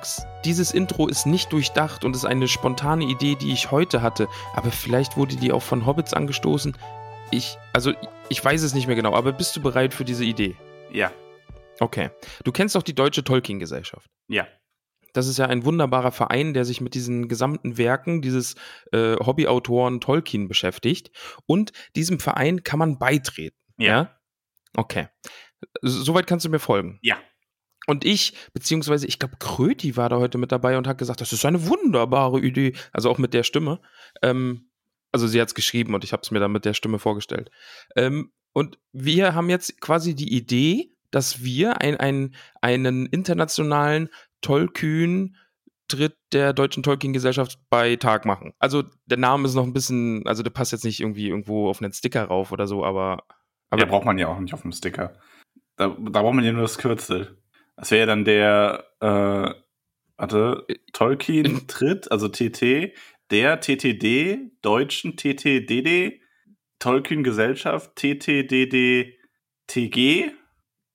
Du magst, dieses Intro ist nicht durchdacht und ist eine spontane Idee, die ich heute hatte, aber vielleicht wurde die auch von Hobbits angestoßen. Ich, also, ich weiß es nicht mehr genau, aber bist du bereit für diese Idee? Ja. Okay. Du kennst doch die Deutsche Tolkien-Gesellschaft. Ja. Das ist ja ein wunderbarer Verein, der sich mit diesen gesamten Werken dieses äh, Hobbyautoren Tolkien beschäftigt. Und diesem Verein kann man beitreten. Ja. Okay. Soweit kannst du mir folgen. Ja. Und ich, beziehungsweise ich glaube, Kröti war da heute mit dabei und hat gesagt, das ist eine wunderbare Idee. Also auch mit der Stimme. Ähm, also sie hat es geschrieben und ich habe es mir dann mit der Stimme vorgestellt. Ähm, und wir haben jetzt quasi die Idee, dass wir ein, ein, einen internationalen Tollkühn Tritt der Deutschen Tolkien-Gesellschaft bei Tag machen. Also der Name ist noch ein bisschen, also der passt jetzt nicht irgendwie irgendwo auf einen Sticker rauf oder so, aber. aber ja, braucht man ja auch nicht auf dem Sticker. Da, da braucht man ja nur das Kürzel. Das wäre ja dann der, äh, warte, Tolkien Tritt, also TT, der TTD, Deutschen TTDD, Tolkien Gesellschaft, TTDD TG,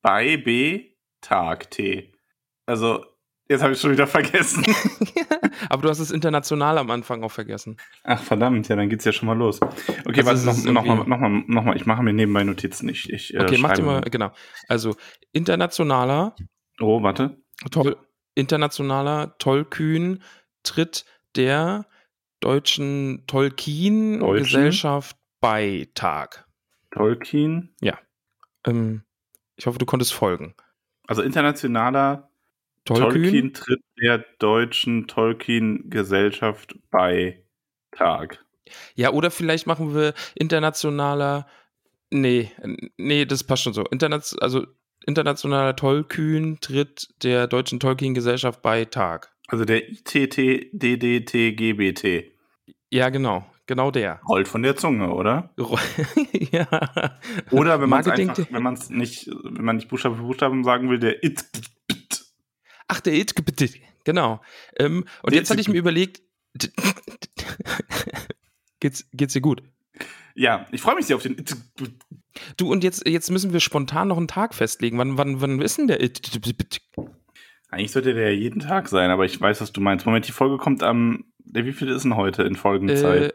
bei B, Tag T. Also, jetzt habe ich schon wieder vergessen. aber du hast es international am Anfang auch vergessen. Ach, verdammt, ja, dann geht's ja schon mal los. Okay, Also warte, ist noch, noch, mal, irgendwie- noch, mal, noch mal, ich mache mir nebenbei Notizen. Ich, ich, äh, Okay, mach dir mal, genau. Also internationaler, Oh, warte. toll, internationaler Tollkühn tritt der deutschen Tolkien-Gesellschaft bei Tag. Tolkien. Ähm, ich hoffe, du konntest folgen. Also internationaler Tollkühn? Tolkien tritt der deutschen Tolkien-Gesellschaft bei Tag. Ja, oder vielleicht machen wir internationaler. Nee, nee, das passt schon so. Internet, also internationaler Tollkühn tritt der deutschen Tolkien-Gesellschaft bei Tag. Also der ITT-DDT-GBT. Ja, genau. Genau der. Rollt von der Zunge, oder? ja. Oder wenn man es wenn man es nicht, wenn man nicht Buchstabe für Buchstaben sagen will, der IT. Ach, der It. Genau. Ähm, und Der jetzt hatte ich mir überlegt, geht's, geht's dir gut? Ja, ich freue mich sehr auf den. Du, und jetzt, jetzt müssen wir spontan noch einen Tag festlegen. Wann, wann, wann ist denn der? Eigentlich sollte der ja jeden Tag sein, aber ich weiß, was du meinst. Moment, die Folge kommt am, wie viel ist denn heute in Folgenzeit? Äh,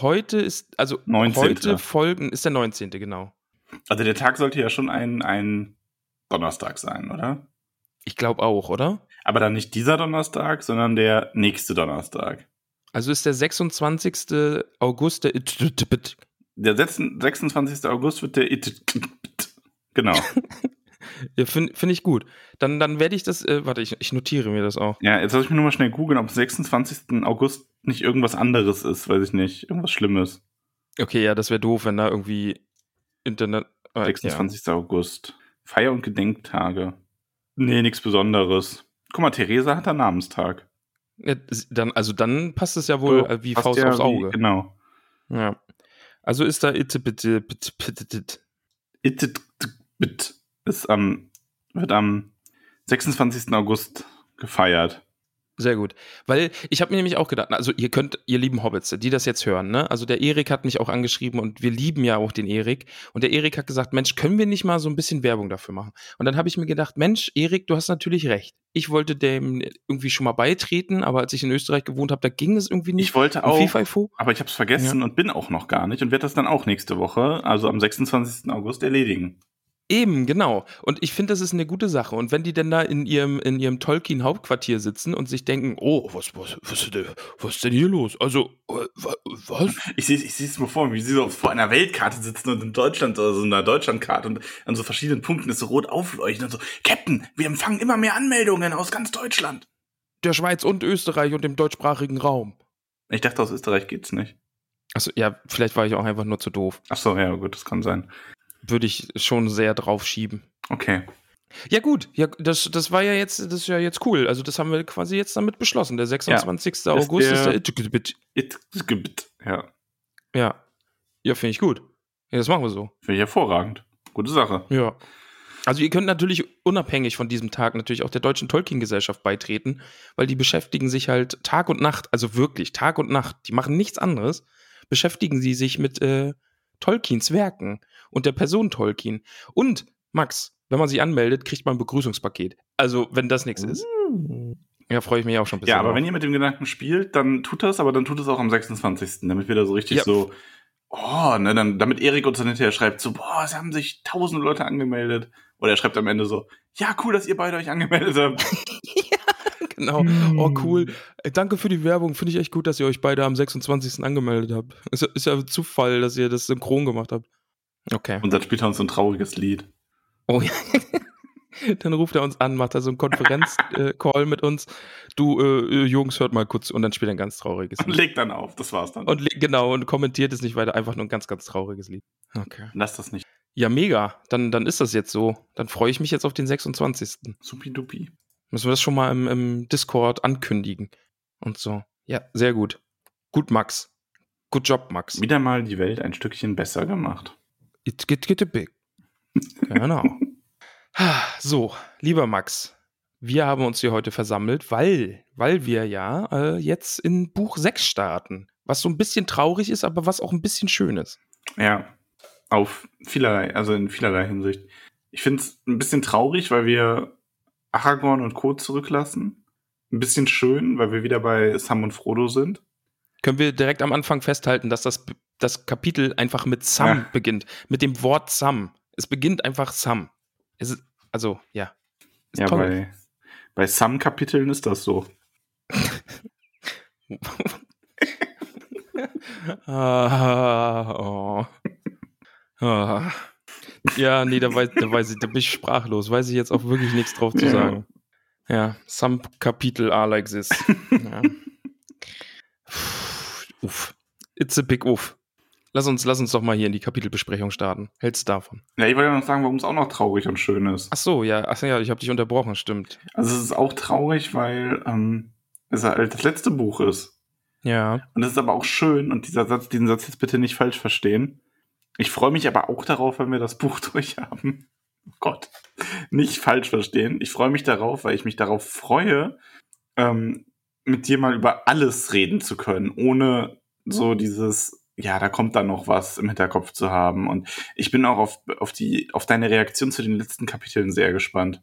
heute ist, also 19.. heute folgen, ist der 19. genau. also der Tag sollte ja schon ein, ein Donnerstag sein, oder? Ich glaube auch, oder? Aber dann nicht dieser Donnerstag, sondern der nächste Donnerstag. Also ist der 26. August der. Der 6 26. August wird der IT. Genau. Ja, Finde find ich gut. Dann, dann werde ich das, äh, warte, ich, ich notiere mir das auch. Ja, jetzt lass ich mir nur mal schnell googeln, ob am 26. August nicht irgendwas anderes ist, weiß ich nicht. Irgendwas Schlimmes. Okay, ja, das wäre doof, wenn da irgendwie Internet. Äh, 26. August. Feier- und Gedenktage. Nee, nichts Besonderes. Guck mal, Theresa hat da Namenstag. Ja. Ja, dann, also dann passt es ja wohl So, äh, wie Faust ja aufs wie- Auge. Genau. Ja. Also ist da Itte bitte bitte bitte bitte. It ist am, wird am 26. August gefeiert. Sehr gut. Weil ich habe mir nämlich auch gedacht, also ihr könnt, ihr lieben Hobbits, die das jetzt hören, ne? Also der Erik hat mich auch angeschrieben und wir lieben ja auch den Erik. Und der Erik hat gesagt, Mensch, können wir nicht mal so ein bisschen Werbung dafür machen? Und dann habe ich mir gedacht, Mensch, Erik, du hast natürlich recht. Ich wollte dem irgendwie schon mal beitreten, aber als ich in Österreich gewohnt habe, da ging es irgendwie nicht. Ich wollte auch, FIFO? aber ich habe es vergessen und bin auch noch gar nicht und werde das dann auch nächste Woche, also am 26. August, erledigen. Eben, genau. Und ich finde, das ist eine gute Sache. Und wenn die denn da in ihrem, in ihrem Tolkien-Hauptquartier sitzen und sich denken, oh, was, was, was, ist denn, was ist denn hier los? Also, äh, was? Ich sehe ich es mir vor, wie sie so vor einer Weltkarte sitzen und in Deutschland, also in einer Deutschlandkarte und an so verschiedenen Punkten ist so rot aufleuchten und so, Captain, wir empfangen immer mehr Anmeldungen aus ganz Deutschland. Der Schweiz und Österreich und dem deutschsprachigen Raum. Ich dachte, aus Österreich geht's nicht. Also ja, vielleicht war ich auch einfach nur zu doof. Ach so, ja, gut, das kann sein würde ich schon sehr drauf schieben. Okay. Ja, gut. Ja, das, das war ja jetzt, das ist ja jetzt cool. Also, das haben wir quasi jetzt damit beschlossen. Der 26. Ja, August ist der, der Itgebit. Ja. Ja. Ja, finde ich gut. Ja, das machen wir so. Finde ich hervorragend. Gute Sache. Ja. Also ihr könnt natürlich unabhängig von diesem Tag natürlich auch der Deutschen Tolkien-Gesellschaft beitreten, weil die beschäftigen sich halt Tag und Nacht, also wirklich Tag und Nacht, die machen nichts anderes, beschäftigen sie sich mit äh, Tolkiens Werken und der Person Tolkien. Und, Max, wenn man sich anmeldet, kriegt man ein Begrüßungspaket. Also, wenn das nichts ist. Mm. Ja, freue ich mich auch schon ein bisschen. Ja, aber drauf. wenn ihr mit dem Gedanken spielt, dann tut das, aber dann tut es auch am 26. Damit wir da so richtig ja. so, oh, ne, dann, damit Erik uns dann hinterher schreibt, so, boah, es haben sich tausend Leute angemeldet. Oder er schreibt am Ende so, ja, cool, dass ihr beide euch angemeldet habt. ja, genau. Oh, cool. Äh, danke für die Werbung. Finde ich echt gut, dass ihr euch beide am 26. angemeldet habt. Ist, ist ja Zufall, dass ihr das synchron gemacht habt. Okay. Und dann spielt er uns so ein trauriges Lied. Oh ja. dann ruft er uns an, macht er so einen Konferenz-Call äh, mit uns. Du, äh, äh, Jungs, hört mal kurz und dann spielt er ein ganz trauriges Lied. Und legt dann auf, das war's dann. Und genau, und kommentiert es nicht weiter, einfach nur ein ganz, ganz trauriges Lied. Okay. Lass das nicht. Ja, mega. Dann, dann ist das jetzt so. Dann freue ich mich jetzt auf den 26. Supi-dupi. Müssen wir das schon mal im, im Discord ankündigen. Und so. Ja, sehr gut. Gut, Max. Good Job, Max. Wieder mal die Welt ein Stückchen besser gemacht. It get, get big. Genau. so, lieber Max, wir haben uns hier heute versammelt, weil, weil wir ja äh, jetzt in Buch 6 starten. Was so ein bisschen traurig ist, aber was auch ein bisschen schön ist. Ja, auf vielerlei, also in vielerlei Hinsicht. Ich finde es ein bisschen traurig, weil wir Aragorn und Co. zurücklassen. Ein bisschen schön, weil wir wieder bei Sam und Frodo sind. Können wir direkt am Anfang festhalten, dass das das Kapitel einfach mit Sam ja. beginnt. Mit dem Wort Sam. Es beginnt einfach Sam. Ist, also, ja. Ist ja, toll. bei, bei Sam-Kapiteln ist das so. ah, oh. ah. Ja, nee, da, weiß, da, weiß ich, da bin ich sprachlos. Weiß ich jetzt auch wirklich nichts drauf zu sagen. Ja, ja some Kapitel are like this. ja. Uff. It's a big uff. Lass uns, lass uns doch mal hier in die Kapitelbesprechung starten. Hältst du davon? Ja, ich wollte ja noch sagen, warum es auch noch traurig und schön ist. Ach so, ja, ach ja, ich habe dich unterbrochen, stimmt. Also es ist auch traurig, weil ähm, es halt das letzte Buch ist. Ja. Und es ist aber auch schön, und dieser Satz, diesen Satz jetzt bitte nicht falsch verstehen. Ich freue mich aber auch darauf, wenn wir das Buch durch haben. Oh Gott, nicht falsch verstehen. Ich freue mich darauf, weil ich mich darauf freue, ähm, mit dir mal über alles reden zu können, ohne so dieses ja, da kommt dann noch was im Hinterkopf zu haben. Und ich bin auch auf, auf, die, auf deine Reaktion zu den letzten Kapiteln sehr gespannt.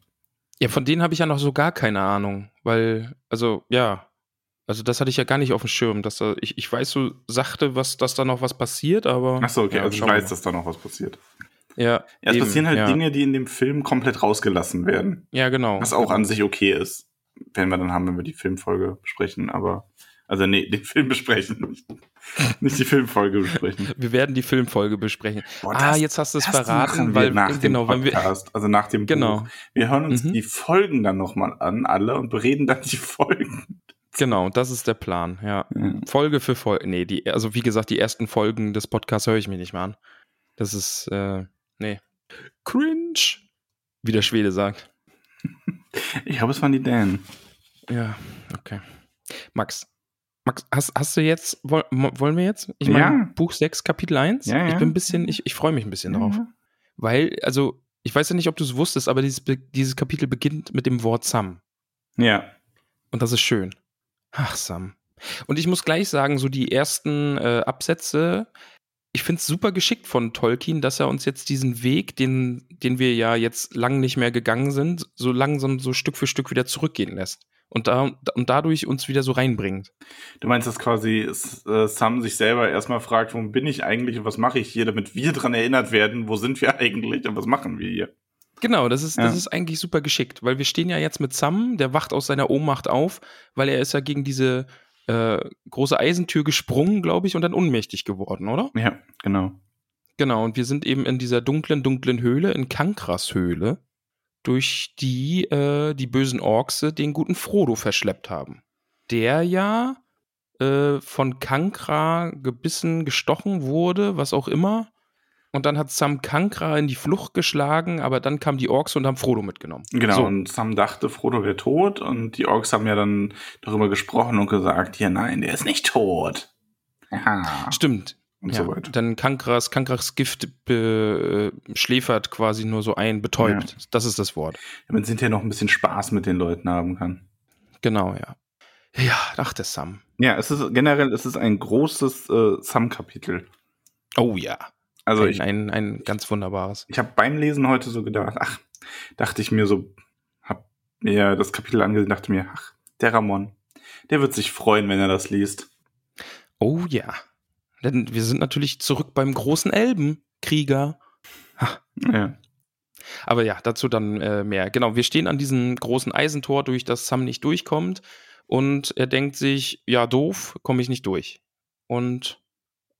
Ja, von denen habe ich ja noch so gar keine Ahnung, weil, also, ja, also das hatte ich ja gar nicht auf dem Schirm, dass da, ich, ich weiß so sachte, was, dass da noch was passiert, aber. Ach so, okay, ja, also ich weiß, dass da noch was passiert. Ja. Ja, es eben, passieren halt ja. Dinge, die in dem Film komplett rausgelassen werden. Ja, genau. Was auch an sich okay ist. Werden wir dann haben, wenn wir die Filmfolge besprechen, aber. Also nee, den Film besprechen. Nicht die Filmfolge besprechen. Wir werden die Filmfolge besprechen. Boah, ah, jetzt hast du es verraten, weil nach genau, dem Podcast, wir, also nach dem genau. Buch. Wir hören uns mhm. die Folgen dann nochmal an, alle, und bereden dann die Folgen. Genau, das ist der Plan, ja. Mhm. Folge für Folge. Nee, die, also wie gesagt, die ersten Folgen des Podcasts höre ich mir nicht mehr an. Das ist, äh, nee. Cringe, wie der Schwede sagt. Ich glaube, es waren die Dan. Ja, okay. Max, Max, hast, hast du jetzt, wollen wir jetzt? Ich meine, ja. Buch 6, Kapitel 1. Ja, ja. Ich bin ein bisschen, ich, ich freue mich ein bisschen drauf. Weil, also, ich weiß ja nicht, ob du es wusstest, aber dieses, dieses Kapitel beginnt mit dem Wort Sam. Ja. Und das ist schön. Ach, Sam. Und ich muss gleich sagen, so die ersten äh, Absätze, ich finde es super geschickt von Tolkien, dass er uns jetzt diesen Weg, den, den wir ja jetzt lang nicht mehr gegangen sind, so langsam so Stück für Stück wieder zurückgehen lässt und, da, und dadurch uns wieder so reinbringt. Du meinst, dass quasi äh, Sam sich selber erstmal fragt, wo bin ich eigentlich und was mache ich hier, damit wir dran erinnert werden, wo sind wir eigentlich und was machen wir hier? Genau, das ist, ja. das ist eigentlich super geschickt, weil wir stehen ja jetzt mit Sam, der wacht aus seiner Ohnmacht auf, weil er ist ja gegen diese äh, große Eisentür gesprungen, glaube ich, und dann ohnmächtig geworden, oder? Ja, genau. Genau, und wir sind eben in dieser dunklen, dunklen Höhle, in Kankras Höhle, durch die äh, die bösen Orks den guten Frodo verschleppt haben. Der ja äh, von Kankra gebissen, gestochen wurde, was auch immer, und dann hat Sam Kankra in die Flucht geschlagen, aber dann kamen die Orks und haben Frodo mitgenommen. Genau, so. und Sam dachte, Frodo wäre tot und die Orks haben ja dann darüber gesprochen und gesagt, ja nein, der ist nicht tot. Aha. Stimmt. Und ja, so weiter. Dann Kankras, Kankras Gift äh, schläfert quasi nur so ein, betäubt. Ja. Das ist das Wort. Damit sind ja noch ein bisschen Spaß mit den Leuten haben kann. Genau, ja. Ja, ach, der Sam. Ja, es ist generell, es ist ein großes äh, Sam-Kapitel. Oh ja. Also ein, ich, ein, ein ganz wunderbares. Ich habe beim Lesen heute so gedacht, ach, dachte ich mir so, hab mir das Kapitel angesehen, dachte mir, ach, der Ramon, der wird sich freuen, wenn er das liest. Oh ja. Denn wir sind natürlich zurück beim großen Elbenkrieger. Ja. Aber ja, dazu dann äh, mehr. Genau, wir stehen an diesem großen Eisentor, durch das Sam nicht durchkommt. Und er denkt sich, ja, doof, komme ich nicht durch. Und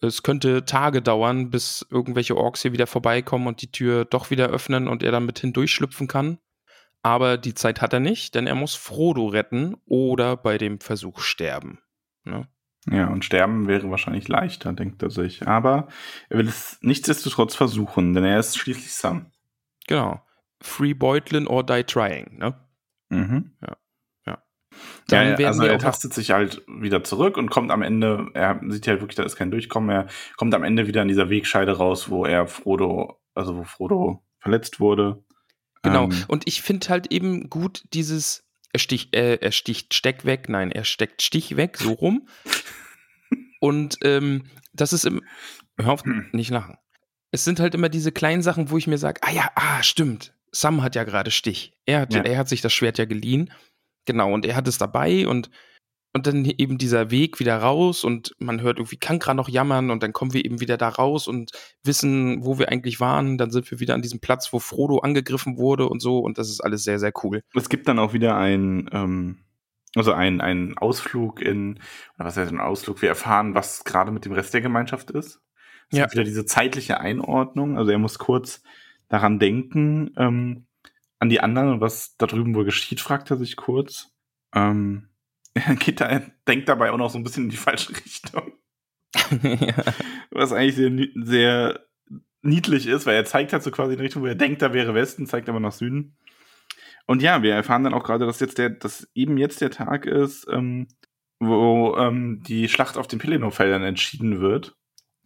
es könnte Tage dauern, bis irgendwelche Orks hier wieder vorbeikommen und die Tür doch wieder öffnen und er dann mit hindurchschlüpfen kann. Aber die Zeit hat er nicht, denn er muss Frodo retten oder bei dem Versuch sterben. Ne? Ja, und sterben wäre wahrscheinlich leichter, denkt er sich. Aber er will es nichtsdestotrotz versuchen, denn er ist schließlich Sam. Genau. Free Beutlin or die trying, ne? Mhm. Ja. Dann ja, also er tastet sich halt wieder zurück und kommt am Ende, er sieht ja wirklich, da ist kein Durchkommen, er kommt am Ende wieder an dieser Wegscheide raus, wo er Frodo, also wo Frodo verletzt wurde. Genau, ähm, und ich finde halt eben gut dieses, er sticht, äh, er sticht Steck weg, nein, er steckt Stich weg, so rum. und ähm, das ist im, hör auf, hm. nicht lachen. Es sind halt immer diese kleinen Sachen, wo ich mir sage, ah ja, ah, stimmt, Sam hat ja gerade Stich. Er hat, ja. er hat sich das Schwert ja geliehen Genau, und er hat es dabei und, und dann eben dieser Weg wieder raus und man hört irgendwie Kankra noch jammern und dann kommen wir eben wieder da raus und wissen, wo wir eigentlich waren. Dann sind wir wieder an diesem Platz, wo Frodo angegriffen wurde und so und das ist alles sehr, sehr cool. Es gibt dann auch wieder ein, ähm, also ein, ein Ausflug in, oder was heißt ein Ausflug? Wir erfahren, was gerade mit dem Rest der Gemeinschaft ist. Es ja. gibt wieder diese zeitliche Einordnung. Also er muss kurz daran denken, ähm, an die anderen, was da drüben wohl geschieht, fragt er sich kurz. Ähm, er geht da, er denkt dabei auch noch so ein bisschen in die falsche Richtung. ja. Was eigentlich sehr, sehr niedlich ist, weil er zeigt halt so quasi in die Richtung, wo er denkt, da wäre Westen, zeigt aber nach Süden. Und ja, wir erfahren dann auch gerade, dass jetzt der, dass eben jetzt der Tag ist, ähm, wo ähm, die Schlacht auf den Pelennor-Feldern entschieden wird.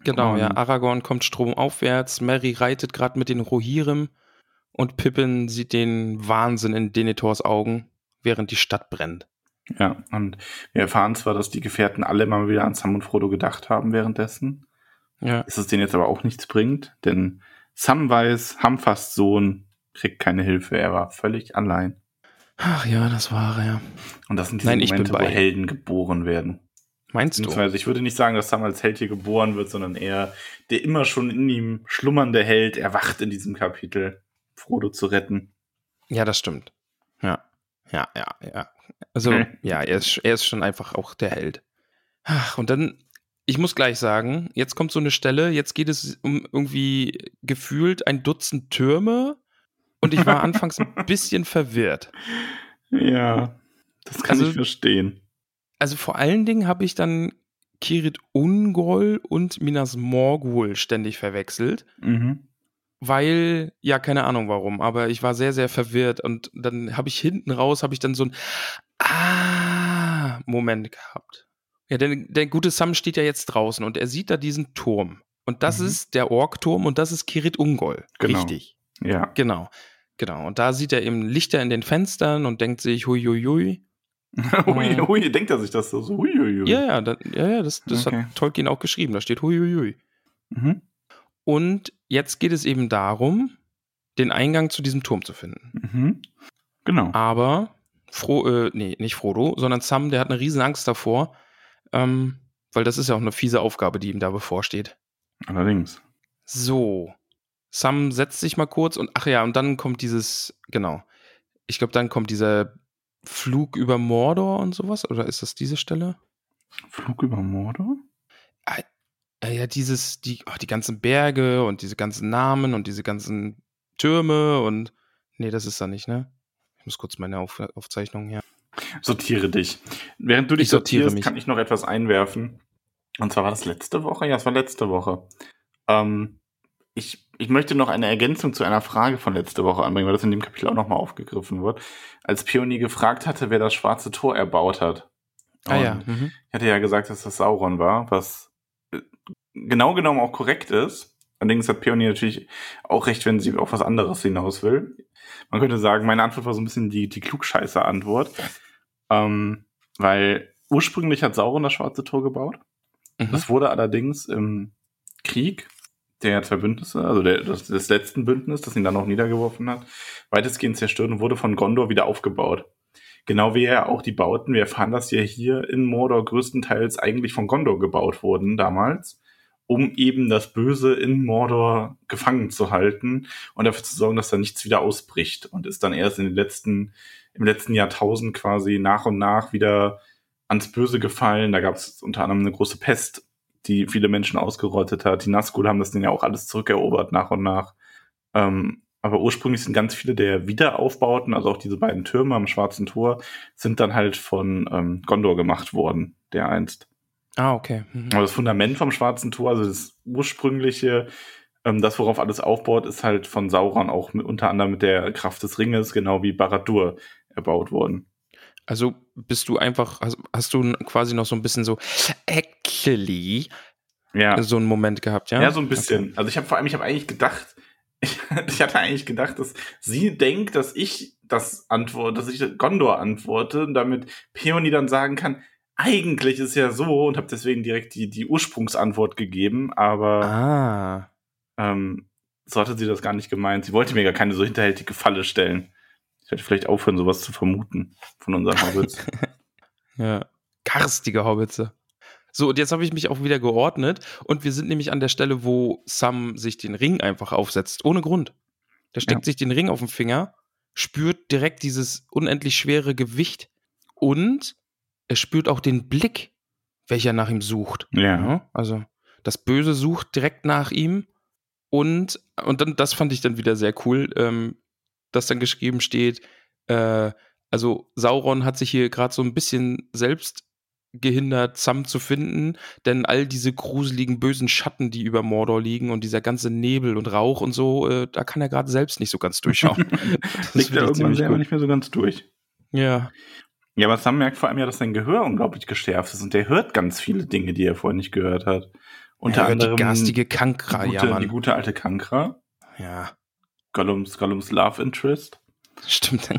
Genau, um, ja. Aragorn kommt stromaufwärts, Mary reitet gerade mit den Rohirrim und Pippin sieht den Wahnsinn in Denethors Augen, während die Stadt brennt. Ja, und wir erfahren zwar, dass die Gefährten alle mal wieder an Sam und Frodo gedacht haben währenddessen. Ja. Dass es denen jetzt aber auch nichts bringt, denn Sam weiß, Hamfast Sohn kriegt keine Hilfe, er war völlig allein. Ach ja, das war er. Und das sind diese Nein, Momente, wo Helden geboren werden. Meinst du? Ich würde nicht sagen, dass Sam als Held hier geboren wird, sondern eher der immer schon in ihm schlummernde Held erwacht in diesem Kapitel. Frodo zu retten. Ja, das stimmt. Ja, ja, ja, ja. Also, hm. ja, er ist, er ist schon einfach auch der Held. Ach, und dann, ich muss gleich sagen, jetzt kommt so eine Stelle, jetzt geht es um irgendwie gefühlt ein Dutzend Türme und ich war anfangs ein bisschen verwirrt. Ja, das kann also, ich verstehen. Also vor allen Dingen habe ich dann Kirit Ungol und Minas Morgul ständig verwechselt. Mhm weil, ja, keine Ahnung warum, aber ich war sehr, sehr verwirrt und dann habe ich hinten raus, habe ich dann so ein Ah-Moment gehabt. Ja, denn der gute Sam steht ja jetzt draußen und er sieht da diesen Turm. Und das mhm. ist der Ork-Turm und das ist Kirit Ungol. Genau. Richtig. Ja. Genau. Genau. Und da sieht er eben Lichter in den Fenstern und denkt sich, hui, hui, hui. hui, hui, denkt er sich das so? Hui, hui, hui. Ja, ja, da, ja, ja, das, das okay. hat Tolkien auch geschrieben. Da steht hui, hui, hui. Mhm. Und jetzt geht es eben darum, den Eingang zu diesem Turm zu finden. Mhm. Genau. Aber Fro äh, nee, nicht Frodo, sondern Sam, der hat eine riesen Angst davor, ähm, weil das ist ja auch eine fiese Aufgabe, die ihm da bevorsteht. Allerdings. So. Sam setzt sich mal kurz und ach ja, und dann kommt dieses, genau. Ich glaube, dann kommt dieser Flug über Mordor und sowas, oder ist das diese Stelle? Flug über Mordor? Ah, ja, dieses, die, oh, die ganzen Berge und diese ganzen Namen und diese ganzen Türme und. Nee, das ist da nicht, ne? Ich muss kurz meine Auf Aufzeichnung her. Sortiere dich. Während du dich Ich sortierst, mich. kann ich noch etwas einwerfen. Und zwar war das letzte Woche? Ja, es war letzte Woche. Ähm, ich, ich möchte noch eine Ergänzung zu einer Frage von letzte Woche anbringen, weil das in dem Kapitel auch nochmal aufgegriffen wird. Als Pionier gefragt hatte, wer das schwarze Tor erbaut hat. Ah ja. Mhm. Ich hatte ja gesagt, dass das Sauron war, was äh, genau genommen auch korrekt ist. Allerdings hat Peony natürlich auch recht, wenn sie auf was anderes hinaus will. Man könnte sagen, meine Antwort war so ein bisschen die, die Klugscheißer-Antwort. Ähm, weil ursprünglich hat Sauron das Schwarze Tor gebaut. Mhm. Das wurde allerdings im Krieg der zwei Bündnisse, also der, des, des letzten Bündnisses, das ihn dann noch niedergeworfen hat, weitestgehend zerstört und wurde von Gondor wieder aufgebaut. Genau wie ja auch die Bauten, wir erfahren, dass ja hier in Mordor größtenteils eigentlich von Gondor gebaut wurden damals, um eben das Böse in Mordor gefangen zu halten und dafür zu sorgen, dass da nichts wieder ausbricht und ist dann erst in den letzten, im letzten Jahrtausend quasi nach und nach wieder ans Böse gefallen. Da gab es unter anderem eine große Pest, die viele Menschen ausgerottet hat. Die Nazgul haben das dann ja auch alles zurückerobert nach und nach. Ähm, aber ursprünglich sind ganz viele der Wiederaufbauten, also auch diese beiden Türme am Schwarzen Tor, sind dann halt von ähm, Gondor gemacht worden, der einst. Ah, okay. Mhm. Aber das Fundament vom Schwarzen Tor, also das ursprüngliche, ähm, das, worauf alles aufbaut, ist halt von Sauron auch mit, unter anderem mit der Kraft des Ringes, genau wie Barad-dûr erbaut worden. Also bist du einfach, hast, hast du quasi noch so ein bisschen so actually Ja. so einen Moment gehabt, ja? Ja, so ein bisschen. Also ich habe vor allem, ich habe eigentlich gedacht, ich, ich hatte eigentlich gedacht, dass sie denkt, dass ich das antworte, dass ich Gondor antworte und damit Peony dann sagen kann, eigentlich ist ja so und habe deswegen direkt die, die Ursprungsantwort gegeben, aber Ah. ähm, so hatte sie das gar nicht gemeint. Sie wollte mir gar keine so hinterhältige Falle stellen. Ich sollte vielleicht aufhören, sowas zu vermuten von unseren Hobbits. Ja. Garstige Hobbitze. So, und jetzt habe ich mich auch wieder geordnet und wir sind nämlich an der Stelle, wo Sam sich den Ring einfach aufsetzt, ohne Grund. Der steckt sich den Ring auf den Finger, spürt direkt dieses unendlich schwere Gewicht und er spürt auch den Blick, welcher nach ihm sucht. ja. Ja, also das Böse sucht direkt nach ihm und, und dann, das fand ich dann wieder sehr cool, ähm, dass dann geschrieben steht, äh, also Sauron hat sich hier gerade so ein bisschen selbst gehindert, Sam zu finden, denn all diese gruseligen, bösen Schatten, die über Mordor liegen und dieser ganze Nebel und Rauch und so, äh, da kann er gerade selbst nicht so ganz durchschauen. Das Liegt ich irgendwann selber gut. nicht mehr so ganz durch. Ja, Ja, aber Sam merkt vor allem ja, dass sein Gehör unglaublich geschärft ist und der hört ganz viele Dinge, die er vorher nicht gehört hat. Unter er hört anderem die garstige Kankra, die, ja, gute, die Mann. gute alte Kankra, Ja, Gollums, Gollums Love Interest. stimmt.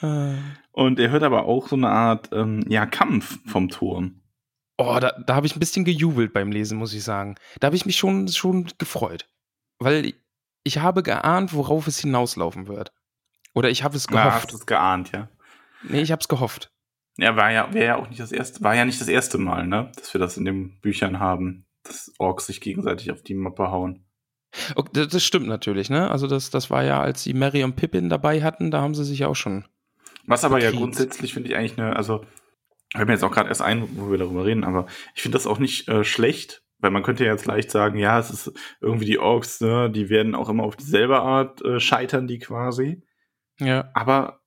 Äh. Und er hört aber auch so eine Art ähm, ja, Kampf vom Turm. Oh, da, da habe ich ein bisschen gejubelt beim Lesen, muss ich sagen. Da habe ich mich schon, schon gefreut. Weil ich habe geahnt, worauf es hinauslaufen wird. Oder ich habe es Ja, gehofft. hast es geahnt, ja. nee, ich habe es gehofft. Ja, war ja, wäre ja auch nicht das erste, war ja nicht das erste Mal, ne, dass wir das in den Büchern haben, dass Orks sich gegenseitig auf die Mappe hauen. Okay, das, das stimmt natürlich, ne? Also das, das war ja, als sie Mary und Pippin dabei hatten, da haben sie sich auch schon. Was aber ja Verkriegt. grundsätzlich finde ich eigentlich eine, also, fällt mir jetzt auch gerade erst ein, wo wir darüber reden, aber ich finde das auch nicht äh, schlecht, weil man könnte ja jetzt leicht sagen, ja, es ist irgendwie die Orks, ne, die werden auch immer auf dieselbe Art äh, scheitern, die quasi. Ja. Aber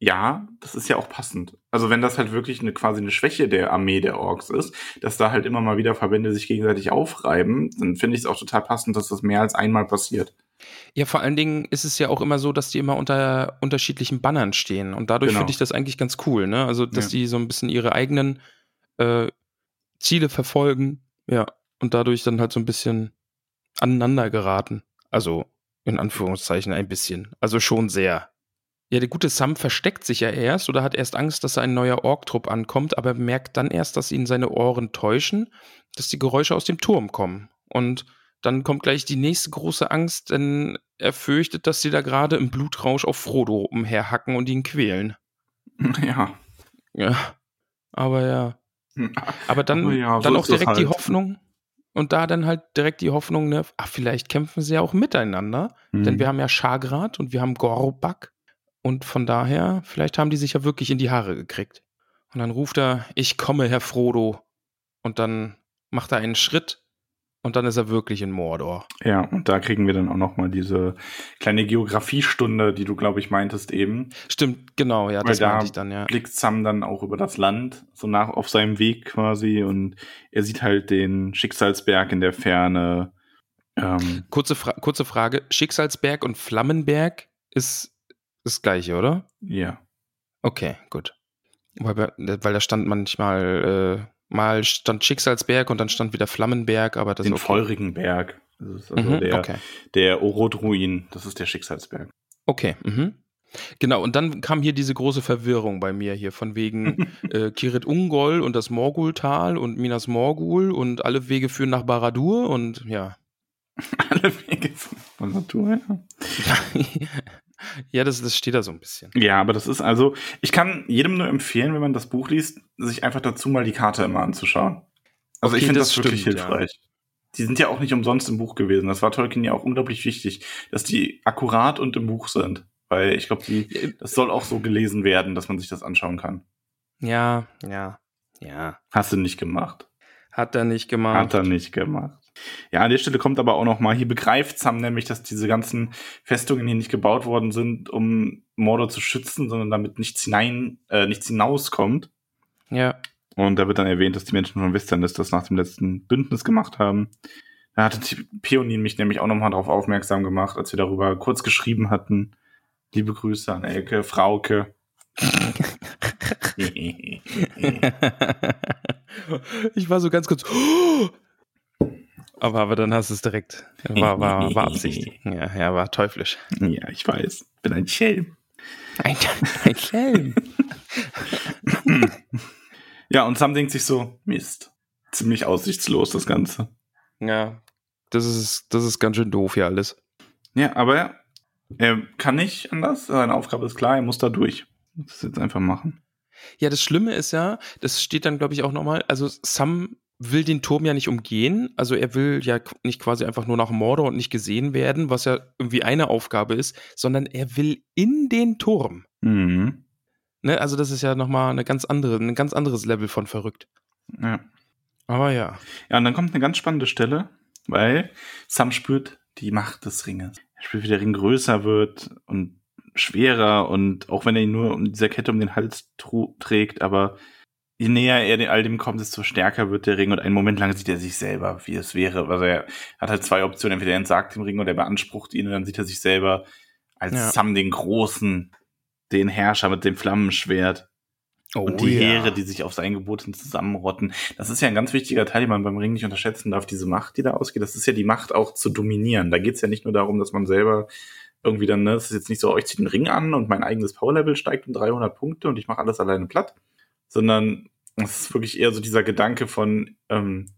ja, das ist ja auch passend. Also wenn das halt wirklich eine quasi eine Schwäche der Armee der Orks ist, dass da halt immer mal wieder Verbände sich gegenseitig aufreiben, dann finde ich es auch total passend, dass das mehr als einmal passiert. Ja, vor allen Dingen ist es ja auch immer so, dass die immer unter unterschiedlichen Bannern stehen. Und dadurch Genau. finde ich das eigentlich ganz cool, ne? Also, dass Ja. die so ein bisschen ihre eigenen äh, Ziele verfolgen, ja, und dadurch dann halt so ein bisschen aneinander geraten. Also, in Anführungszeichen ein bisschen. Also schon sehr. Ja, der gute Sam versteckt sich ja erst oder hat erst Angst, dass ein neuer Ork-Trupp ankommt, aber merkt dann erst, dass ihn seine Ohren täuschen, dass die Geräusche aus dem Turm kommen. Und dann kommt gleich die nächste große Angst, denn er fürchtet, dass sie da gerade im Blutrausch auf Frodo umherhacken und ihn quälen. Ja. Ja. Aber ja. Aber dann, Aber ja, so dann auch direkt die halt. Hoffnung. Und da dann halt direkt die Hoffnung, ne, ach, vielleicht kämpfen sie ja auch miteinander. Denn Mhm. wir haben ja Schagrat und wir haben Gorbak. Und von daher, vielleicht haben die sich ja wirklich in die Haare gekriegt. Und dann ruft er, ich komme, Herr Frodo. Und dann macht er einen Schritt und dann ist er wirklich in Mordor. Ja, und da kriegen wir dann auch nochmal diese kleine Geografiestunde, die du, glaube ich, meintest eben. Stimmt, genau, ja, Weil das da meinte ich dann, ja. blickt Sam dann auch über das Land, so nach auf seinem Weg quasi. Und er sieht halt den Schicksalsberg in der Ferne. Ähm, Kurze, Fra kurze Frage, Schicksalsberg und Flammenberg ist das gleiche, oder? ja. Okay, gut. Weil, weil da stand manchmal, äh, mal stand Schicksalsberg und dann stand wieder Flammenberg, aber das Den ist okay. feurigen Berg. Das ist also Mhm, der, okay. der Orod-Ruin. Das ist der Schicksalsberg. Okay, mhm. Genau, und dann kam hier diese große Verwirrung bei mir hier, von wegen äh, Kirit Ungol und das Morgultal und Minas Morgul und alle Wege führen nach Baradur und ja. Alle Wege von Natur, ja. ja, das, das steht da so ein bisschen. Ja, aber das ist also, ich kann jedem nur empfehlen, wenn man das Buch liest, sich einfach dazu mal die Karte immer anzuschauen. Also ich Okay, finde das das, wirklich stimmt, ja. hilfreich. Die sind ja auch nicht umsonst im Buch gewesen. Das war Tolkien ja auch unglaublich wichtig, dass die akkurat und im Buch sind. Weil ich glaube, die, das soll auch so gelesen werden, dass man sich das anschauen kann. Ja, ja, ja. Hast du nicht gemacht. Hat er nicht gemacht. Hat er nicht gemacht. Ja, an der Stelle kommt aber auch noch mal, hier begreift Sam nämlich, dass diese ganzen Festungen hier nicht gebaut worden sind, um Mordor zu schützen, sondern damit nichts hinein, äh, nichts hinauskommt. Ja. Und da wird dann erwähnt, dass die Menschen von Westernest das nach dem letzten Bündnis gemacht haben. Da hatte Peonin mich nämlich auch nochmal darauf aufmerksam gemacht, als wir darüber kurz geschrieben hatten. Liebe Grüße an Elke, Frauke. ich war so ganz kurz. Aber, aber dann hast du es direkt. War, war, war Absicht. Ja, ja, war teuflisch. ja, ich weiß. Bin ein Schelm. Ein, ein Schelm. Ja, und Sam denkt sich so, Mist. Ziemlich aussichtslos, das Ganze. Ja, das ist, das ist ganz schön doof hier alles. Ja, aber er kann nicht anders. Seine Aufgabe ist klar, er muss da durch. Das jetzt einfach machen. Ja, das Schlimme ist ja, das steht dann, glaube ich, auch nochmal, also Sam will den Turm ja nicht umgehen. Also er will ja nicht quasi einfach nur nach Mordor und nicht gesehen werden, was ja irgendwie eine Aufgabe ist, sondern er will in den Turm. Mhm. Ne? Also das ist ja nochmal eine ganz andere, ein ganz anderes Level von verrückt. Ja. Aber ja. Ja, und dann kommt eine ganz spannende Stelle, weil Sam spürt die Macht des Ringes. Er spürt, wie der Ring größer wird und schwerer und auch wenn er ihn nur um dieser Kette um den Hals trägt, aber je näher er all dem kommt, desto stärker wird der Ring und einen Moment lang sieht er sich selber, wie es wäre. Also er hat halt zwei Optionen, entweder er entsagt dem Ring oder er beansprucht ihn und dann sieht er sich selber als Ja. Sam den Großen, den Herrscher mit dem Flammenschwert. Oh, und die Heere, die sich auf sein Gebot hin zusammenrotten. Das ist ja ein ganz wichtiger Teil, den man beim Ring nicht unterschätzen darf, diese Macht, die da ausgeht. Das ist ja die Macht auch zu dominieren. Da geht es ja nicht nur darum, dass man selber irgendwie dann, ne, es ist jetzt nicht so, oh, ich ziehe den Ring an und mein eigenes Powerlevel steigt um 300 Punkte und ich mache alles alleine platt, sondern es ist wirklich eher so dieser Gedanke von, ähm,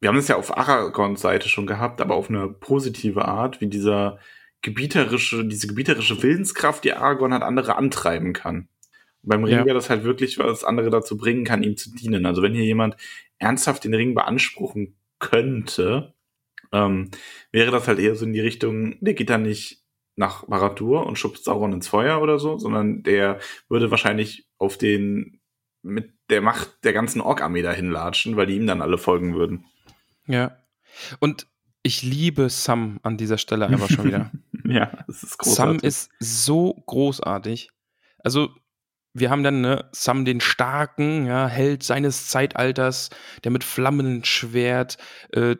wir haben es ja auf Aragons Seite schon gehabt, aber auf eine positive Art, wie dieser gebieterische, diese gebieterische Willenskraft, die Aragorn hat, andere antreiben kann. Und beim Ring Ja. wäre das halt wirklich, was andere dazu bringen kann, ihm zu dienen. Also wenn hier jemand ernsthaft den Ring beanspruchen könnte, ähm, wäre das halt eher so in die Richtung, der geht dann nicht nach Baradur und schubst Sauron ins Feuer oder so, sondern der würde wahrscheinlich auf den mit der Macht der ganzen Ork-Armee dahin latschen, weil die ihm dann alle folgen würden. Ja. Und ich liebe Sam an dieser Stelle einfach schon wieder. Ja, das ist Sam großartig. ist so großartig. Also, wir haben dann ne, Sam den starken, ja, Held seines Zeitalters, der mit flammendem Schwert äh,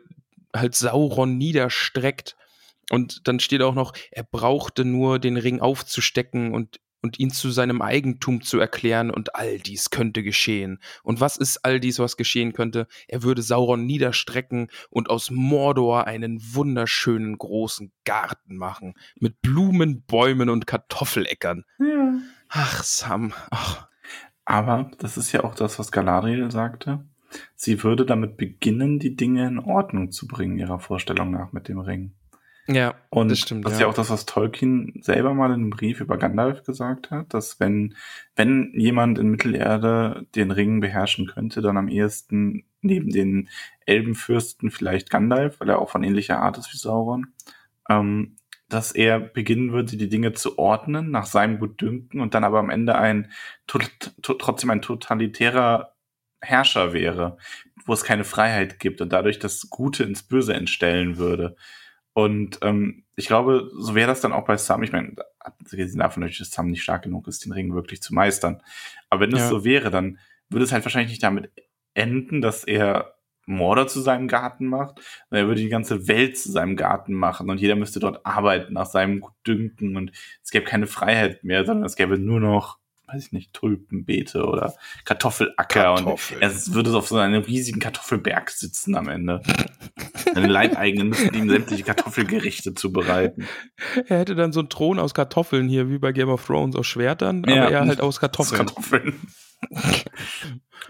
halt Sauron niederstreckt. Und dann steht auch noch, er brauchte nur den Ring aufzustecken und, und ihn zu seinem Eigentum zu erklären und all dies könnte geschehen. Und was ist all dies, was geschehen könnte? Er würde Sauron niederstrecken und aus Mordor einen wunderschönen großen Garten machen mit Blumen, Bäumen und Kartoffeleckern. Ja. Ach, Sam. Ach, Aber das ist ja auch das, was Galadriel sagte. sie würde damit beginnen, die Dinge in Ordnung zu bringen, ihrer Vorstellung nach mit dem Ring. Ja, Und das stimmt. das ist ja. ja auch das, was Tolkien selber mal in einem Brief über Gandalf gesagt hat, dass wenn, wenn jemand in Mittelerde den Ring beherrschen könnte, dann am ehesten neben den Elbenfürsten vielleicht Gandalf, weil er auch von ähnlicher Art ist wie Sauron, ähm, dass er beginnen würde, die Dinge zu ordnen nach seinem Gutdünken und dann aber am Ende ein trotzdem ein totalitärer Herrscher wäre, wo es keine Freiheit gibt und dadurch das Gute ins Böse entstellen würde. Und ähm, ich glaube, so wäre das dann auch bei Sam. Ich meine, abgesehen davon, dass Sam nicht stark genug ist, den Ring wirklich zu meistern. Aber wenn es Ja. so wäre, dann würde es halt wahrscheinlich nicht damit enden, dass er Mordor zu seinem Garten macht, sondern er würde die ganze Welt zu seinem Garten machen und jeder müsste dort arbeiten nach seinem Gutdünken und es gäbe keine Freiheit mehr, sondern es gäbe nur noch, weiß ich nicht, Tulpenbeete oder Kartoffelacker Kartoffeln. und er würde auf so einem riesigen Kartoffelberg sitzen am Ende. Seine Leibeigenen müssten ihm sämtliche Kartoffelgerichte zubereiten. Er hätte dann so einen Thron aus Kartoffeln hier, wie bei Game of Thrones, aus Schwertern, Ja. aber er halt aus Kartoffeln. Kartoffeln.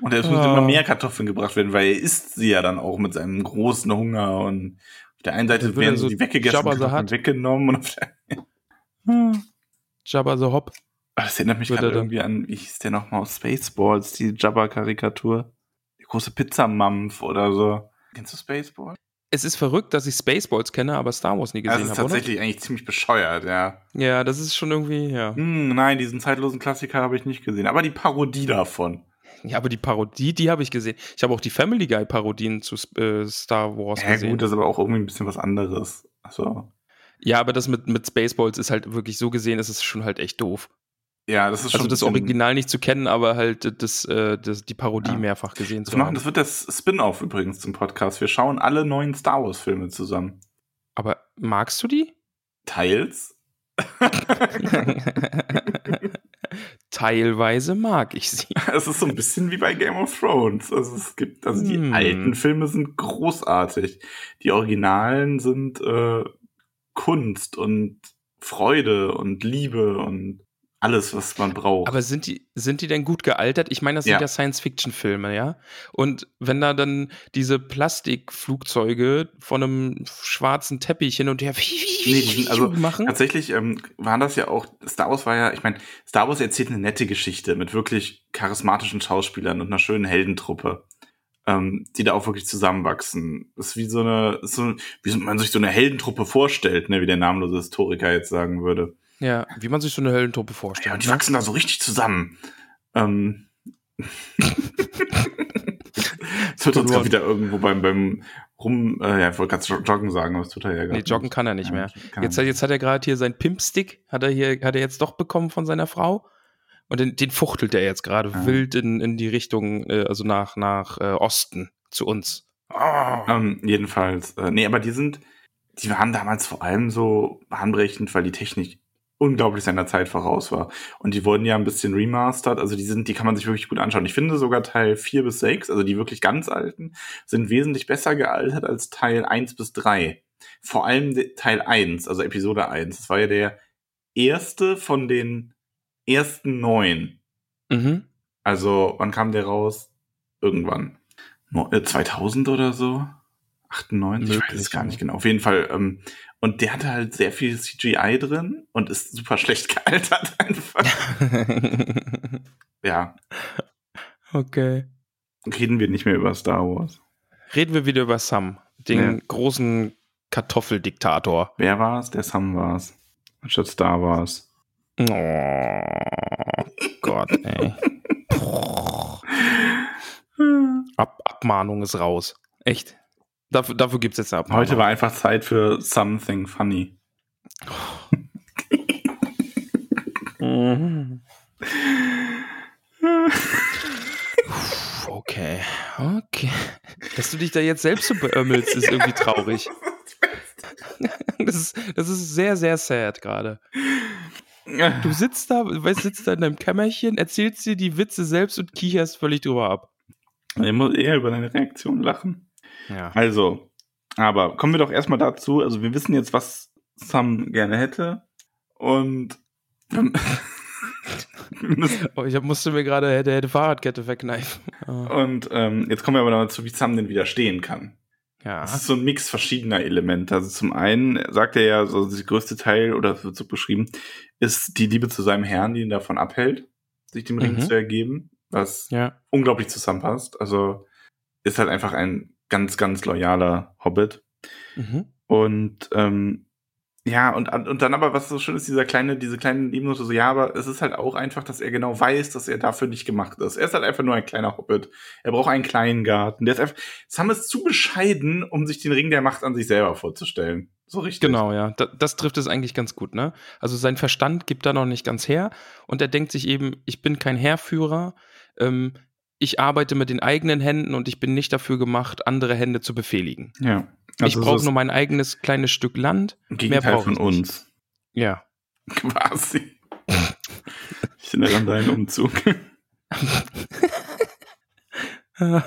Und es müssen Ah. immer mehr Kartoffeln gebracht werden, weil er isst sie ja dann auch mit seinem großen Hunger. Und auf der einen Seite werden er so sie weggegessen, Hutt. weggenommen. Und auf der. Jabba the Hopp. Ah, Das erinnert mich gerade er irgendwie an, wie hieß der nochmal aus Spaceballs, die Jabba-Karikatur. Die große Pizzamampf oder so. Kennst du Spaceballs? Es ist verrückt, dass ich Spaceballs kenne, aber Star Wars nie Das gesehen ist habe, oder? tatsächlich eigentlich ziemlich bescheuert, ja. Ja, das ist schon irgendwie, ja. Hm, nein, diesen zeitlosen Klassiker habe ich nicht gesehen. Aber die Parodie davon. Ja, aber die Parodie, die habe ich gesehen. Ich habe auch die Family Guy Parodien zu äh, Star Wars Ja, gesehen. gut, das ist aber auch irgendwie ein bisschen was anderes. Also, ja, aber das mit, mit Spaceballs ist halt wirklich so gesehen, ist es schon halt echt doof. Ja, das ist schon. Also das Original nicht zu kennen, aber halt das, äh, das, die Parodie Ja. mehrfach gesehen Das, zu machen, haben. das wird das Spin-off übrigens zum Podcast. Wir schauen alle neuen Star Wars-Filme zusammen. Aber magst du die? Teils. Teilweise mag ich sie. Es ist so ein bisschen wie bei Game of Thrones. Also es gibt, also die Hm. alten Filme sind großartig. Die Originalen sind äh, Kunst und Freude und Liebe und alles, was man braucht. Aber sind die, sind die denn gut gealtert? Ich meine, das sind Ja. ja, Science-Fiction-Filme, ja? Und wenn da dann diese Plastikflugzeuge von einem schwarzen Teppich hin und her Nee, also machen. Tatsächlich ähm, waren das ja auch, Star Wars war ja, ich meine, Star Wars erzählt eine nette Geschichte mit wirklich charismatischen Schauspielern und einer schönen Heldentruppe, ähm, die da auch wirklich zusammenwachsen. Das ist wie so eine, so, wie man sich so eine Heldentruppe vorstellt, ne, wie der namenlose Historiker jetzt sagen würde. Ja, wie man sich so eine Höllentruppe Ja, vorstellt. und die ne? wachsen da so richtig zusammen. Ähm. Es wird uns gerade wieder irgendwo beim, beim Rum, äh, ja, ich wollte gerade Joggen sagen, aber das tut er ja gar Nee, nicht. joggen kann er nicht Ja, mehr. Jetzt, hat- jetzt hat er gerade hier seinen Pimpstick, hat er hier, hat er jetzt doch bekommen von seiner Frau. Und den, den fuchtelt er jetzt gerade Ja. wild in, in die Richtung, äh, also nach, nach äh, Osten zu uns. Ähm, jedenfalls, äh, nee, aber die sind, die waren damals vor allem so bahnbrechend, weil die Technik unglaublich seiner Zeit voraus war. Und die wurden ja ein bisschen remastered, also die sind, die kann man sich wirklich gut anschauen. Ich finde sogar Teil 4 bis 6, also die wirklich ganz alten, sind wesentlich besser gealtert als Teil 1 bis 3. Vor allem Teil 1, also Episode 1. Das war ja der erste von den ersten neun. Mhm. Also, wann kam der raus? Irgendwann. No, äh, 2000 oder so? 98? Ich weiß es gar nicht genau. Auf jeden Fall. Ähm, und der hatte halt sehr viel CGI drin und ist super schlecht gealtert einfach. ja, okay. reden wir nicht mehr über Star Wars. Reden wir wieder über Sam, den Ja. großen Kartoffeldiktator. Wer war es? Der Sam war es. Anstatt Star Wars. Oh Gott, ey. Ab Abmahnung ist raus. Echt. Dafür, dafür gibt es jetzt Abmahnung. Heute war einfach Zeit für Something Funny. Mhm. Okay, okay. Dass du dich da jetzt selbst so beömmelst, ist irgendwie traurig. Das ist, das ist sehr, sehr sad gerade. Du sitzt da, weißt, sitzt da in deinem Kämmerchen, erzählst dir die Witze selbst und kicherst völlig drüber ab. Ich muss eher über deine Reaktion lachen. Ja. Also, aber kommen wir doch erstmal dazu. Also, wir wissen jetzt, was Sam gerne hätte. Und Oh, ich musste mir gerade hätte, hätte Fahrradkette verkneifen. Und ähm, jetzt kommen wir aber noch dazu, wie Sam denn widerstehen kann. Ja. Das ist so ein Mix verschiedener Elemente. Also zum einen sagt er ja, so der größte Teil, oder es wird so beschrieben, ist die Liebe zu seinem Herrn, die ihn davon abhält, sich dem Ring Mhm. zu ergeben, was Ja. unglaublich zusammenpasst. Also ist halt einfach ein ganz, ganz loyaler Hobbit. Mhm. Und ähm, ja, und, und dann aber, was so schön ist, dieser kleine, diese kleinen Nebennote, so, ja, aber es ist halt auch einfach, dass er genau weiß, dass er dafür nicht gemacht ist. Er ist halt einfach nur ein kleiner Hobbit. Er braucht einen kleinen Garten. Der ist einfach, Sam ist zu bescheiden, um sich den Ring der Macht an sich selber vorzustellen. So richtig. Genau, ja. Da, das trifft es eigentlich ganz gut, ne? Also sein Verstand gibt da noch nicht ganz her und er denkt sich eben, ich bin kein Heerführer, ähm, ich arbeite mit den eigenen Händen und ich bin nicht dafür gemacht, andere Hände zu befehligen. Ja. ich Also brauche so nur mein eigenes kleines Stück Land. mehr Gegenteil brauch von ich nicht. uns. Ja. Quasi. ich erinnere an deinen Umzug.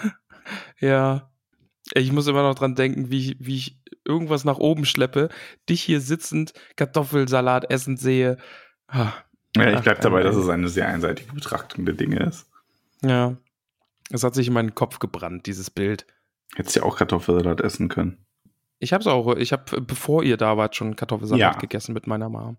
ja. Ich muss immer noch dran denken, wie ich, wie ich irgendwas nach oben schleppe, dich hier sitzend Kartoffelsalat essen sehe. Ah, Ja, ich Ach, bleib dabei, dass es eine sehr einseitige Betrachtung der Dinge ist. Ja. Es hat sich in meinen Kopf gebrannt, dieses Bild. Hättest ja auch Kartoffelsalat essen können. Ich hab's auch, ich habe, bevor ihr da wart, schon Kartoffelsalat Ja. gegessen mit meiner Mom.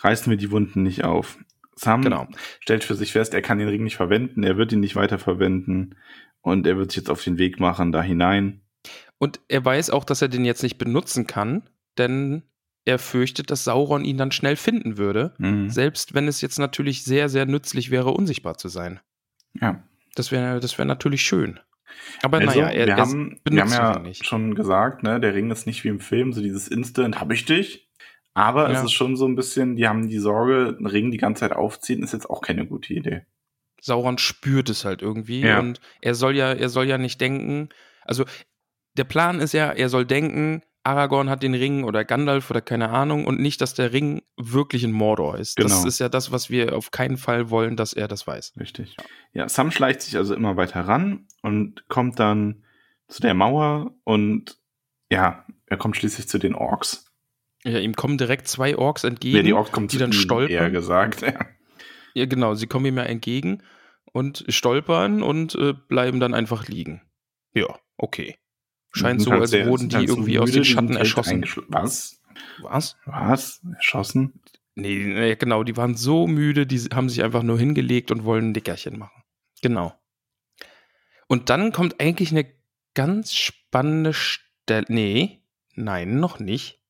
Reißen wir die Wunden nicht auf. Sam Genau. stellt für sich fest, er kann den Ring nicht verwenden, er wird ihn nicht weiter verwenden und er wird sich jetzt auf den Weg machen da hinein. Und er weiß auch, dass er den jetzt nicht benutzen kann, denn er fürchtet, dass Sauron ihn dann schnell finden würde, Mhm. selbst wenn es jetzt natürlich sehr, sehr nützlich wäre, unsichtbar zu sein. Ja. Das wäre das wäre natürlich schön. Aber Also, naja, er, wir, haben, wir haben ja nicht. schon gesagt, ne, der Ring ist nicht wie im Film, so dieses Instant, hab ich dich. Aber es Ja. ist schon so ein bisschen, die haben die Sorge, einen Ring die ganze Zeit aufziehen, ist jetzt auch keine gute Idee. Sauron spürt es halt irgendwie Ja. und er soll ja, er soll ja nicht denken. Also der Plan ist ja, er soll denken, Aragorn hat den Ring oder Gandalf oder keine Ahnung und nicht, dass der Ring wirklich in Mordor ist. Das Genau. ist ja das, was wir auf keinen Fall wollen, dass er das weiß. Richtig. Ja, Sam schleicht sich also immer weiter ran und kommt dann zu der Mauer und ja, er kommt schließlich zu den Orks. Ja, ihm kommen direkt zwei Orks entgegen. Ja, die Orks kommen die zu dann ihm, stolpern. eher gesagt. Ja. Ja, genau, sie kommen ihm ja entgegen und stolpern und äh, bleiben dann einfach liegen. Ja, okay. Scheint Sind so, als wurden die irgendwie aus den Schatten erschossen. Was? Was? Was? Erschossen? Nee, nee, genau, die waren so müde, die haben sich einfach nur hingelegt und wollen ein Dickerchen machen. Genau. Und dann kommt eigentlich eine ganz spannende Stelle. Nee, nein, noch nicht.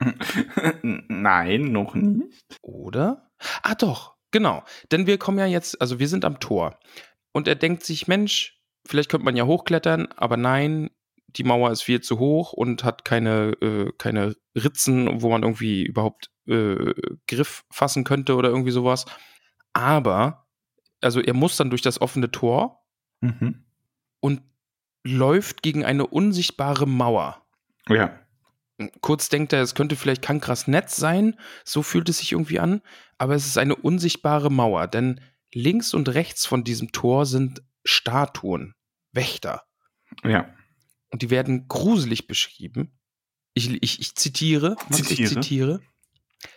Nein, noch nicht. Oder? Ah, doch, genau. Denn wir kommen ja jetzt, also wir sind am Tor. Und er denkt sich, Mensch, vielleicht könnte man ja hochklettern, aber nein, die Mauer ist viel zu hoch und hat keine, äh, keine Ritzen, wo man irgendwie überhaupt äh, Griff fassen könnte oder irgendwie sowas. Aber, also er muss dann durch das offene Tor Mhm. und läuft gegen eine unsichtbare Mauer. Ja. Kurz denkt er, es könnte vielleicht Kankras Netz sein, so fühlt es sich irgendwie an, aber es ist eine unsichtbare Mauer, denn links und rechts von diesem Tor sind Statuen, Wächter, Ja. Und die werden gruselig beschrieben. Ich, ich, ich zitiere, Max, ich Zitiere. zitiere.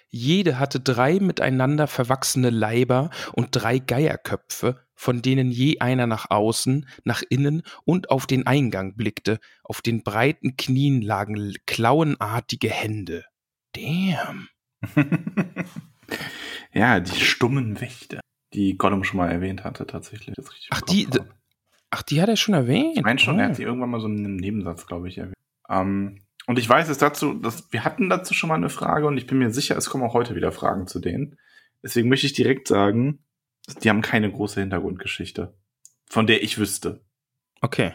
Jede hatte drei miteinander verwachsene Leiber und drei Geierköpfe, von denen je einer nach außen, nach innen und auf den Eingang blickte. Auf den breiten Knien lagen klauenartige Hände. Damn. ja, die stummen Wächter, die Gollum schon mal erwähnt hatte, tatsächlich. Ach, die-. Ach, die hat er schon erwähnt. Ich meine schon, er Oh. hat sie irgendwann mal so in einem Nebensatz, glaube ich, erwähnt. Ähm, und ich weiß es dazu, dass wir hatten dazu schon mal eine Frage und ich bin mir sicher, es kommen auch heute wieder Fragen zu denen. Deswegen möchte ich direkt sagen, die haben keine große Hintergrundgeschichte, von der ich wüsste. Okay.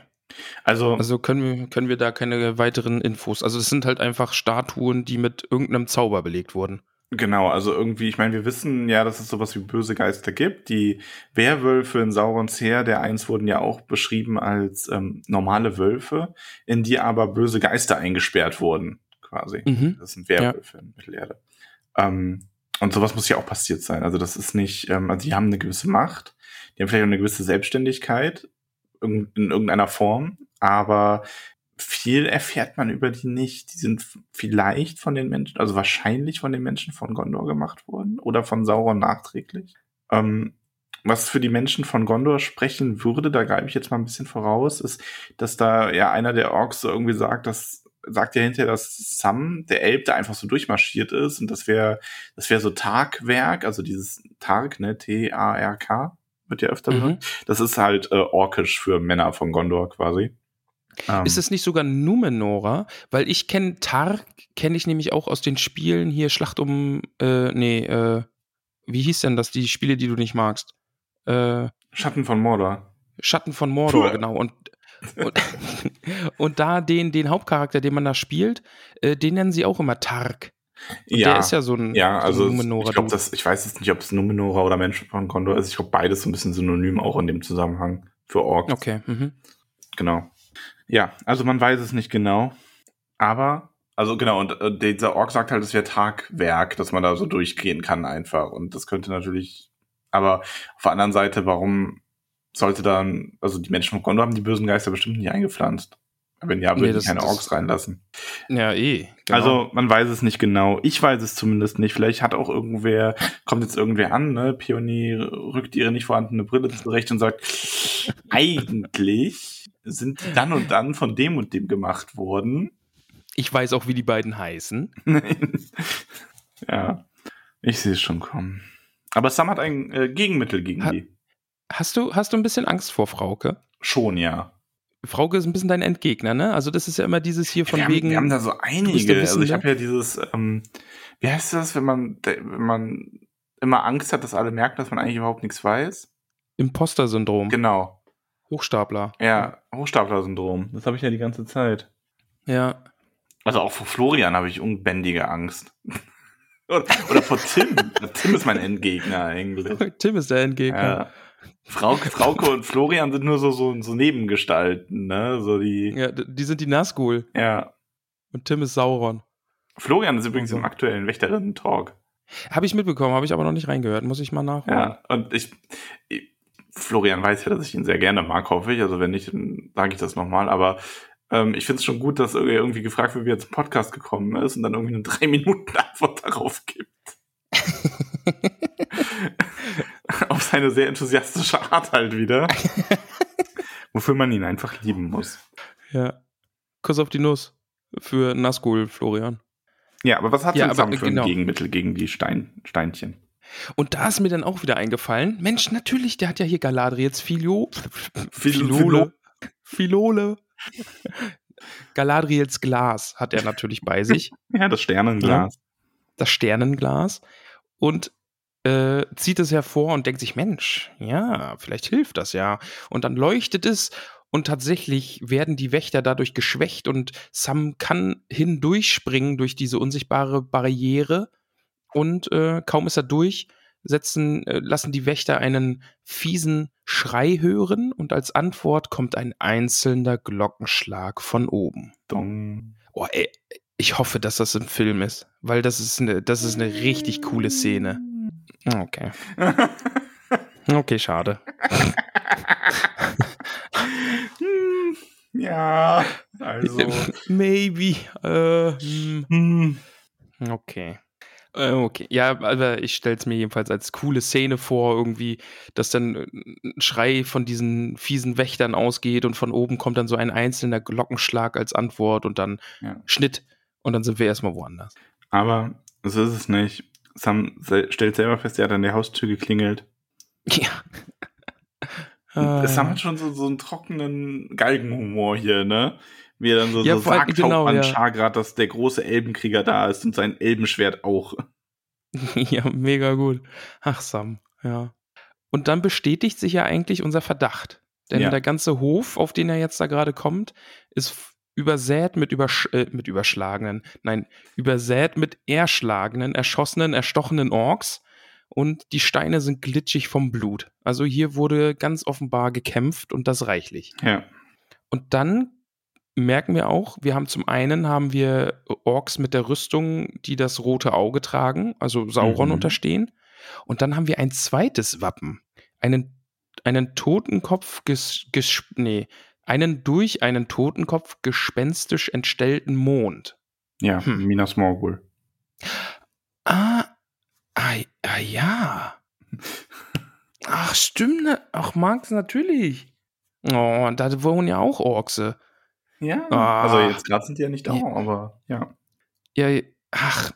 Also, Also können wir, können wir da keine weiteren Infos. Also es sind halt einfach Statuen, die mit irgendeinem Zauber belegt wurden. Genau, also irgendwie, ich meine, wir wissen ja, dass es sowas wie böse Geister gibt. Die Werwölfe in Saurons Heer, der eins wurden ja auch beschrieben als ähm, normale Wölfe, in die aber böse Geister eingesperrt wurden, quasi. Mhm. Das sind Werwölfe in Mittelerde. Ähm, und sowas muss ja auch passiert sein. Also das ist nicht, ähm, also die haben eine gewisse Macht, die haben vielleicht auch eine gewisse Selbstständigkeit in, in irgendeiner Form, aber viel erfährt man über die nicht. Die sind vielleicht von den Menschen, also wahrscheinlich von den Menschen von Gondor gemacht worden oder von Sauron nachträglich. Ähm, was für die Menschen von Gondor sprechen würde, da greife ich jetzt mal ein bisschen voraus, ist, dass da ja einer der Orks so irgendwie sagt, dass sagt ja hinterher, dass Sam, der Elb, da einfach so durchmarschiert ist und das wäre das wäre so Tagwerk, also dieses Tark, ne, T-A-R-K, wird ja öfter Mhm. Das ist halt äh, orkisch für Männer von Gondor quasi. Ähm, Ist es nicht sogar Numenora? Weil ich kenne Tark, kenne ich nämlich auch aus den Spielen hier Schlacht um, äh, nee, äh, wie hieß denn das, die Spiele, die du nicht magst? Äh, Schatten von Mordor. Schatten von Mordor, Puh. genau. Und, und, und da den, den Hauptcharakter, den man da spielt, äh, den nennen sie auch immer Tark. Und Der ist ja so ein, Ja, so also Numenora. ich glaube, Dude. das, ich weiß jetzt nicht, ob es Numenora oder Menschen von Gondor ist. Ich glaube, beides so ein bisschen synonym auch in dem Zusammenhang für Orks. Okay, mhm. Genau. Ja, also man weiß es nicht genau. Aber, also genau, und äh, dieser Ork sagt halt, es wäre Tagwerk, dass man da so durchgehen kann einfach. Und das könnte natürlich, aber auf der anderen Seite, warum sollte dann, also die Menschen von Gondor haben die bösen Geister bestimmt nicht eingepflanzt. Wenn ja, Nee, würden die das- keine das- Orks reinlassen. Ja, eh. Genau. Also man weiß es nicht genau. Ich weiß es zumindest nicht. Vielleicht hat auch irgendwer, kommt jetzt irgendwer an, ne? Pionier rückt ihre nicht vorhandene Brille zurecht und sagt, eigentlich sind dann und dann von dem und dem gemacht worden. ich weiß auch, wie die beiden heißen. ja, ich sehe es schon kommen. Aber Sam hat ein äh, Gegenmittel gegen Ha- die. Hast du, hast du ein bisschen Angst vor Frauke? Schon, ja. Frauke ist ein bisschen dein Endgegner, ne? Also das ist ja immer dieses hier von wir, wegen. haben, wir haben da so einige. Also ich habe ja dieses, ähm, wie heißt das, wenn man, wenn man immer Angst hat, dass alle merken, dass man eigentlich überhaupt nichts weiß? Imposter-Syndrom. Genau. Hochstapler. Ja, Hochstapler-Syndrom. Das habe ich ja die ganze Zeit. Ja. Also auch vor Florian habe ich unbändige Angst. oder, oder vor Tim. Tim ist mein Endgegner eigentlich. Tim ist der Endgegner. Ja. Frauke, Frauke und Florian sind nur so, so, so Nebengestalten, ne? So die. Ja, die sind die Nazgul. Ja. Und Tim ist Sauron. Florian ist übrigens Also. im aktuellen Wächterinnen-Talk. Habe ich mitbekommen, habe ich aber noch nicht reingehört. Muss ich mal nachholen. Ja. Und ich, ich. Florian weiß ja, dass ich ihn sehr gerne mag, hoffe ich. Also wenn nicht, dann sage ich das nochmal. Aber ähm, ich finde es schon gut, dass er irgendwie gefragt wird, wie er zum Podcast gekommen ist und dann irgendwie eine drei Minuten Antwort darauf gibt. Auf seine sehr enthusiastische Art halt wieder. Wofür man ihn einfach lieben muss. Ja. Kuss auf die Nuss. Für Nazgul, Florian. Ja, aber was hat Ja, denn aber, Sam für genau. ein Gegenmittel gegen die Stein, Steinchen? Und da ist mir dann auch wieder eingefallen, Mensch, natürlich, der hat ja hier Galadriels Filio, Filole, Filole. Galadriels Glas hat er natürlich bei sich, Ja, das Sternenglas. das Sternenglas, und äh, zieht es hervor und denkt sich, Mensch, ja, vielleicht hilft das ja. Und dann leuchtet es und tatsächlich werden die Wächter dadurch geschwächt und Sam kann hindurchspringen durch diese unsichtbare Barriere und äh, kaum ist er durch, setzen, äh, lassen die Wächter einen fiesen Schrei hören und als Antwort kommt ein einzelner Glockenschlag von oben. Dong. Oh, ey, ich hoffe, dass das ein Film ist, weil das ist eine, das ist eine richtig coole Szene. Okay. Okay, schade. Hm, ja, also. Maybe. Äh, hm, hm. okay. Äh, Okay, ja, aber ich stelle es mir jedenfalls als coole Szene vor, irgendwie, dass dann äh, ein Schrei von diesen fiesen Wächtern ausgeht und von oben kommt dann so ein einzelner Glockenschlag als Antwort und dann Ja. Schnitt und dann sind wir erstmal woanders. Aber so ist es nicht. Sam stellt selber fest, er hat an der Haustür geklingelt. Ja. Sam Äh, hat schon so, so einen trockenen Galgenhumor hier, ne? Wie er dann so, Ja, so sagt, genau, Hauptmann ja. Schargrad, dass der große Elbenkrieger da ist und sein Elbenschwert auch. ja, mega gut. Ach, Sam, ja. Und dann bestätigt sich ja eigentlich unser Verdacht. Denn Ja. der ganze Hof, auf den er jetzt da gerade kommt, ist übersät mit, übersch äh, mit überschlagenen, nein, übersät mit erschlagenen, erschossenen, erstochenen Orks. Und die Steine sind glitschig vom Blut. Also hier wurde ganz offenbar gekämpft und das reichlich. Ja. Und dann merken wir auch, wir haben zum einen haben wir Orks mit der Rüstung, die das rote Auge tragen, also Sauron Mhm. unterstehen. Und dann haben wir ein zweites Wappen, einen einen Totenkopf ges, ges nee, einen durch einen Totenkopf gespenstisch entstellten Mond. Ja, Hm. Minas Morgul. Ah, ah, ah ja. Ach, stimmt. ne? Ach, Max, natürlich. Oh, da wohnen ja auch Orkse. Ja. Ah. Also jetzt gerade sind die ja nicht da, Ja. aber ja. Ja, ach.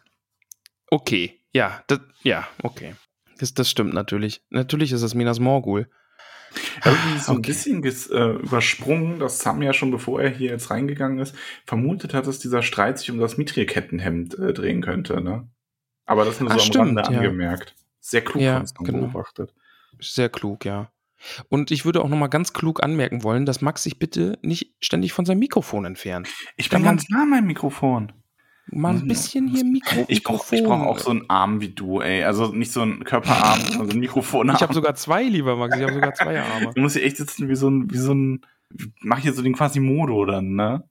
Okay. Ja, das, ja, okay. Das, das stimmt natürlich. Natürlich ist es Minas Morgul. Habe ich so ein Okay. bisschen ges, äh, übersprungen, dass Sam ja schon, bevor er hier jetzt reingegangen ist, vermutet hat, dass dieser Streit sich um das Mithril-Kettenhemd äh, drehen könnte, ne? Aber das nur Ah, so am stimmt, Rande ja. angemerkt. Sehr klug Ja, genau. beobachtet. Sehr klug, ja. Und ich würde auch noch mal ganz klug anmerken wollen, dass Max sich bitte nicht ständig von seinem Mikrofon entfernt. Ich bin ganz nah an meinem Mikrofon. Mal ein bisschen hier Mikro Ich brauche brauch auch so einen Arm wie du, ey. Also nicht so einen Körperarm, sondern so ein Mikrofonarm. Ich habe sogar zwei, lieber Max. Ich habe sogar zwei Arme. Du musst hier echt sitzen wie so ein, wie so ein, mach hier so den Quasimodo dann, ne?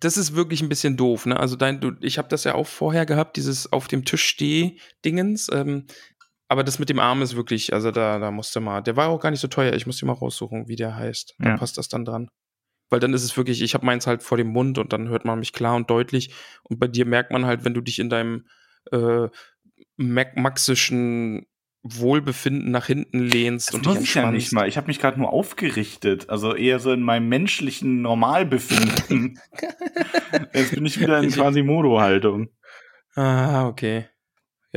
Das ist wirklich ein bisschen doof, ne? Also dein, du, ich habe das ja auch vorher gehabt, dieses auf dem Tisch steh Dingens. Ähm, aber das mit dem Arm ist wirklich, also da, da musste mal, der war auch gar nicht so teuer. Ich muss dir mal raussuchen, wie der heißt. Da Ja. passt das dann dran. Weil dann ist es wirklich, ich habe meins halt vor dem Mund und dann hört man mich klar und deutlich. Und bei dir merkt man halt, wenn du dich in deinem äh, maxischen Wohlbefinden nach hinten lehnst Das und muss dich ich ja nicht mal. Ich habe mich gerade nur aufgerichtet. Also eher so in meinem menschlichen Normalbefinden. Jetzt bin ich wieder in Ich- Quasimodo-Haltung. Ah, okay.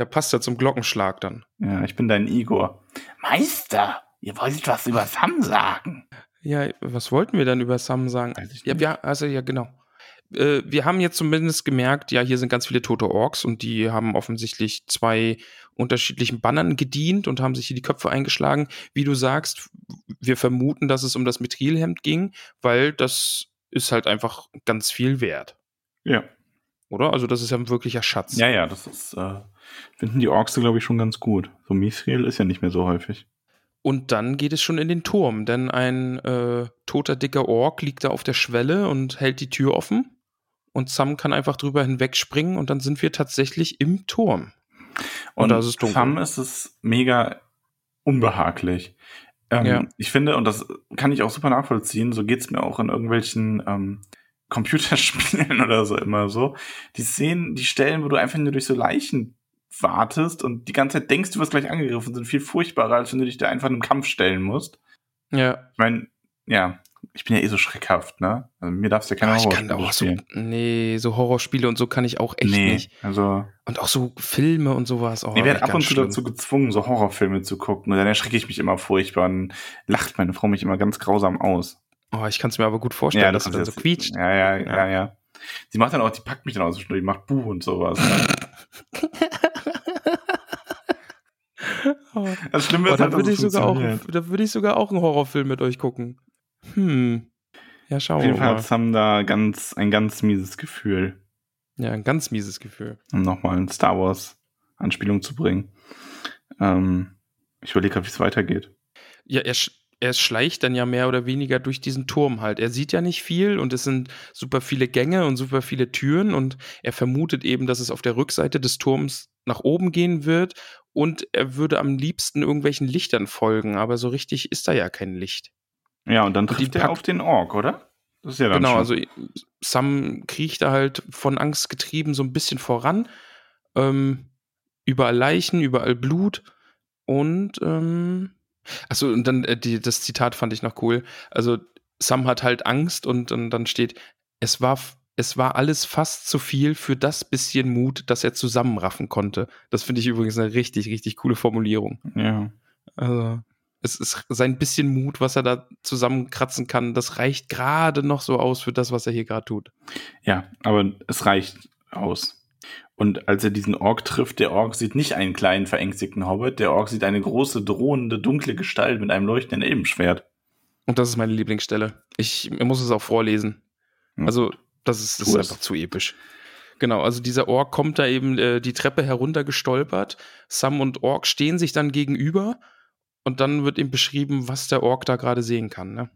Ja, passt ja zum Glockenschlag dann. Ja, ich bin dein Igor. Meister, ihr wollt was über Sam sagen. Ja, was wollten wir denn über Sam sagen? Ja, ja, also ja, genau. Äh, wir haben jetzt zumindest gemerkt, ja, hier sind ganz viele tote Orks und die haben offensichtlich zwei unterschiedlichen Bannern gedient und haben sich hier die Köpfe eingeschlagen. Wie du sagst, wir vermuten, dass es um das Mithrilhemd ging, weil das ist halt einfach ganz viel wert, Ja. Oder? Also das ist ja ein wirklicher Schatz. Ja, ja, das ist, äh, finden die Orks, glaube ich, schon ganz gut. So Mithril ist ja nicht mehr so häufig. Und dann geht es schon in den Turm, denn ein äh, toter, dicker Ork liegt da auf der Schwelle und hält die Tür offen. Und Sam kann einfach drüber hinwegspringen und dann sind wir tatsächlich im Turm. Und da ist es dunkel. Sam ist es mega unbehaglich. Ähm, Ja. Ich finde, und das kann ich auch super nachvollziehen, so geht's mir auch in irgendwelchen ähm, Computerspielen oder so immer so. Die Szenen, die Stellen, wo du einfach nur durch so Leichen wartest und die ganze Zeit denkst, du wirst gleich angegriffen, sind viel furchtbarer, als wenn du dich da einfach in einem Kampf stellen musst. Ja. Ich meine, ja, ich bin ja eh so schreckhaft, ne? Also mir darfst du ja keine Ah, ich kann Horrorspiele auch so, spielen. nee, so Horrorspiele und so kann ich auch echt nee, nicht. also Und auch so Filme und sowas. Oh, Ich werde ab und zu dazu gezwungen, so Horrorfilme zu gucken. Und dann erschrecke ich mich immer furchtbar und lacht meine Frau mich immer ganz grausam aus. Oh, ich kann es mir aber gut vorstellen, dass du dann so quietscht. Ja, ja, ja, Ja. ja, Sie macht dann auch, die packt mich dann auch so schnell, die macht Buh und sowas. Oh, Das Schlimme oh, ist da halt, dass würde es ich sogar auch, da würde ich sogar auch einen Horrorfilm mit euch gucken. Hm. Ja, schauen Auf wir jeden Fall mal. Sam da ganz, ein ganz mieses Gefühl, Ja, ein ganz mieses Gefühl. um nochmal eine Star Wars Anspielung zu bringen. Ähm, ich überlege gerade, wie es weitergeht. Ja, er, sch er schleicht dann ja mehr oder weniger durch diesen Turm halt. Er sieht ja nicht viel und es sind super viele Gänge und super viele Türen und er vermutet eben, dass es auf der Rückseite des Turms nach oben gehen wird und er würde am liebsten irgendwelchen Lichtern folgen, aber so richtig ist da ja kein Licht. Ja, und dann Und trifft er packt- auf den Ork, oder? Das ist ja dann genau, schon. also Sam kriecht da halt von Angst getrieben so ein bisschen voran. Ähm, überall Leichen, überall Blut und ähm, achso, und dann äh, die, das Zitat fand ich noch cool. Also Sam hat halt Angst und, und dann steht, es war, es war alles fast zu viel für das bisschen Mut, das er zusammenraffen konnte. Das finde ich übrigens eine richtig, richtig coole Formulierung. ja. Also, es ist sein bisschen Mut, was er da zusammenkratzen kann, das reicht gerade noch so aus für das, was er hier gerade tut. Ja, aber es reicht aus. Und als er diesen Ork trifft, der Ork sieht nicht einen kleinen, verängstigten Hobbit, der Ork sieht eine große, drohende, dunkle Gestalt mit einem leuchtenden Elbenschwert. Und das ist meine Lieblingsstelle. Ich muss es auch vorlesen. Ja. Also, das ist, das ist einfach zu episch. Genau, also dieser Ork kommt da eben äh, die Treppe heruntergestolpert. Sam und Ork stehen sich dann gegenüber und dann wird ihm beschrieben, was der Ork da gerade sehen kann. Ne?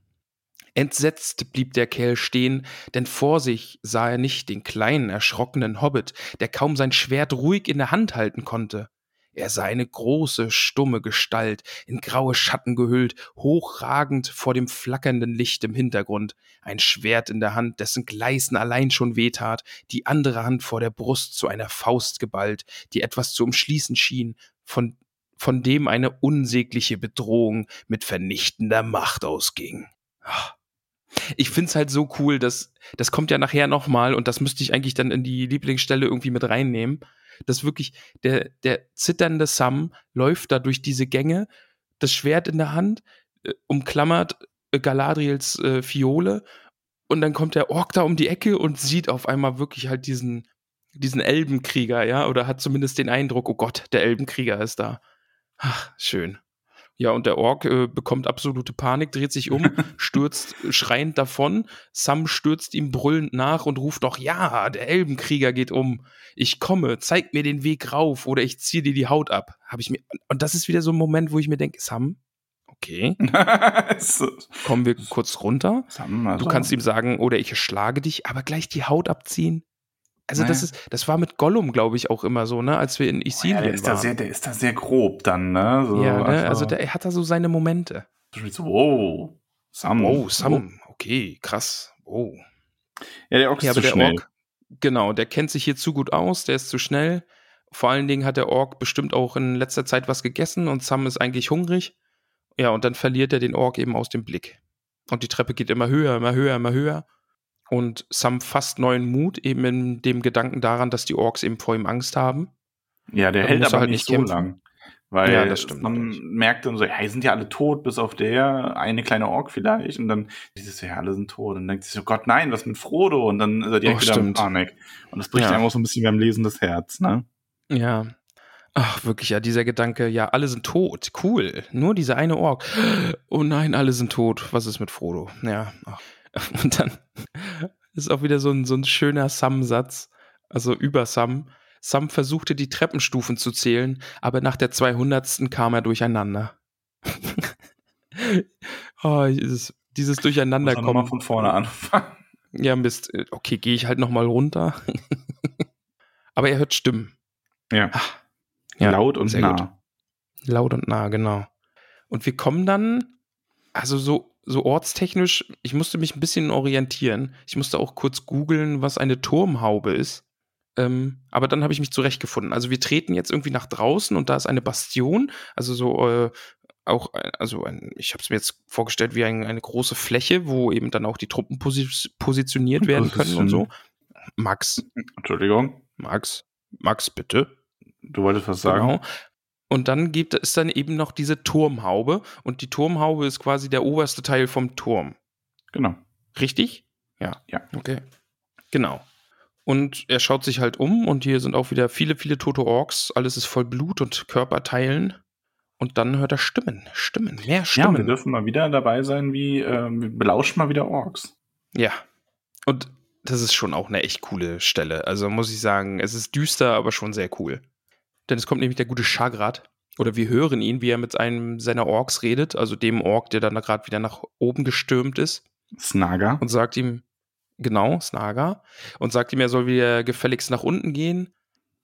Entsetzt blieb der Kerl stehen, denn vor sich sah er nicht den kleinen, erschrockenen Hobbit, der kaum sein Schwert ruhig in der Hand halten konnte. Er sah eine große, stumme Gestalt, in graue Schatten gehüllt, hochragend vor dem flackernden Licht im Hintergrund, ein Schwert in der Hand, dessen Gleißen allein schon wehtat, die andere Hand vor der Brust zu einer Faust geballt, die etwas zu umschließen schien, von, von dem eine unsägliche Bedrohung mit vernichtender Macht ausging. Ah. Ich find's halt so cool, dass das kommt ja nachher nochmal und das müsste ich eigentlich dann in die Lieblingsstelle irgendwie mit reinnehmen, dass wirklich der, der zitternde Sam läuft da durch diese Gänge, das Schwert in der Hand, äh, umklammert äh, Galadriels äh, Fiole und dann kommt der Ork da um die Ecke und sieht auf einmal wirklich halt diesen, diesen Elbenkrieger, ja, oder hat zumindest den Eindruck, oh Gott, der Elbenkrieger ist da. Ach, schön. Ja, und der Ork äh, bekommt absolute Panik, dreht sich um, stürzt schreiend davon. Sam stürzt ihm brüllend nach und ruft noch, ja, der Elbenkrieger geht um. Ich komme, zeig mir den Weg rauf oder ich ziehe dir die Haut ab. Hab ich mir, und das ist wieder so ein Moment, wo ich mir denke, Sam, okay. Kommen wir kurz runter. Sam, also. Du kannst ihm sagen, oder ich schlage dich, aber gleich die Haut abziehen. Also naja. das ist, das war mit Gollum, glaube ich, auch immer so, ne, als wir in Isilien oh, ja, der waren. Da sehr, der ist da sehr grob dann, ne? So, ja, ne? also, also der hat da so seine Momente. So, wow, Sam. Oh, Sam, okay, krass. Oh. Ja, der Ork ist ja, zu der schnell. Ork, genau, der kennt sich hier zu gut aus, der ist zu schnell. Vor allen Dingen hat der Ork bestimmt auch in letzter Zeit was gegessen und Sam ist eigentlich hungrig. Ja, und dann verliert er den Ork eben aus dem Blick. Und die Treppe geht immer höher, immer höher, immer höher und Sam fasst neuen Mut, eben in dem Gedanken daran, dass die Orks eben vor ihm Angst haben. Ja, der dann hält aber halt nicht so kämpfen. lang. Weil ja, das stimmt man natürlich. merkt dann so, hey, sind ja alle tot, bis auf der eine kleine Ork vielleicht. Und dann dieses, ja, alle sind tot. Und dann denkt sich so, Gott, nein, was mit Frodo? Und dann ist er direkt oh, wieder stimmt. in Panik. Und das bricht ja. einfach so ein bisschen beim Lesen das Herz, ne? Ja. Ach, wirklich, ja, dieser Gedanke, ja, alle sind tot. Cool. Nur diese eine Ork. Oh nein, alle sind tot. Was ist mit Frodo? Ja. Ach. Und dann ist auch wieder so ein, so ein schöner Sam-Satz, also über Sam. Sam versuchte die Treppenstufen zu zählen, aber nach der 200. kam er durcheinander. oh, dieses, dieses Durcheinanderkommen. Mal von vorne anfangen. Ja, Mist. Okay, gehe ich halt noch mal runter. aber er hört Stimmen. Ja. Ach, ja Laut und nah. Gut. Laut und nah, genau. Und wir kommen dann, also so so ortstechnisch, ich musste mich ein bisschen orientieren. Ich musste auch kurz googeln, was eine Turmhaube ist. Ähm, aber dann habe ich mich zurechtgefunden. Also wir treten jetzt irgendwie nach draußen und da ist eine Bastion, also so äh, auch, äh, also ein, ich habe es mir jetzt vorgestellt wie ein, eine große Fläche, wo eben dann auch die Truppen posi positioniert werden können und so. Max. Entschuldigung. Max. Max, bitte. Du wolltest was sagen? Genau. Und dann gibt es dann eben noch diese Turmhaube. Und die Turmhaube ist quasi der oberste Teil vom Turm. Genau. Richtig? Ja. Ja. Okay. Genau. Und er schaut sich halt um und hier sind auch wieder viele, viele tote Orks. Alles ist voll Blut und Körperteilen. Und dann hört er Stimmen. Stimmen. Mehr Stimmen. Ja, wir dürfen mal wieder dabei sein, wie äh, wir belauschen mal wieder Orks. Ja. Und das ist schon auch eine echt coole Stelle. Also muss ich sagen, es ist düster, aber schon sehr cool. Denn es kommt nämlich der gute Chagrat. Oder wir hören ihn, wie er mit einem seiner Orks redet, also dem Ork, der dann da gerade wieder nach oben gestürmt ist. Snaga. Und sagt ihm, genau, Snaga. Und sagt ihm, er soll wieder gefälligst nach unten gehen.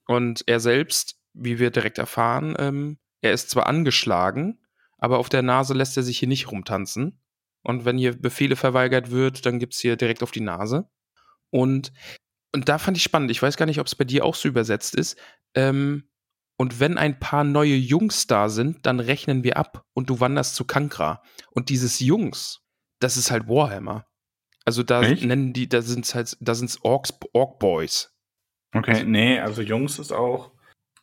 Und er selbst, wie wir direkt erfahren, ähm, er ist zwar angeschlagen, aber auf der Nase lässt er sich hier nicht rumtanzen. Und wenn hier Befehle verweigert wird, dann gibt es hier direkt auf die Nase. Und, und da fand ich spannend. Ich weiß gar nicht, ob es bei dir auch so übersetzt ist. Ähm, und wenn ein paar neue Jungs da sind, dann rechnen wir ab und du wanderst zu Kankra. Und dieses Jungs, das ist halt Warhammer. Also da Echt? nennen die, da sind halt, da sind's Orks, Ork Boys. Okay, also, nee, also Jungs ist auch,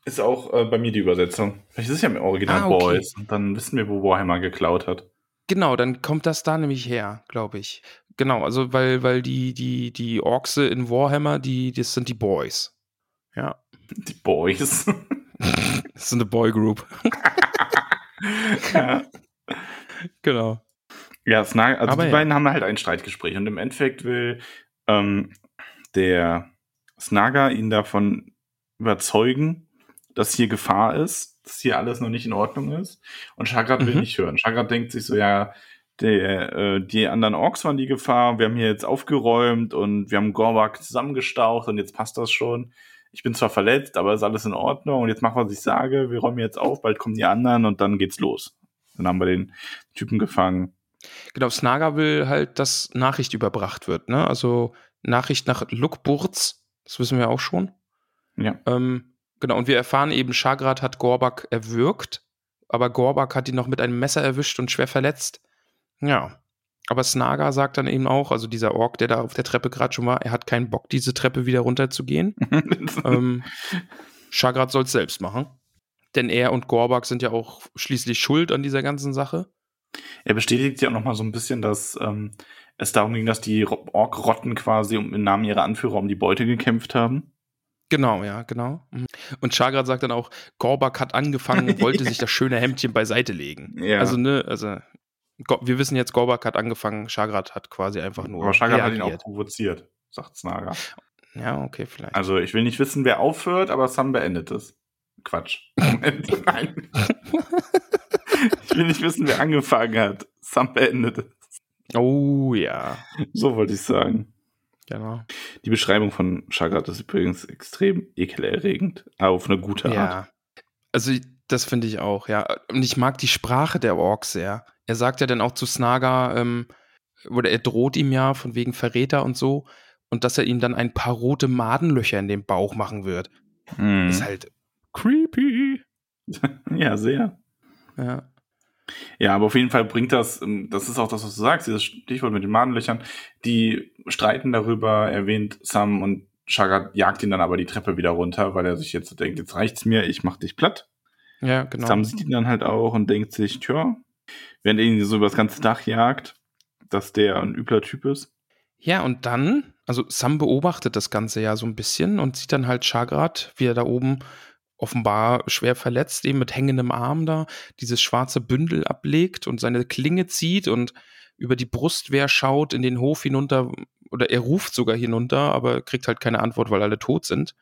ist auch äh, bei mir die Übersetzung. Vielleicht ist es ja im Original ah, okay. Boys und dann wissen wir, wo Warhammer geklaut hat. Genau, dann kommt das da nämlich her, glaube ich. Genau, also weil, weil die, die, die Orkse in Warhammer, die, das sind die Boys. Ja. Die Boys. das ist eine Boygroup. ja. Genau. Ja, Snag, also Aber die ja. beiden haben halt ein Streitgespräch und im Endeffekt will ähm, der Snaga ihn davon überzeugen, dass hier Gefahr ist, dass hier alles noch nicht in Ordnung ist. Und Chagrat mhm. will nicht hören. Chagrat denkt sich so, ja, der, äh, die anderen Orks waren die Gefahr, wir haben hier jetzt aufgeräumt und wir haben Gorbak zusammengestaucht und jetzt passt das schon ich bin zwar verletzt, aber ist alles in Ordnung und jetzt mach, was ich sage, wir räumen jetzt auf, bald kommen die anderen und dann geht's los. Dann haben wir den Typen gefangen. Genau, Snaga will halt, dass Nachricht überbracht wird, ne? Also Nachricht nach Lukburz, das wissen wir auch schon. Ja. Ähm, genau, und wir erfahren eben, Chagrat hat Gorbak erwürgt, aber Gorbak hat ihn noch mit einem Messer erwischt und schwer verletzt. Ja. Aber Snaga sagt dann eben auch, also dieser Ork, der da auf der Treppe gerade schon war, er hat keinen Bock, diese Treppe wieder runterzugehen. ähm, Shagrat soll es selbst machen. Denn er und Gorbak sind ja auch schließlich schuld an dieser ganzen Sache. Er bestätigt ja auch nochmal so ein bisschen, dass ähm, es darum ging, dass die Ork-Rotten quasi um, im Namen ihrer Anführer um die Beute gekämpft haben. Genau, ja, genau. Mhm. Und Chagrat sagt dann auch, Gorbak hat angefangen und wollte sich das schöne Hemdchen beiseite legen. Ja. Also, ne, also wir wissen jetzt, Gorbak hat angefangen, Chagrat hat quasi einfach nur. Aber Chagrat hat ihn auch provoziert, sagt Snaga. Ja, okay, vielleicht. Also ich will nicht wissen, wer aufhört, aber Sam beendet es. Quatsch. Moment, nein. ich will nicht wissen, wer angefangen hat. Sam beendet es. Oh ja. So wollte ich sagen. Genau. Die Beschreibung von Chagrat ist übrigens extrem ekelerregend, auf eine gute Art. Ja. Also das finde ich auch, ja. Und ich mag die Sprache der Orks sehr. Er sagt ja dann auch zu Snaga, ähm, oder er droht ihm ja von wegen Verräter und so, und dass er ihm dann ein paar rote Madenlöcher in den Bauch machen wird. Hm. Ist halt creepy. ja, sehr. Ja. Ja, aber auf jeden Fall bringt das, ähm, das ist auch das, was du sagst, dieses Stichwort mit den Madenlöchern, die streiten darüber, erwähnt Sam und Shagat jagt ihn dann aber die Treppe wieder runter, weil er sich jetzt denkt, jetzt reicht's mir, ich mach dich platt. Ja, genau. Sam sieht ihn dann halt auch und denkt sich, tja, während er ihn so über das ganze Dach jagt, dass der ein übler Typ ist. Ja, und dann, also Sam beobachtet das Ganze ja so ein bisschen und sieht dann halt Shagrat, wie er da oben offenbar schwer verletzt, eben mit hängendem Arm da, dieses schwarze Bündel ablegt und seine Klinge zieht und über die Brustwehr schaut, in den Hof hinunter, oder er ruft sogar hinunter, aber kriegt halt keine Antwort, weil alle tot sind.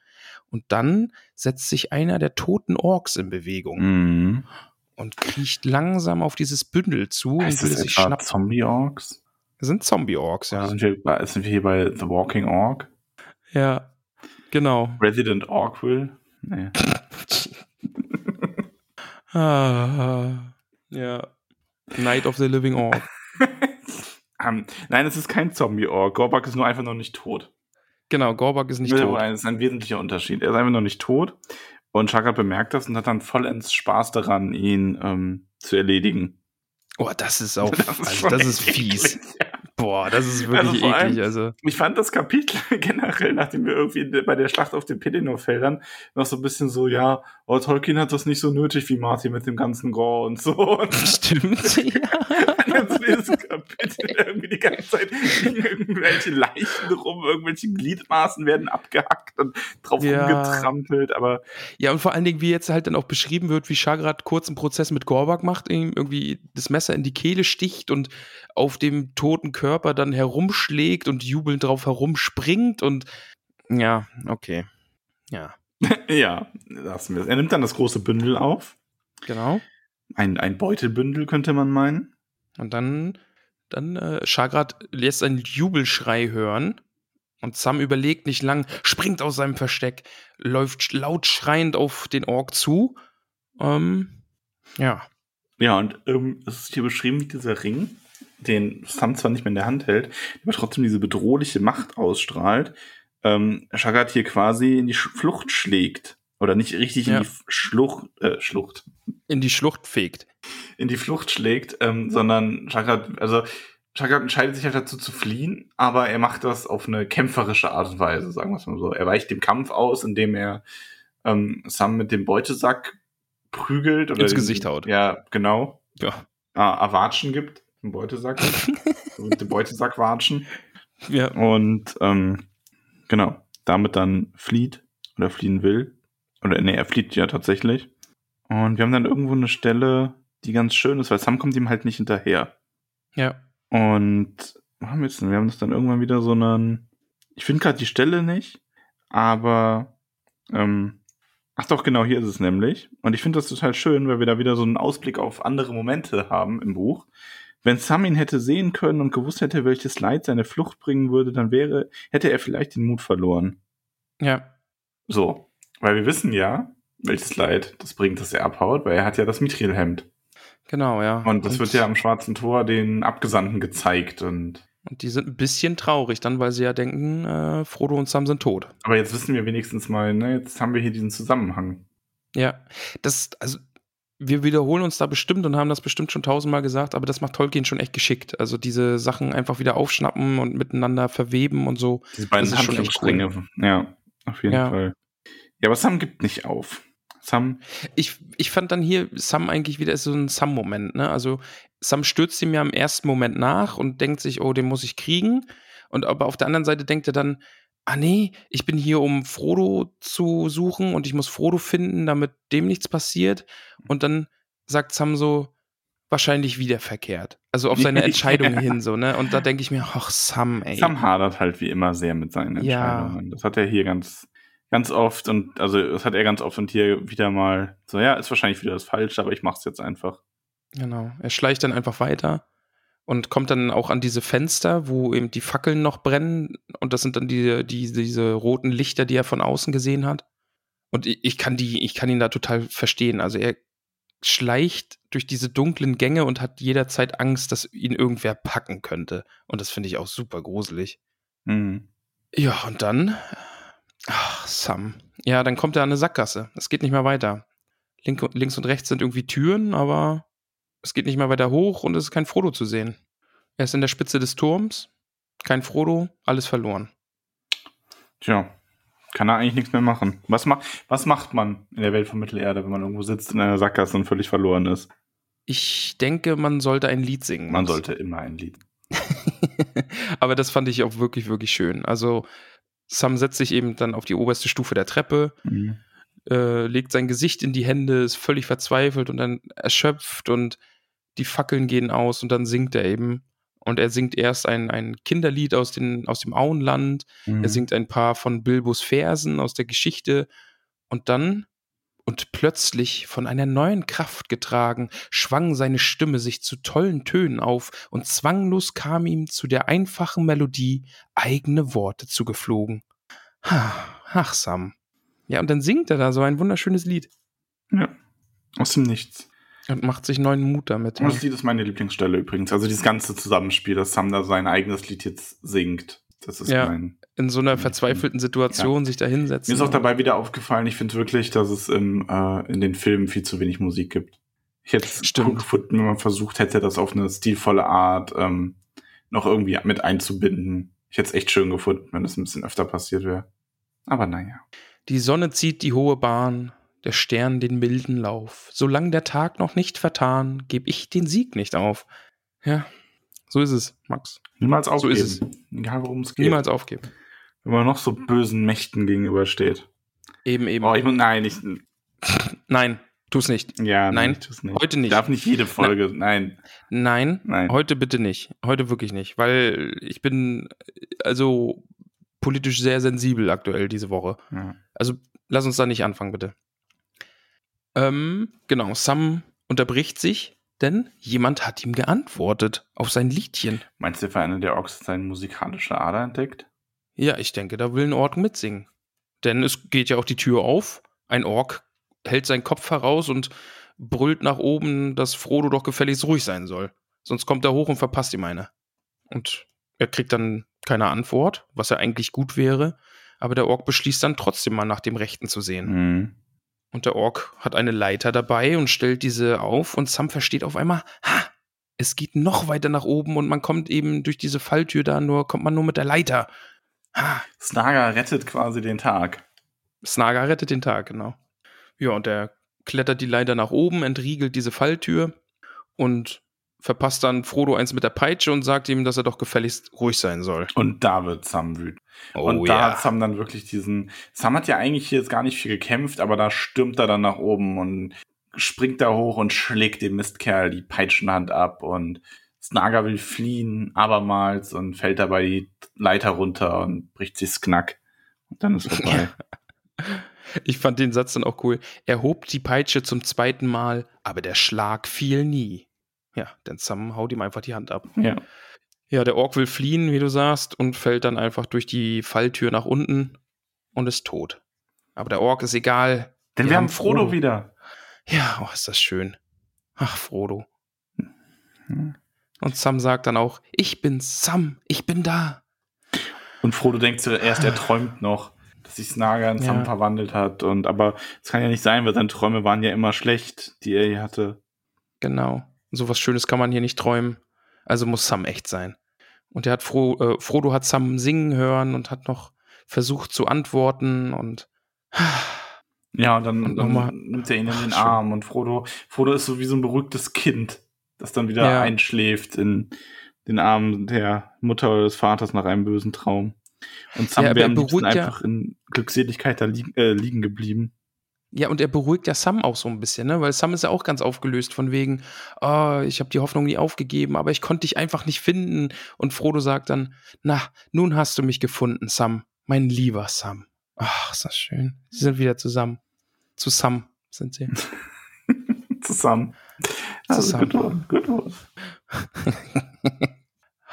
Und dann setzt sich einer der toten Orks in Bewegung mhm. Und kriecht langsam auf dieses Bündel zu heißt und will sich schnappen. Zombie-Orks? Das sind Zombie-Orks, ja. Sind wir, bei, sind wir hier bei The Walking Ork? Ja, genau. Resident Orkville? Nee. ah, ja. Night of the Living Orc. um, nein, es ist kein Zombie-Orc. Gorbak ist nur einfach noch nicht tot. Genau, Gorbak ist nicht tot. Das ist ein wesentlicher Unterschied. Er ist einfach noch nicht tot. Und Chaka bemerkt das und hat dann vollends Spaß daran, ihn ähm, zu erledigen. Oh, das ist auch, das ist, also, das ist fies. Ja. Boah, das ist wirklich also eklig. also. Ich fand das Kapitel generell, nachdem wir irgendwie bei der Schlacht auf den Pelennor-Feldern noch so ein bisschen so, ja, oh, Tolkien hat das nicht so nötig wie Martin mit dem ganzen Gore und so. Stimmt, ja. also dieses Kapitel irgendwie die ganze Zeit irgendwelche Leichen rum, irgendwelche Gliedmaßen werden abgehackt und drauf ja. rumgetrampelt, aber. Ja, und vor allen Dingen, wie jetzt halt dann auch beschrieben wird, wie Shagrat kurz einen Prozess mit Gorbak macht, irgendwie das Messer in die Kehle sticht und auf dem toten Körper dann herumschlägt und jubelnd drauf herumspringt und ja, okay. Ja. ja, lassen wir es. Er nimmt dann das große Bündel auf. Genau. Ein, ein Beutelbündel könnte man meinen. Und dann, dann äh, Shagrat lässt einen Jubelschrei hören. Und Sam überlegt nicht lang, springt aus seinem Versteck, läuft laut schreiend auf den Ork zu. Ähm, ja. Ja, und ähm, es ist hier beschrieben, wie dieser Ring den Sam zwar nicht mehr in der Hand hält, aber trotzdem diese bedrohliche Macht ausstrahlt, ähm, Shagat hier quasi in die Flucht schlägt. Oder nicht richtig ja. in die Schlucht, äh, Schlucht. In die Schlucht fegt. In die Flucht schlägt, ähm, sondern Shagat, also Shagat entscheidet sich halt dazu zu fliehen, aber er macht das auf eine kämpferische Art und Weise, sagen wir es mal so. Er weicht dem Kampf aus, indem er ähm, Sam mit dem Beutesack prügelt. Oder Ins Gesicht haut. Ja, genau. Ja. Äh, Erwatschen gibt. Einen Beutesack. mit dem Beutesack watschen. Ja. Und ähm, genau, damit dann flieht oder fliehen will. Oder nee, er flieht ja tatsächlich. Und wir haben dann irgendwo eine Stelle, die ganz schön ist, weil Sam kommt ihm halt nicht hinterher. Ja. Und haben wir jetzt denn? Wir haben das dann irgendwann wieder so einen. Ich finde gerade die Stelle nicht, aber ähm, ach doch, genau, hier ist es nämlich. Und ich finde das total schön, weil wir da wieder so einen Ausblick auf andere Momente haben im Buch. Wenn Sam ihn hätte sehen können und gewusst hätte, welches Leid seine Flucht bringen würde, dann wäre, hätte er vielleicht den Mut verloren. Ja. So. Weil wir wissen ja, welches Leid das bringt, dass er abhaut, weil er hat ja das Mithril-Hemd. Genau, ja. Und das und wird ja am Schwarzen Tor den Abgesandten gezeigt und. Und die sind ein bisschen traurig dann, weil sie ja denken, äh, Frodo und Sam sind tot. Aber jetzt wissen wir wenigstens mal, ne, jetzt haben wir hier diesen Zusammenhang. Ja, das, also wir wiederholen uns da bestimmt und haben das bestimmt schon tausendmal gesagt, aber das macht Tolkien schon echt geschickt. Also diese Sachen einfach wieder aufschnappen und miteinander verweben und so. Diese beiden das schon echt cool. Ja, auf jeden Ja. Fall. Ja, aber Sam gibt nicht auf. Sam, Ich, ich fand dann hier Sam eigentlich wieder ist so ein Sam-Moment, ne? Also Sam stürzt ihm ja im ersten Moment nach und denkt sich, oh, den muss ich kriegen. Und aber auf der anderen Seite denkt er dann, ah nee, ich bin hier, um Frodo zu suchen und ich muss Frodo finden, damit dem nichts passiert. Und dann sagt Sam so, wahrscheinlich wieder verkehrt. Also auf seine Entscheidung Ja. hin, so, ne? Und da denke ich mir, ach, Sam, ey. Sam hadert halt wie immer sehr mit seinen Ja. Entscheidungen. Das hat er hier ganz, ganz oft und also das hat er ganz oft und hier wieder mal so, ja, ist wahrscheinlich wieder das Falsche, aber ich mach's jetzt einfach. Genau. Er schleicht dann einfach weiter und kommt dann auch an diese Fenster, wo eben die Fackeln noch brennen. Und das sind dann die, die, diese roten Lichter, die er von außen gesehen hat. Und ich, kann die, ich kann ihn da total verstehen. Also er schleicht durch diese dunklen Gänge und hat jederzeit Angst, dass ihn irgendwer packen könnte. Und das finde ich auch super gruselig. Mhm. Ja, und dann. Ach, Sam. Ja, dann kommt er an eine Sackgasse. Es geht nicht mehr weiter. Link, links und rechts sind irgendwie Türen, aber es geht nicht mehr weiter hoch und es ist kein Frodo zu sehen. Er ist in der Spitze des Turms. Kein Frodo, alles verloren. Tja, kann er eigentlich nichts mehr machen. Was, ma was macht man in der Welt von Mittelerde, wenn man irgendwo sitzt in einer Sackgasse und völlig verloren ist? Ich denke, man sollte ein Lied singen. Man sollte immer ein Lied. Aber das fand ich auch wirklich, wirklich schön. Also, Sam setzt sich eben dann auf die oberste Stufe der Treppe, Mhm. Äh, legt sein Gesicht in die Hände, ist völlig verzweifelt und dann erschöpft und die Fackeln gehen aus und dann singt er eben. Und er singt erst ein, ein Kinderlied aus, den, aus dem Auenland, Mhm. er singt ein paar von Bilbos Versen aus der Geschichte und dann und plötzlich von einer neuen Kraft getragen, schwang seine Stimme sich zu tollen Tönen auf und zwanglos kam ihm zu der einfachen Melodie eigene Worte zugeflogen. Ha, Ach, Sam. Ja, und dann singt er da so ein wunderschönes Lied Ja. Aus dem Nichts. und macht sich neuen Mut damit. Und das Lied ist meine Lieblingsstelle übrigens. Also dieses ganze Zusammenspiel, dass Sam da sein eigenes Lied jetzt singt. Das ist Ja. mein. In so einer verzweifelten Situation sich da hinsetzen. Mir ist auch dabei wieder aufgefallen, ich finde wirklich, dass es im, äh, in den Filmen viel zu wenig Musik gibt. Ich hätte es cool gefunden, wenn man versucht hätte, das auf eine stilvolle Art ähm, noch irgendwie mit einzubinden. Ich hätte es echt schön gefunden, wenn das ein bisschen öfter passiert wäre. Aber naja. Die Sonne zieht die hohe Bahn, der Stern den milden Lauf. Solang der Tag noch nicht vertan, geb ich den Sieg nicht auf. Ja, so ist es, Max. Niemals aufgeben. ist es. Egal worum es geht. Niemals aufgeben. Wenn man noch so bösen Mächten gegenübersteht. Eben, eben. Oh, ich muss, nein, ich, Nein, tu's nicht. ja, Nein, ich tu's nicht. heute nicht. Darf nicht jede Folge, nein. Nein, Nein. heute bitte nicht. Heute wirklich nicht, weil ich bin also politisch sehr sensibel aktuell diese Woche. Ja. Also lass uns da nicht anfangen, bitte. Ähm, genau, Sam unterbricht sich, denn jemand hat ihm geantwortet auf sein Liedchen. Meinst du, für einen der Orks seine musikalische Ader entdeckt? Ja, ich denke, da will ein Ork mitsingen. Denn es geht ja auch die Tür auf. Ein Ork hält seinen Kopf heraus und brüllt nach oben, dass Frodo doch gefälligst ruhig sein soll. Sonst kommt er hoch und verpasst ihm eine. Und er kriegt dann keine Antwort, was ja eigentlich gut wäre. Aber der Ork beschließt dann trotzdem mal nach dem Rechten zu sehen. Mhm. Und der Ork hat eine Leiter dabei und stellt diese auf und Sam versteht auf einmal, ha, es geht noch weiter nach oben und man kommt eben durch diese Falltür da nur, kommt man nur mit der Leiter. Ha, Snaga rettet quasi den Tag. Snaga rettet den Tag, genau. Ja, und er klettert die Leiter nach oben, entriegelt diese Falltür und verpasst dann Frodo eins mit der Peitsche und sagt ihm, dass er doch gefälligst ruhig sein soll. Und da wird Sam wütend. Oh und da hat Sam dann wirklich diesen. Sam hat ja eigentlich hier jetzt gar nicht viel gekämpft, aber da stürmt er dann nach oben und springt da hoch und schlägt dem Mistkerl die Peitschenhand ab und Snaga will fliehen, abermals und fällt dabei die Leiter runter und bricht sich's Knack. Und dann ist vorbei. Ich fand den Satz dann auch cool. Er hob die Peitsche zum zweiten Mal, aber der Schlag fiel nie. Ja, denn Sam haut ihm einfach die Hand ab. ja. Ja, der Ork will fliehen, wie du sagst, und fällt dann einfach durch die Falltür nach unten und ist tot. Aber der Ork ist egal. Denn wir, Wir haben haben Frodo, Frodo. wieder. Ja, oh, ist das schön. Ach, Frodo. Hm. Und Sam sagt dann auch, ich bin Sam, ich bin da. Und Frodo denkt zuerst, er träumt noch. dass sich Snaga in Sam Ja. verwandelt hat. Und aber es kann ja nicht sein, weil seine Träume waren ja immer schlecht, die er hier hatte. Genau. So was Schönes kann man hier nicht träumen. Also muss Sam echt sein. Und er hat Fro äh, Frodo hat Sam singen hören und hat noch versucht zu antworten und Ja, und dann, Und dann nochmal- nimmt er ihn in Ach, den schön. Arm und Frodo, Frodo ist so wie so ein beruhigtes Kind, das dann wieder Ja. einschläft in den Armen der Mutter oder des Vaters nach einem bösen Traum. Und Sam Ja, wäre am liebsten ja- einfach in Glückseligkeit da liegen, äh, liegen geblieben. Ja, und er beruhigt ja Sam auch so ein bisschen, ne? Weil Sam ist ja auch ganz aufgelöst von wegen, oh, ich habe die Hoffnung nie aufgegeben, aber ich konnte dich einfach nicht finden. Und Frodo sagt dann, na, nun hast du mich gefunden, Sam, mein lieber Sam. Ach, ist das schön. Sie sind wieder zusammen. Zu Sam sind sie. Zusammen. Also, Zusammen. Good one, good one.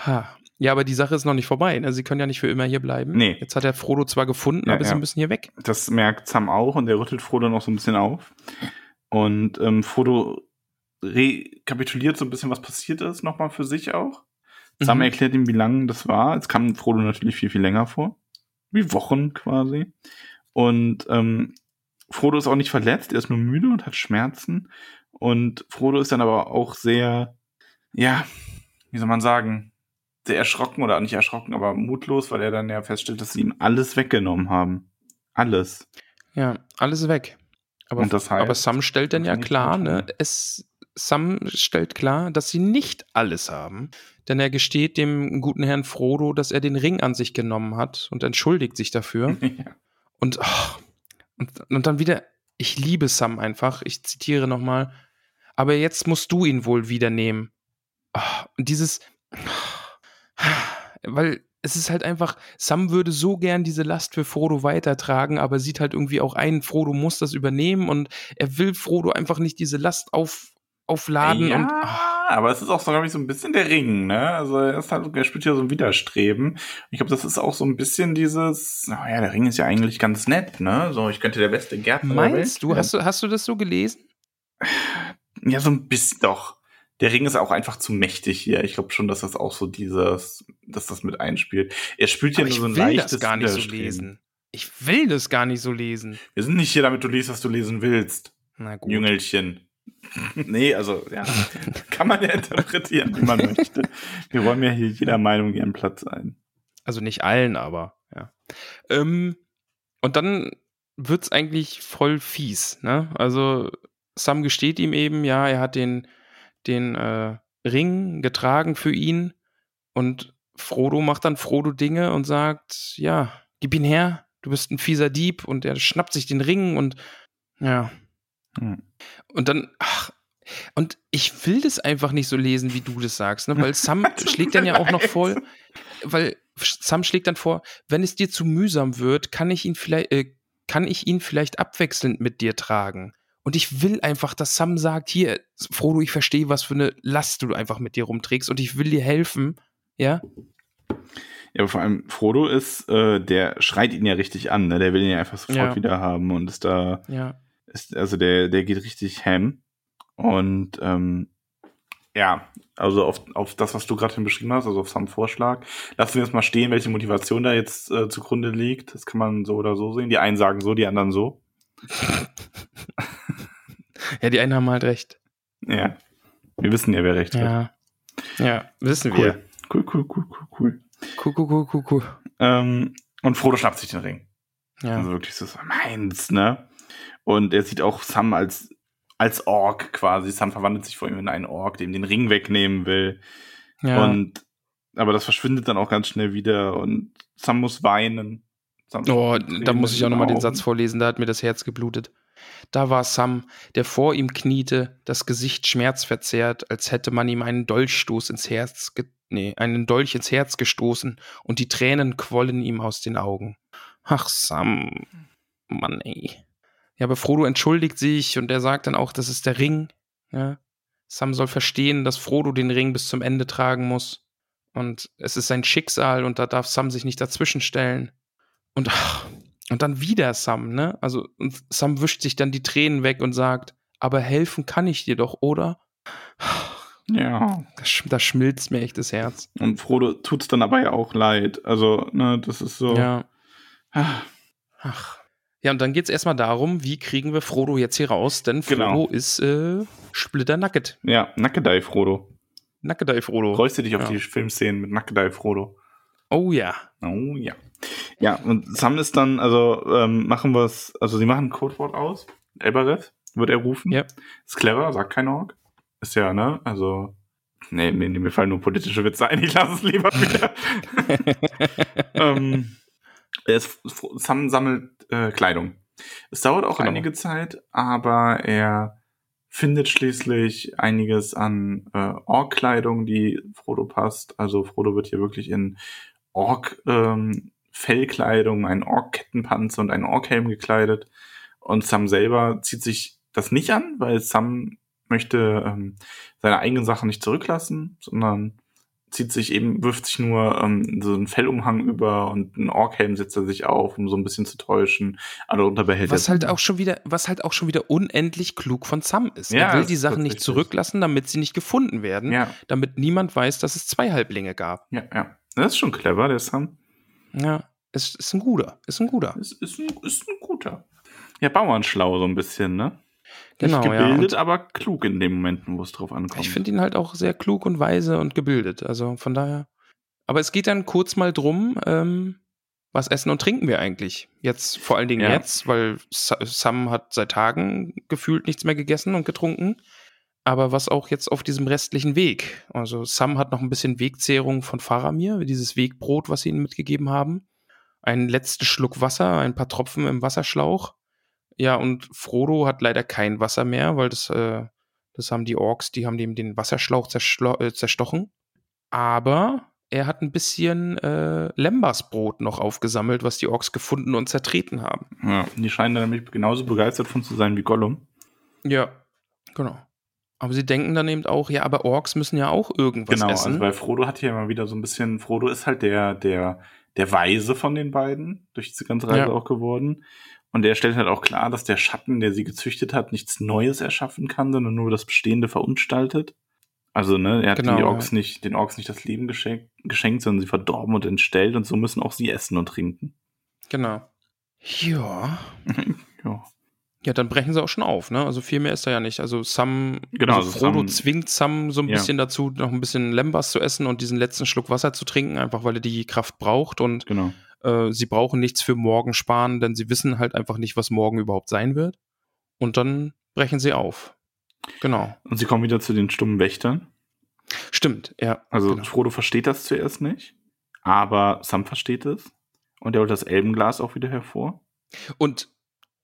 Ha. Ja, aber die Sache ist noch nicht vorbei. Ne? Sie können ja nicht für immer hier bleiben. Nee. Jetzt hat er Frodo zwar gefunden, Ja, aber ja. sie müssen hier weg. Das merkt Sam auch und der rüttelt Frodo noch so ein bisschen auf. Und ähm, Frodo rekapituliert so ein bisschen, was passiert ist, nochmal für sich auch. Sam Mhm. erklärt ihm, wie lang das war. Es kam Frodo natürlich viel, viel länger vor. Wie Wochen quasi. Und ähm, Frodo ist auch nicht verletzt, er ist nur müde und hat Schmerzen. Und Frodo ist dann aber auch sehr, ja, wie soll man sagen, sehr erschrocken oder nicht erschrocken, aber mutlos, weil er dann ja feststellt, dass sie ihm alles weggenommen haben. Alles. Ja, alles weg. Aber, das heißt, aber Sam stellt dann ja klar, ne, es, Sam stellt klar, dass sie nicht alles haben. Denn er gesteht dem guten Herrn Frodo, dass er den Ring an sich genommen hat und entschuldigt sich dafür. ja. Und, ach, und, und dann wieder, ich liebe Sam einfach, ich zitiere nochmal, aber jetzt musst du ihn wohl wieder nehmen. Ah, Und dieses, weil es ist halt einfach, Sam würde so gern diese Last für Frodo weitertragen, aber sieht halt irgendwie auch ein, Frodo muss das übernehmen und er will Frodo einfach nicht diese Last auf, aufladen ja, und ah, aber es ist auch so, glaube ich, so ein bisschen der Ring, ne? Also er ist halt, er spielt ja so ein Widerstreben. Ich glaube, das ist auch so ein bisschen dieses, naja, der Ring ist ja eigentlich ganz nett, ne? So, ich könnte der beste Gärtner der meinst du, hast du, hast du das so gelesen? Ja, so ein bisschen doch. Der Ring ist auch einfach zu mächtig hier. Ich glaube schon, dass das auch so dieses, dass das mit einspielt. Er spielt ja nur ich so ein will leichtes das gar nicht so lesen. Ich will das gar nicht so lesen. Wir sind nicht hier, damit du liest, was du lesen willst. Na gut. Jüngelchen. nee, also, ja. Kann man ja interpretieren, wie man möchte. Wir räumen ja hier jeder Meinung ihren Platz ein. Also nicht allen, aber ja. Ähm, und dann wird's eigentlich voll fies, ne? Also Sam gesteht ihm eben, ja, er hat den, den äh, Ring getragen für ihn und Frodo macht dann Frodo Dinge und sagt, ja, gib ihn her, du bist ein fieser Dieb und er schnappt sich den Ring und ja. Hm. Und dann, ach, und ich will das einfach nicht so lesen, wie du das sagst, ne? Weil Sam schlägt dann ja auch noch voll, weil Sam schlägt dann vor, wenn es dir zu mühsam wird, kann ich ihn vielleicht, äh, kann ich ihn vielleicht abwechselnd mit dir tragen. Und ich will einfach, dass Sam sagt, hier, Frodo, ich verstehe, was für eine Last du einfach mit dir rumträgst und ich will dir helfen, ja? Ja, aber vor allem Frodo ist, äh, der schreit ihn ja richtig an, ne? Der will ihn ja einfach sofort Ja. wieder haben und ist da, Ja. ist, also der, der geht richtig ham. Und ähm, ja, also auf, auf das, was du gerade beschrieben hast, also auf Sam Vorschlag, lassen wir jetzt mal stehen, welche Motivation da jetzt äh, zugrunde liegt. Das kann man so oder so sehen. Die einen sagen so, die anderen so. Ja, die einen haben halt recht. Ja. Wir wissen ja, wer recht hat. Ja. Ja, wissen wir. Cool, cool, cool, cool, cool. Cool, cool, cool, cool, cool. Ähm, und Frodo schnappt sich den Ring. Ja. Also wirklich so, so meins, ne? Und er sieht auch Sam als, als Ork quasi. Sam verwandelt sich vor ihm in einen Ork, dem den Ring wegnehmen will. ja. Und, aber das verschwindet dann auch ganz schnell wieder und Sam muss weinen. Sam Oh, da muss ich auch nochmal den. Satz vorlesen, da hat mir das Herz geblutet. Da war Sam, der vor ihm kniete, das Gesicht schmerzverzerrt, als hätte man ihm einen Dolchstoß ins Herz, nee, einen Dolch ins Herz gestoßen und die Tränen quollen ihm aus den Augen. Ach, Sam. Mann, ey. Ja, aber Frodo entschuldigt sich und er sagt dann auch, das ist der Ring. Ja. Sam soll verstehen, dass Frodo den Ring bis zum Ende tragen muss. Und es ist sein Schicksal und da darf Sam sich nicht dazwischenstellen. Und, und dann wieder Sam, ne? Also, und Sam wischt sich dann die Tränen weg und sagt, aber helfen kann ich dir doch, oder? Ja. Da, sch da schmilzt mir echt das Herz. Und Frodo tut's dann aber ja auch leid. Also, ne, das ist so. Ja. Ah, Ach. Ja, und dann geht es erstmal darum, wie kriegen wir Frodo jetzt hier raus, denn Frodo Genau. ist äh, splitternacket. Ja, Nackedei Frodo. Nackedei Frodo. Freust du dich auf Ja. die Filmszenen mit Nackedei Frodo? Oh ja. Oh ja. Ja, und Sam ist dann, also ähm, machen wir es, also sie machen ein Codewort aus. Elbereth wird er rufen. Ja. Ist clever, sagt kein Ork. Ist ja, ne? Also. Nee, nee, nee, mir fallen nur politische Witze ein, ich lasse es lieber wieder. ähm, ist, Sam sammelt äh, Kleidung. Es dauert auch Genau. einige Zeit, aber er findet schließlich einiges an äh, Ork-Kleidung, die Frodo passt. Also Frodo wird hier wirklich in Ork ähm, Fellkleidung, einen Ork-Kettenpanzer und einen Ork-Helm gekleidet. Und Sam selber zieht sich das nicht an, weil Sam möchte ähm, seine eigenen Sachen nicht zurücklassen, sondern zieht sich eben, wirft sich nur ähm, so einen Fellumhang über und einen Orkhelm setzt er sich auf, um so ein bisschen zu täuschen. Aber darunter behält Was halt auch schon wieder, was halt auch schon wieder unendlich klug von Sam ist. Ja, er will die Sachen nicht zurücklassen, damit sie nicht gefunden werden, Ja, damit niemand weiß, dass es zwei Halblinge gab. ja, ja. Das ist schon clever, der Sam. Ja, es ist ein guter, ist ein guter. Ist, ist, ein, ist ein guter. Ja, Bauernschlau so ein bisschen, ne? Genau, Nicht ja. gebildet, Und aber klug in den Momenten, wo es drauf ankommt. ich finde ihn halt auch sehr klug und weise und gebildet. Also von daher. Aber es geht dann kurz mal drum, ähm, was essen und trinken wir eigentlich? Jetzt, vor allen Dingen Ja. jetzt, weil Sa- Sam hat seit Tagen gefühlt nichts mehr gegessen und getrunken. Aber was auch jetzt auf diesem restlichen Weg. Also Sam hat noch ein bisschen Wegzehrung von Faramir, dieses Wegbrot, was sie ihm mitgegeben haben. Einen letzten Schluck Wasser, ein paar Tropfen im Wasserschlauch. Ja, und Frodo hat leider kein Wasser mehr, weil das, äh, das haben die Orks, die haben dem den Wasserschlauch äh, zerstochen. Aber er hat ein bisschen äh, Lembasbrot noch aufgesammelt, was die Orks gefunden und zertreten haben. Ja, die scheinen da nämlich genauso begeistert von zu sein wie Gollum. Ja, genau. Aber sie denken dann eben auch, ja, aber Orks müssen ja auch irgendwas genau, essen. also weil Frodo hat hier immer wieder so ein bisschen, Frodo ist halt der, der, der Weise von den beiden, durch diese ganze Reise Ja. auch geworden. Und der stellt halt auch klar, dass der Schatten, der sie gezüchtet hat, nichts Neues erschaffen kann, sondern nur das Bestehende verunstaltet. Also, ne, er hat Genau, die ja. Orks nicht, den Orks nicht das Leben geschenkt, geschenkt, sondern sie verdorben und entstellt und so müssen auch sie essen und trinken. genau. Ja. ja. Ja, dann brechen sie auch schon auf, ne? Also viel mehr ist da ja nicht. Also Sam, Genau, also also Frodo Sam- zwingt Sam so ein Ja. bisschen dazu, noch ein bisschen Lembas zu essen und diesen letzten Schluck Wasser zu trinken, einfach weil er die Kraft braucht und Genau. äh, sie brauchen nichts für morgen sparen, denn sie wissen halt einfach nicht, was morgen überhaupt sein wird. Und dann brechen sie auf. Genau. Und sie kommen wieder zu den stummen Wächtern. Stimmt, ja. Also genau. Frodo versteht das zuerst nicht, aber Sam versteht es. Und er holt das Elbenglas auch wieder hervor. Und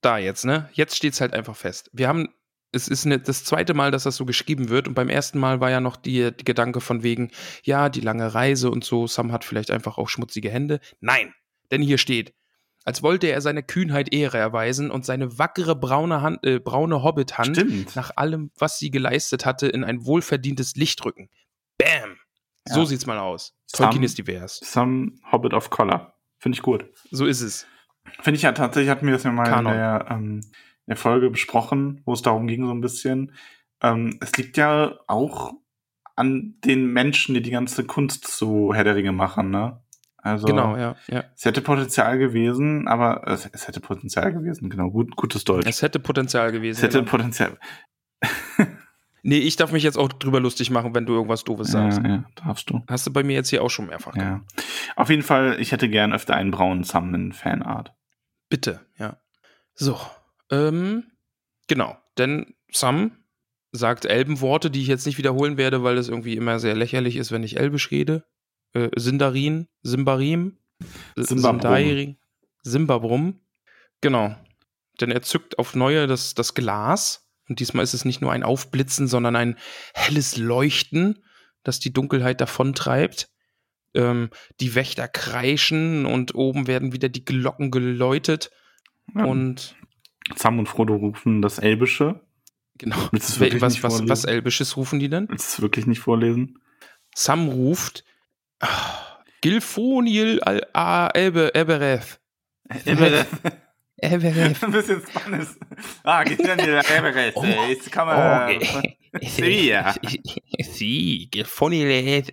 da jetzt, ne? Jetzt steht's halt einfach fest. Wir haben, es ist ne, das zweite Mal, dass das so geschrieben wird. Und beim ersten Mal war ja noch die, die Gedanke von wegen, ja, die lange Reise und so. Sam hat vielleicht einfach auch schmutzige Hände. Nein, denn hier steht, als wollte er seine Kühnheit Ehre erweisen und seine wackere braune Hand, äh, braune Hobbit-Hand Stimmt. nach allem, was sie geleistet hatte, in ein wohlverdientes Licht rücken. Bam! So Ja. sieht's mal aus. Sam- Tolkien ist divers. Some Hobbit of Collar. Finde ich gut. So ist es. Finde ich ja tatsächlich, hatten wir das ja mal Kanon. in der, ähm, der Folge besprochen, wo es darum ging, so ein bisschen. Ähm, es liegt ja auch an den Menschen, die die ganze Kunst zu Herr der Ringe machen, ne? Also, Genau, ja, ja. es hätte Potenzial gewesen, aber es, es hätte Potenzial gewesen, genau, gut, gutes Deutsch. Es hätte Potenzial gewesen. es hätte genau. Potenzial. Nee, ich darf mich jetzt auch drüber lustig machen, wenn du irgendwas Doofes sagst. Ja, ja, darfst du. Hast du bei mir jetzt hier auch schon mehrfach Ja. Auf jeden Fall, ich hätte gern öfter einen braunen Sam in Fanart. Bitte, ja. So, ähm, genau. Denn Sam sagt Elbenworte, die ich jetzt nicht wiederholen werde, weil es irgendwie immer sehr lächerlich ist, wenn ich Elbisch rede. Äh, Sindarin, Simbarim, Simbabrum. Simbabrum. Genau. Denn er zückt auf neue das, das Glas. Und diesmal ist es nicht nur ein Aufblitzen, sondern ein helles Leuchten, das die Dunkelheit davontreibt. Ähm, die Wächter kreischen und oben werden wieder die Glocken geläutet. Ja. Und Sam und Frodo rufen das Elbische. genau. Was, was, was Elbisches rufen die denn? Willst du es wirklich nicht vorlesen? Sam ruft ah, Gilfonil al a Elbe Ebereth. Ebereth. Ein bisschen Spanisch. Ah, geht dann wieder Everest. Oh. Jetzt kann man. Sevilla. Sie,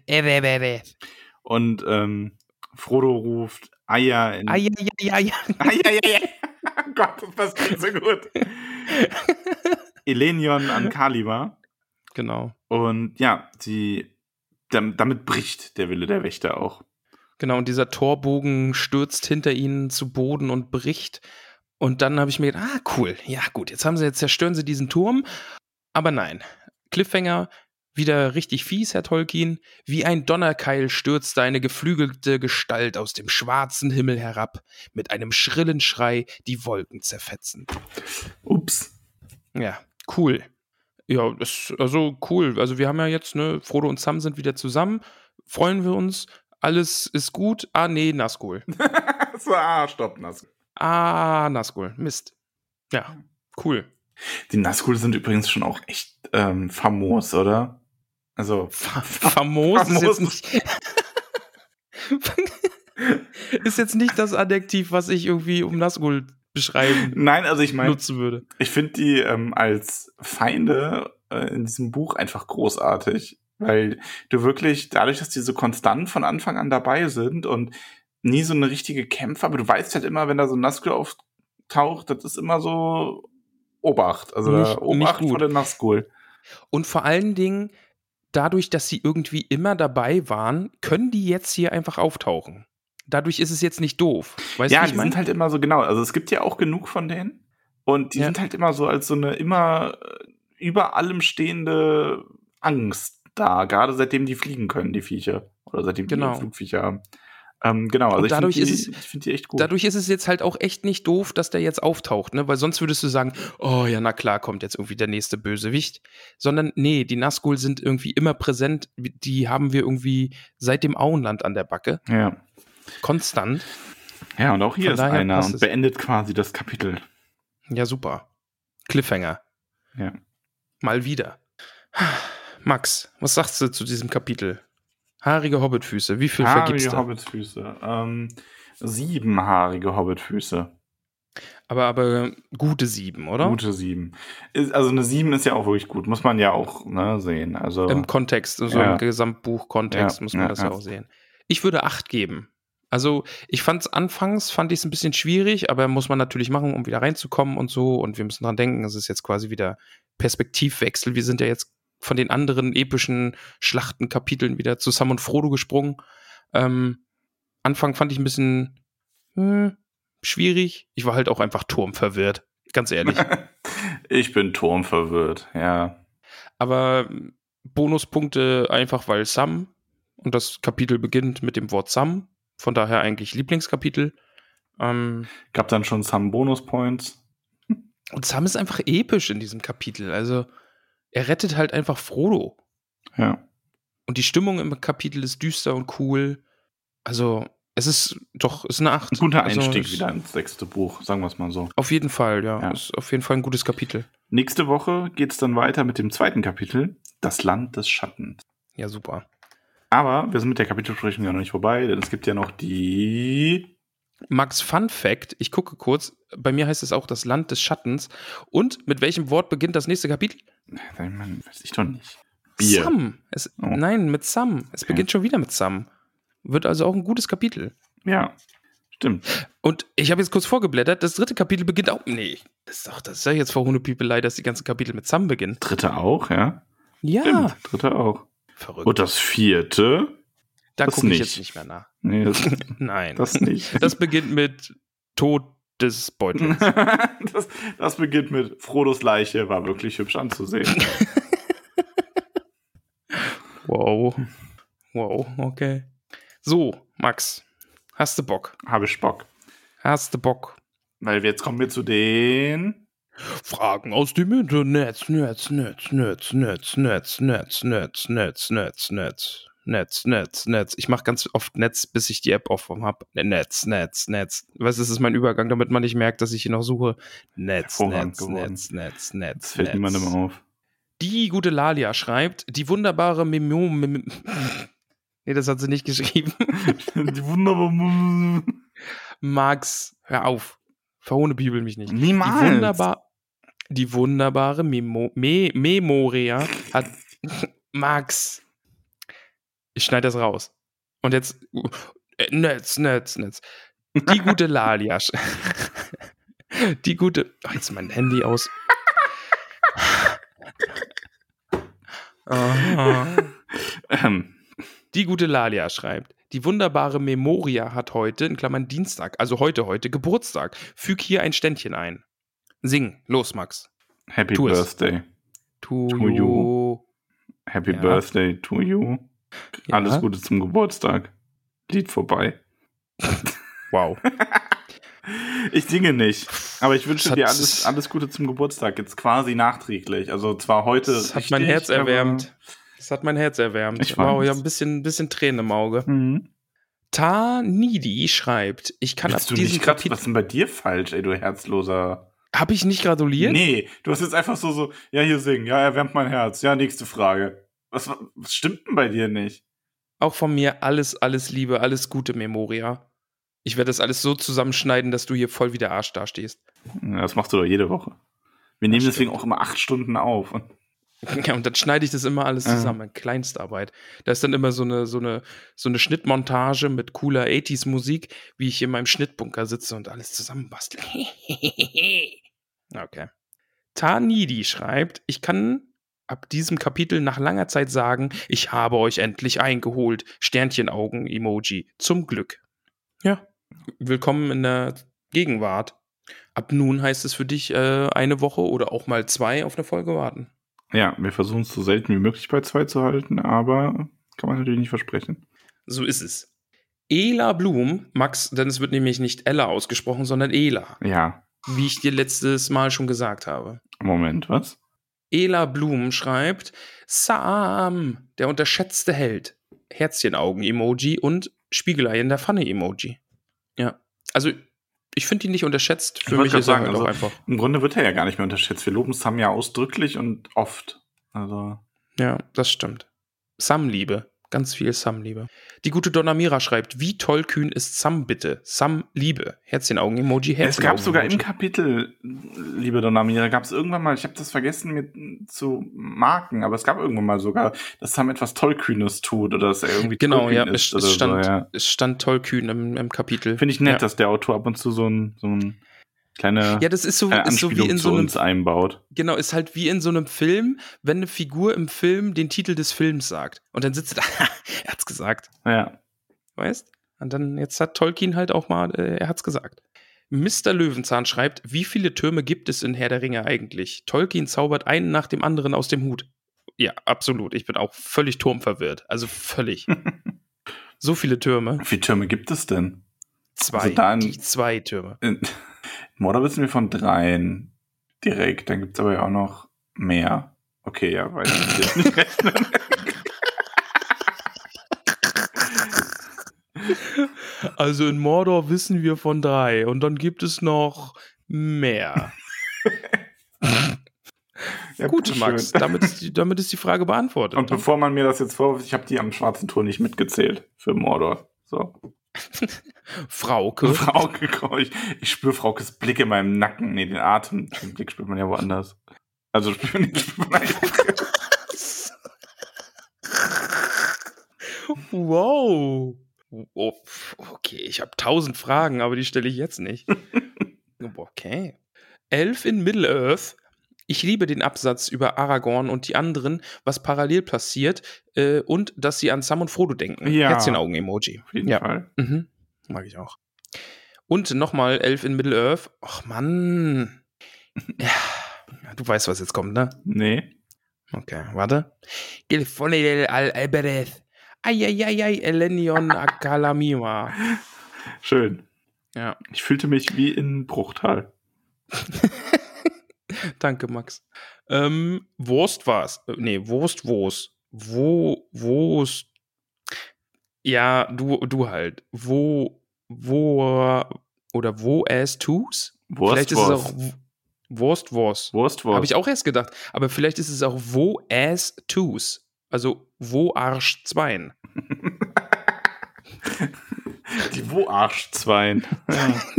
Ebereth. Und ähm, Frodo ruft Eier in. Ja, ja, ja. Eier, Eier, Eier. Gott, das passt so gut. Elenion an Kalima. Genau. Und ja, sie, damit bricht der Wille der Wächter auch. Genau, und dieser Torbogen stürzt hinter ihnen zu Boden und bricht. Und dann habe ich mir gedacht, ah, cool, ja gut, jetzt haben sie, jetzt zerstören sie diesen Turm. Aber nein, Cliffhanger, wieder richtig fies, Herr Tolkien. Wie ein Donnerkeil stürzte eine geflügelte Gestalt aus dem schwarzen Himmel herab, mit einem schrillen Schrei die Wolken zerfetzend. Ups. Ja, cool. Ja, das, also cool. Also wir haben ja jetzt, ne, Frodo und Sam sind wieder zusammen. Freuen wir uns. Alles ist gut. Ah, nee, Nazgul. so, ah, stopp, Nazgul. Ah, Nazgul. Mist. Ja, cool. Die Nazgul sind übrigens schon auch echt ähm, famos, oder? Also. famos, famos ist jetzt nicht. ist jetzt nicht das Adjektiv, was ich irgendwie um Nazgul beschreiben. Nein, also ich meine, nutzen würde. Ich finde die ähm, als Feinde äh, in diesem Buch einfach großartig, weil du wirklich dadurch, dass die so konstant von Anfang an dabei sind und nie so eine richtige Kämpfer, aber du weißt halt immer, wenn da so ein Nazgul auftaucht, das ist immer so Obacht, also nicht, Obacht nicht vor den Nazgul. Und vor allen Dingen dadurch, dass sie irgendwie immer dabei waren, können die jetzt hier einfach auftauchen dadurch ist es jetzt nicht doof. Weißt ja, die mein? sind halt immer so genau. Also es gibt ja auch genug von denen. Und die ja. sind halt immer so als so eine immer äh, über allem stehende Angst da, gerade seitdem die fliegen können, die Viecher. Oder seitdem genau. die Flugviecher haben. Ähm, genau, also und dadurch ich finde die, find die, echt gut. Dadurch ist es jetzt halt auch echt nicht doof, dass der jetzt auftaucht, ne? Weil sonst würdest du sagen, oh ja, na klar, kommt jetzt irgendwie der nächste Bösewicht. Sondern nee, die Nazgul sind irgendwie immer präsent. Die haben wir irgendwie seit dem Auenland an der Backe. Ja. Konstant. Ja, und auch hier Von ist einer und beendet quasi das Kapitel. Ja, super. Cliffhanger. Ja. Mal wieder. Max, was sagst du zu diesem Kapitel? Haarige Hobbitfüße, wie viel haarige vergibst du? Haarige Hobbitfüße. Ähm, sieben haarige Hobbitfüße. Aber, aber gute sieben, oder? Gute sieben. also eine sieben ist ja auch wirklich gut, muss man ja auch ne, sehen. Also, Im Kontext, also ja. im Gesamtbuch-Kontext ja, muss man ja, das ja auch sehen. Ich würde acht geben. Also ich fand es anfangs, fand ich es ein bisschen schwierig, aber muss man natürlich machen, um wieder reinzukommen und so. Und wir müssen dran denken, es ist jetzt quasi wieder Perspektivwechsel. Wir sind ja jetzt von den anderen epischen Schlachtenkapiteln wieder zu Sam und Frodo gesprungen. Ähm, Anfang fand ich ein bisschen hm, schwierig. Ich war halt auch einfach turmverwirrt, ganz ehrlich. ich bin turmverwirrt, ja. Aber Bonuspunkte einfach, weil Sam und das Kapitel beginnt mit dem Wort Sam von daher eigentlich Lieblingskapitel. Ähm, Gab dann schon Sam Bonus-Points. Und Sam ist einfach episch in diesem Kapitel. Also, er rettet halt einfach Frodo. Ja. Und die Stimmung im Kapitel ist düster und cool. Also, es ist doch, ist eine Acht. Ein guter also, Einstieg also, wieder ins sechste Buch, sagen wir es mal so. Auf jeden Fall, ja. ja. Ist auf jeden Fall ein gutes Kapitel. Nächste Woche geht es dann weiter mit dem zweiten Kapitel, Das Land des Schattens. Ja, super. Aber wir sind mit der Kapitelbesprechung ja noch nicht vorbei, denn es gibt ja noch die. Max Fun Fact, ich gucke kurz, bei mir heißt es auch das Land des Schattens. Und mit welchem Wort beginnt das nächste Kapitel? Nein, weiß ich doch nicht. Bier. Sam. Es, oh. Nein, mit Sam. Es okay. beginnt schon wieder mit Sam. Wird also auch ein gutes Kapitel. Ja, stimmt. Und ich habe jetzt kurz vorgeblättert, das dritte Kapitel beginnt auch. Nee, das ist doch, das ist ja jetzt vor Hundepiepelei, dass die ganzen Kapitel mit Sam beginnen. Dritte auch, ja? Ja. Stimmt, dritte auch. Verrückt. Und das vierte? Da gucke ich jetzt nicht mehr nach. Nee, das, Nein. Das nicht. Das beginnt mit Tod des Beutels. das, das beginnt mit Frodos Leiche, war wirklich hübsch anzusehen. wow. Wow, okay. So, Max, hast du Bock? Habe ich Bock. Hast du Bock? Weil jetzt kommen wir zu den Fragen aus dem Internet, Netz, Netz, Netz, Netz, Netz, Netz, Netz, Netz, Netz, Netz. Netz, Netz, Netz. Ich mache ganz oft Netz, bis ich die App offen habe. Netz, Netz, Netz. Was ist, ist mein Übergang, damit man nicht merkt, dass ich hier noch suche. Netz, Netz, Netz, Netz, Netz. Das fällt niemandem auf. Die gute Lalia schreibt, die wunderbare. Mim nee, das hat sie nicht geschrieben. die wunderbare. Max, hör auf. Verhohne Bibel mich nicht. Niemals. Die wunderbar die wunderbare Memo Me Memoria hat Max. Ich schneide das raus. Und jetzt äh, Netz, Netz, Netz. Die gute Lalia. Die gute. Oh, jetzt mein Handy aus. Ähm, Die gute Lalia schreibt. Die wunderbare Memoria hat heute, in Klammern Dienstag, also heute, heute, Geburtstag. Füg hier ein Ständchen ein. Sing. Los, Max. Happy Tu es. Birthday. To, To you. Happy Ja. Birthday to you. Ja. Alles Gute zum Geburtstag. Lied vorbei. Wow. Ich singe nicht, aber ich wünsche dir alles, alles Gute zum Geburtstag. Jetzt quasi nachträglich. Also zwar heute. Das hat mein Herz erwärmt. Das hat mein Herz erwärmt. Ich wow, ich habe ein bisschen, bisschen Tränen im Auge. Mhm. Tanidi schreibt, ich kann Willst ab du diesem Kapitel. was ist denn bei dir falsch, ey, du herzloser. Habe ich nicht gratuliert? Nee, du hast jetzt einfach so, so, ja, hier singen, ja, erwärmt mein Herz. Ja, nächste Frage. Was, was stimmt denn bei dir nicht? Auch von mir alles, alles Liebe, alles Gute, Memoria. Ich werde das alles so zusammenschneiden, dass du hier voll wie der Arsch dastehst. Ja, das machst du doch jede Woche. Wir nehmen deswegen auch immer acht Stunden auf. Ja, und dann schneide ich das immer alles Ja. zusammen, Kleinstarbeit. Da ist dann immer so eine, so eine, so eine Schnittmontage mit cooler 80s-Musik, wie ich in meinem Schnittbunker sitze und alles zusammenbastle. okay. Tanidi schreibt, ich kann ab diesem Kapitel nach langer Zeit sagen, ich habe euch endlich eingeholt. Sternchenaugen-Emoji. Zum Glück. Ja. Willkommen in der Gegenwart. Ab nun heißt es für dich äh, eine Woche oder auch mal zwei auf eine Folge warten. Ja, wir versuchen es so selten wie möglich bei zwei zu halten, aber kann man natürlich nicht versprechen. So ist es. Ela Blum, Max, denn es wird nämlich nicht Ella ausgesprochen, sondern Ela, Ja, wie ich dir letztes Mal schon gesagt habe. Moment, was? Ela Blum schreibt, Sam, der unterschätzte Held. Herzchenaugen-Emoji und Spiegelei in der Pfanne-Emoji. Ja, also ich finde ihn nicht unterschätzt. Für mich grad ist er sagen, halt auch also- einfach. Im Grunde wird er ja gar nicht mehr unterschätzt. Wir loben Sam ja ausdrücklich und oft. Also, Ja, das stimmt. Sam-Liebe. Ganz viel Sam-Liebe. Die gute Donamira schreibt, wie tollkühn ist Sam bitte? Sam-Liebe. Herzchen-Augen-Emoji, es gab sogar im. Kapitel, liebe Donamira, gab es irgendwann mal, ich habe das vergessen mit zu marken, aber es gab irgendwann mal sogar, dass Sam etwas Tollkühnes tut oder dass er irgendwie Genau, tollkühn ja, ist es, es, stand, so, ja. es stand tollkühn im, im Kapitel. Finde ich nett, Ja. dass der Autor ab und zu so ein, so ein kleine ja, das ist so, ist so wie in so einem, einbaut. genau, ist halt wie in so einem Film, wenn eine Figur im Film den Titel des Films sagt. Und dann sitzt er da, er hat's gesagt. Ja. weißt? Und dann, jetzt hat Tolkien halt auch mal, äh, er hat's gesagt. Mr. Löwenzahn schreibt, wie viele Türme gibt es in Herr der Ringe eigentlich? Tolkien zaubert einen nach dem anderen aus dem Hut. Ja, absolut. Ich bin auch völlig turmverwirrt. Also völlig. so viele Türme. Wie viele Türme gibt es denn? Zwei. Also die zwei Türme. Mordor wissen wir von dreien direkt. Dann gibt es aber ja auch noch mehr. Okay, ja, weiß ich jetzt nicht rechnen. Also in Mordor wissen wir von drei. Und dann gibt es noch mehr. Ja, Gut. Max, damit ist, die, damit ist die Frage beantwortet. Und bevor man mir das jetzt vorwirft, ich habe die am schwarzen Tor nicht mitgezählt für Mordor. So. Frauke. Frauke, ich, ich spüre Fraukes Blick in meinem Nacken. Nee, den Atem. Den Blick spürt man ja woanders. Also spürt man, spürt man Wow. Oh, okay, ich habe tausend Fragen, aber die stelle ich jetzt nicht. Okay. Elf in Middle-earth. Ich liebe den Absatz über Aragorn und die anderen, was parallel passiert äh, und dass sie an Sam und Frodo denken. Ja. Herzchen-Augen-Emoji. Auf jeden Ja. Fall. Mhm. Mag ich auch. Und nochmal Elf in Middle-earth. Ach Mann. Ja, du weißt, was jetzt kommt, ne? Nee. Okay, warte. Gilfonidel al Albereth. Ayayayay, Elenion Akalamima. Schön. Ja, Ich fühlte mich wie in Bruchtal. danke, Max. Ähm, Wurst war's. Äh, Nee, Wurst, Wurst. Wo, Wurst. Ja, du, du halt. Wo, wo, oder wo as tus? Wurst, Vielleicht ist Wurst. es auch Wurst, Wurst. Wurst, Wurst. Habe ich auch erst gedacht. Aber vielleicht ist es auch wo as tus. Also wo Arsch zweien. Die Wo-Arsch-Zweien. Ja.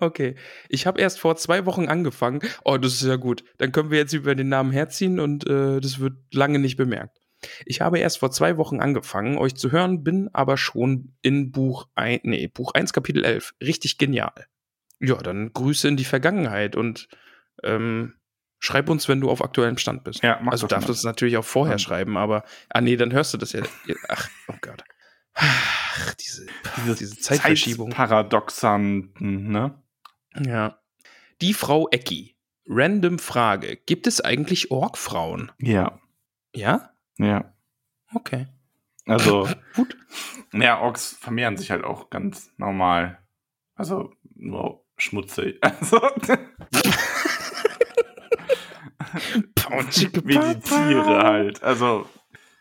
Okay. Ich habe erst vor zwei Wochen angefangen. Oh, das ist ja gut. Dann können wir jetzt über den Namen herziehen und äh, das wird lange nicht bemerkt. Ich habe erst vor zwei Wochen angefangen, euch zu hören, bin aber schon in Buch 1, nee, Buch 1, Kapitel 11. Richtig genial. Ja, dann Grüße in die Vergangenheit und ähm, schreib uns, wenn du auf aktuellem Stand bist. Ja, mach also darfst du es natürlich auch vorher Ja. schreiben, aber ah nee, dann hörst du das ja. Ach, oh Gott. Ach, diese, Diese, diese Zeitverschiebung. Zeitparadoxan, ne? Ja. Die Frau Ecki. Random Frage. Gibt es eigentlich Orgfrauen? Ja, Ja? Ja. Okay. Also, Gut. ja, Orks vermehren sich halt auch ganz normal. Also, nur schmutzig. Also, wie die Tiere halt. Also,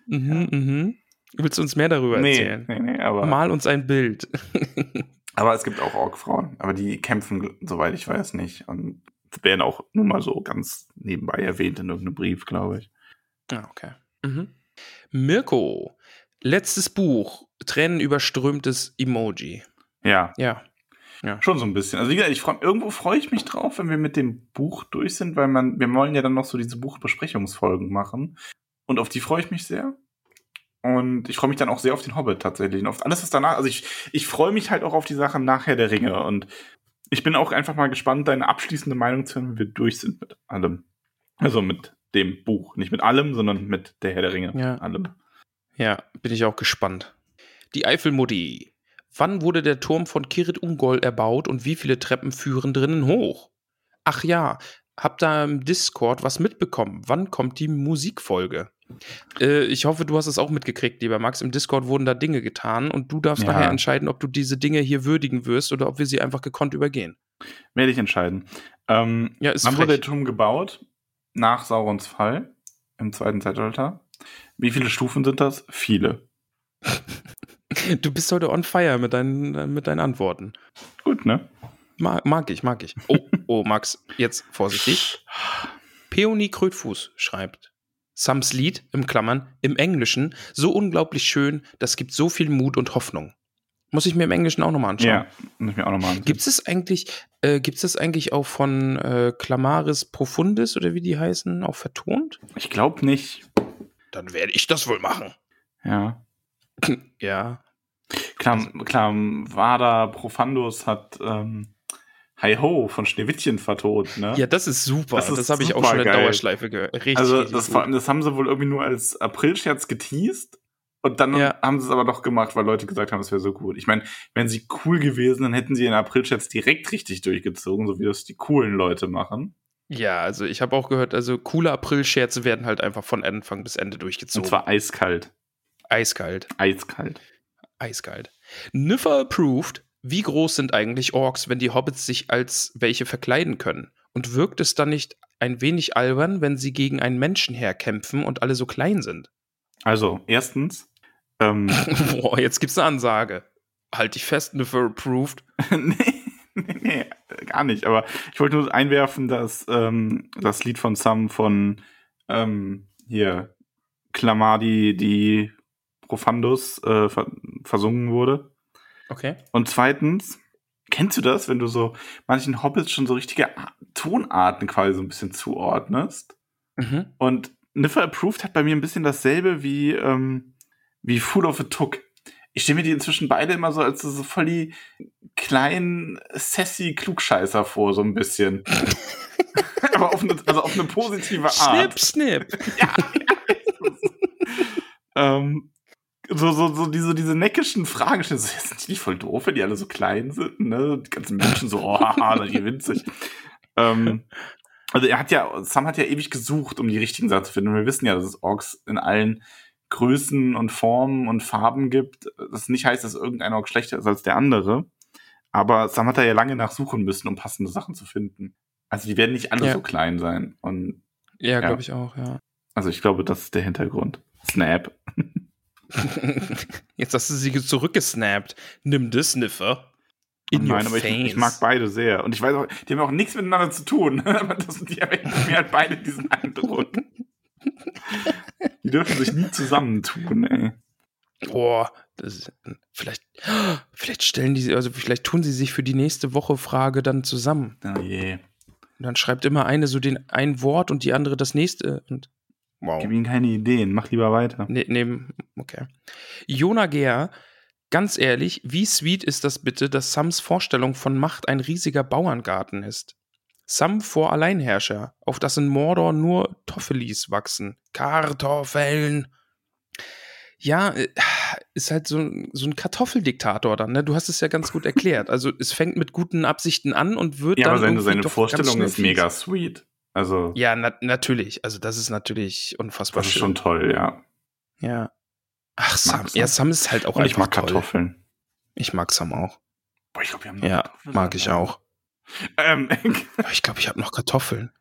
Mhm, mhm. Willst du uns mehr darüber nee, erzählen? nee, nee, aber, Mal uns ein Bild. aber es gibt auch Orkfrauen. Aber die kämpfen, soweit ich weiß, nicht. Und werden auch nur mal so ganz nebenbei erwähnt in irgendeinem Brief, glaube ich. Ah, okay. Mhm. Mirko. Letztes Buch. Tränenüberströmtes Emoji. Ja, Ja. Schon so ein bisschen. Also wie gesagt, ich freu, irgendwo freue ich mich drauf, wenn wir mit dem Buch durch sind, weil man, wir wollen ja dann noch so diese Buchbesprechungsfolgen machen. Und auf die freue ich mich sehr. Und ich freue mich dann auch sehr auf den Hobbit tatsächlich. Und auf alles, was danach. Also ich, ich freue mich halt auch auf die Sachen nachher der Ringe. Und ich bin auch einfach mal gespannt, deine abschließende Meinung zu hören, wenn wir durch sind mit allem. Also mit dem Buch. Nicht mit allem, sondern mit der Herr der Ringe. Ja. Allem. Ja, bin ich auch gespannt. Die Eifelmutti. Wann wurde der Turm von Kirit Ungol erbaut und wie viele Treppen führen drinnen hoch? Ach ja, hab da im Discord was mitbekommen. Wann kommt die Musikfolge? Äh, ich hoffe, du hast es auch mitgekriegt, lieber Max. Im Discord wurden da Dinge getan und du darfst Ja. nachher entscheiden, ob du diese Dinge hier würdigen wirst oder ob wir sie einfach gekonnt übergehen. Werde ich entscheiden. Ähm, Ja, ist wann wurde frech. der Turm gebaut? Nach Saurons Fall im zweiten Zeitalter. Wie viele Stufen sind das? Viele. Du bist heute on fire mit deinen, mit deinen Antworten. Gut, ne? Mag, mag ich, mag ich. Oh, oh, Max, jetzt vorsichtig. Peony Krötfuß schreibt. Sams Lied, im Klammern, im Englischen, so unglaublich schön, das gibt so viel Mut und Hoffnung. Muss ich mir im Englischen auch nochmal anschauen. Ja, muss ich mir auch nochmal ansehen. Gibt es eigentlich, äh, gibt es das eigentlich auch von äh, Clamaris Profundis oder wie die heißen, auch vertont? Ich glaube nicht. Dann werde ich das wohl machen. Ja. Ja. Klar, klar Vada Profandus hat ähm, Hi Ho von Schneewittchen vertont, ne? Ja, das ist super. Das Das, habe ich auch schon in. Dauerschleife gehört. Richtig, also richtig das, das haben sie wohl irgendwie nur als Aprilscherz geteased. Und dann Ja. haben sie es aber doch gemacht, weil Leute gesagt haben, es wäre so gut. Ich meine, wären sie cool gewesen, dann hätten sie den Aprilscherz direkt richtig durchgezogen, so wie das die coolen Leute machen. Ja, also ich habe auch gehört, also coole April-Scherze werden halt einfach von Anfang bis Ende durchgezogen. Und zwar eiskalt. eiskalt. Eiskalt. Eiskalt. Niffer approved. Wie groß sind eigentlich Orks, wenn die Hobbits sich als welche verkleiden können? Und wirkt es dann nicht ein wenig albern, wenn sie gegen einen Menschen herkämpfen und alle so klein sind? Also, erstens, ähm, Boah, jetzt gibt's eine Ansage. Halt dich fest, Niffer approved. nee, nee, nee, gar nicht. Aber ich wollte nur einwerfen, dass ähm, das Lied von Sam von ähm, hier Klamadi die Profandus äh, ver versungen wurde. Okay. Und zweitens, kennst du das, wenn du so manchen Hobbits schon so richtige A- Tonarten quasi so ein bisschen zuordnest? Mhm. Und Niffer Approved hat bei mir ein bisschen dasselbe wie, ähm, wie Fool of a Took. Ich stelle mir die inzwischen beide immer so als so voll die kleinen sassy Klugscheißer vor, so ein bisschen. Aber auf eine, also auf eine positive Art. Schnipp, schnipp. Ja, ähm, so, so, so diese, diese neckischen Fragen stellen. So, sind die nicht voll doof, wenn die alle so klein sind? Ne? Die ganzen Menschen so, oh, haha, die winzig. ähm, also er hat ja, Sam hat ja ewig gesucht, um die richtigen Sachen zu finden. Und wir wissen ja, dass es Orks in allen Größen und Formen und Farben gibt. Das nicht heißt, dass irgendein Ork schlechter ist als der andere. Aber Sam hat da ja lange nachsuchen müssen, um passende Sachen zu finden. Also die werden nicht alle Ja. so klein sein. Und Ja, Ja. glaube ich auch, ja. also ich glaube, das ist der Hintergrund. Snap. Jetzt hast du sie zurückgesnappt. Nimm das, Niffer. In Nein, aber ich, ich mag beide sehr. Und ich weiß auch, die haben auch nichts miteinander zu tun. aber das, die haben mir halt beide diesen Eindruck. Die dürfen sich nie zusammentun, ey. Boah, das ist, vielleicht, vielleicht stellen die, also vielleicht tun sie sich für die nächste Woche Frage dann zusammen. Oh je. Und dann schreibt immer eine so den ein Wort und die andere das nächste. Und wow. Gib ihnen keine Ideen. Mach lieber weiter. Ne, nehmen, okay. Jona Gehr, Ganz ehrlich, wie sweet ist das bitte, dass Sams Vorstellung von Macht ein riesiger Bauerngarten ist? Sam vor Alleinherrscher, auf das in Mordor nur Toffelis wachsen. Kartoffeln. Ja, äh, ist halt so, so ein Kartoffeldiktator dann, ne? Du hast es ja ganz gut erklärt. Also es fängt mit guten Absichten an und wird Ja, dann. aber seine, seine Vorstellung ist mega sweet. Also, Ja, na natürlich. Also das ist natürlich unfassbar das ist schön. schon toll, ja. Ja. Ach, Sam. Ja, Sam ist halt auch Und ich einfach mag toll. Kartoffeln. Ich mag Sam auch. Boah, ich glaube, wir haben noch Ja, Kartoffeln. mag ich auch. Ähm, Ich glaube, ich habe noch Kartoffeln.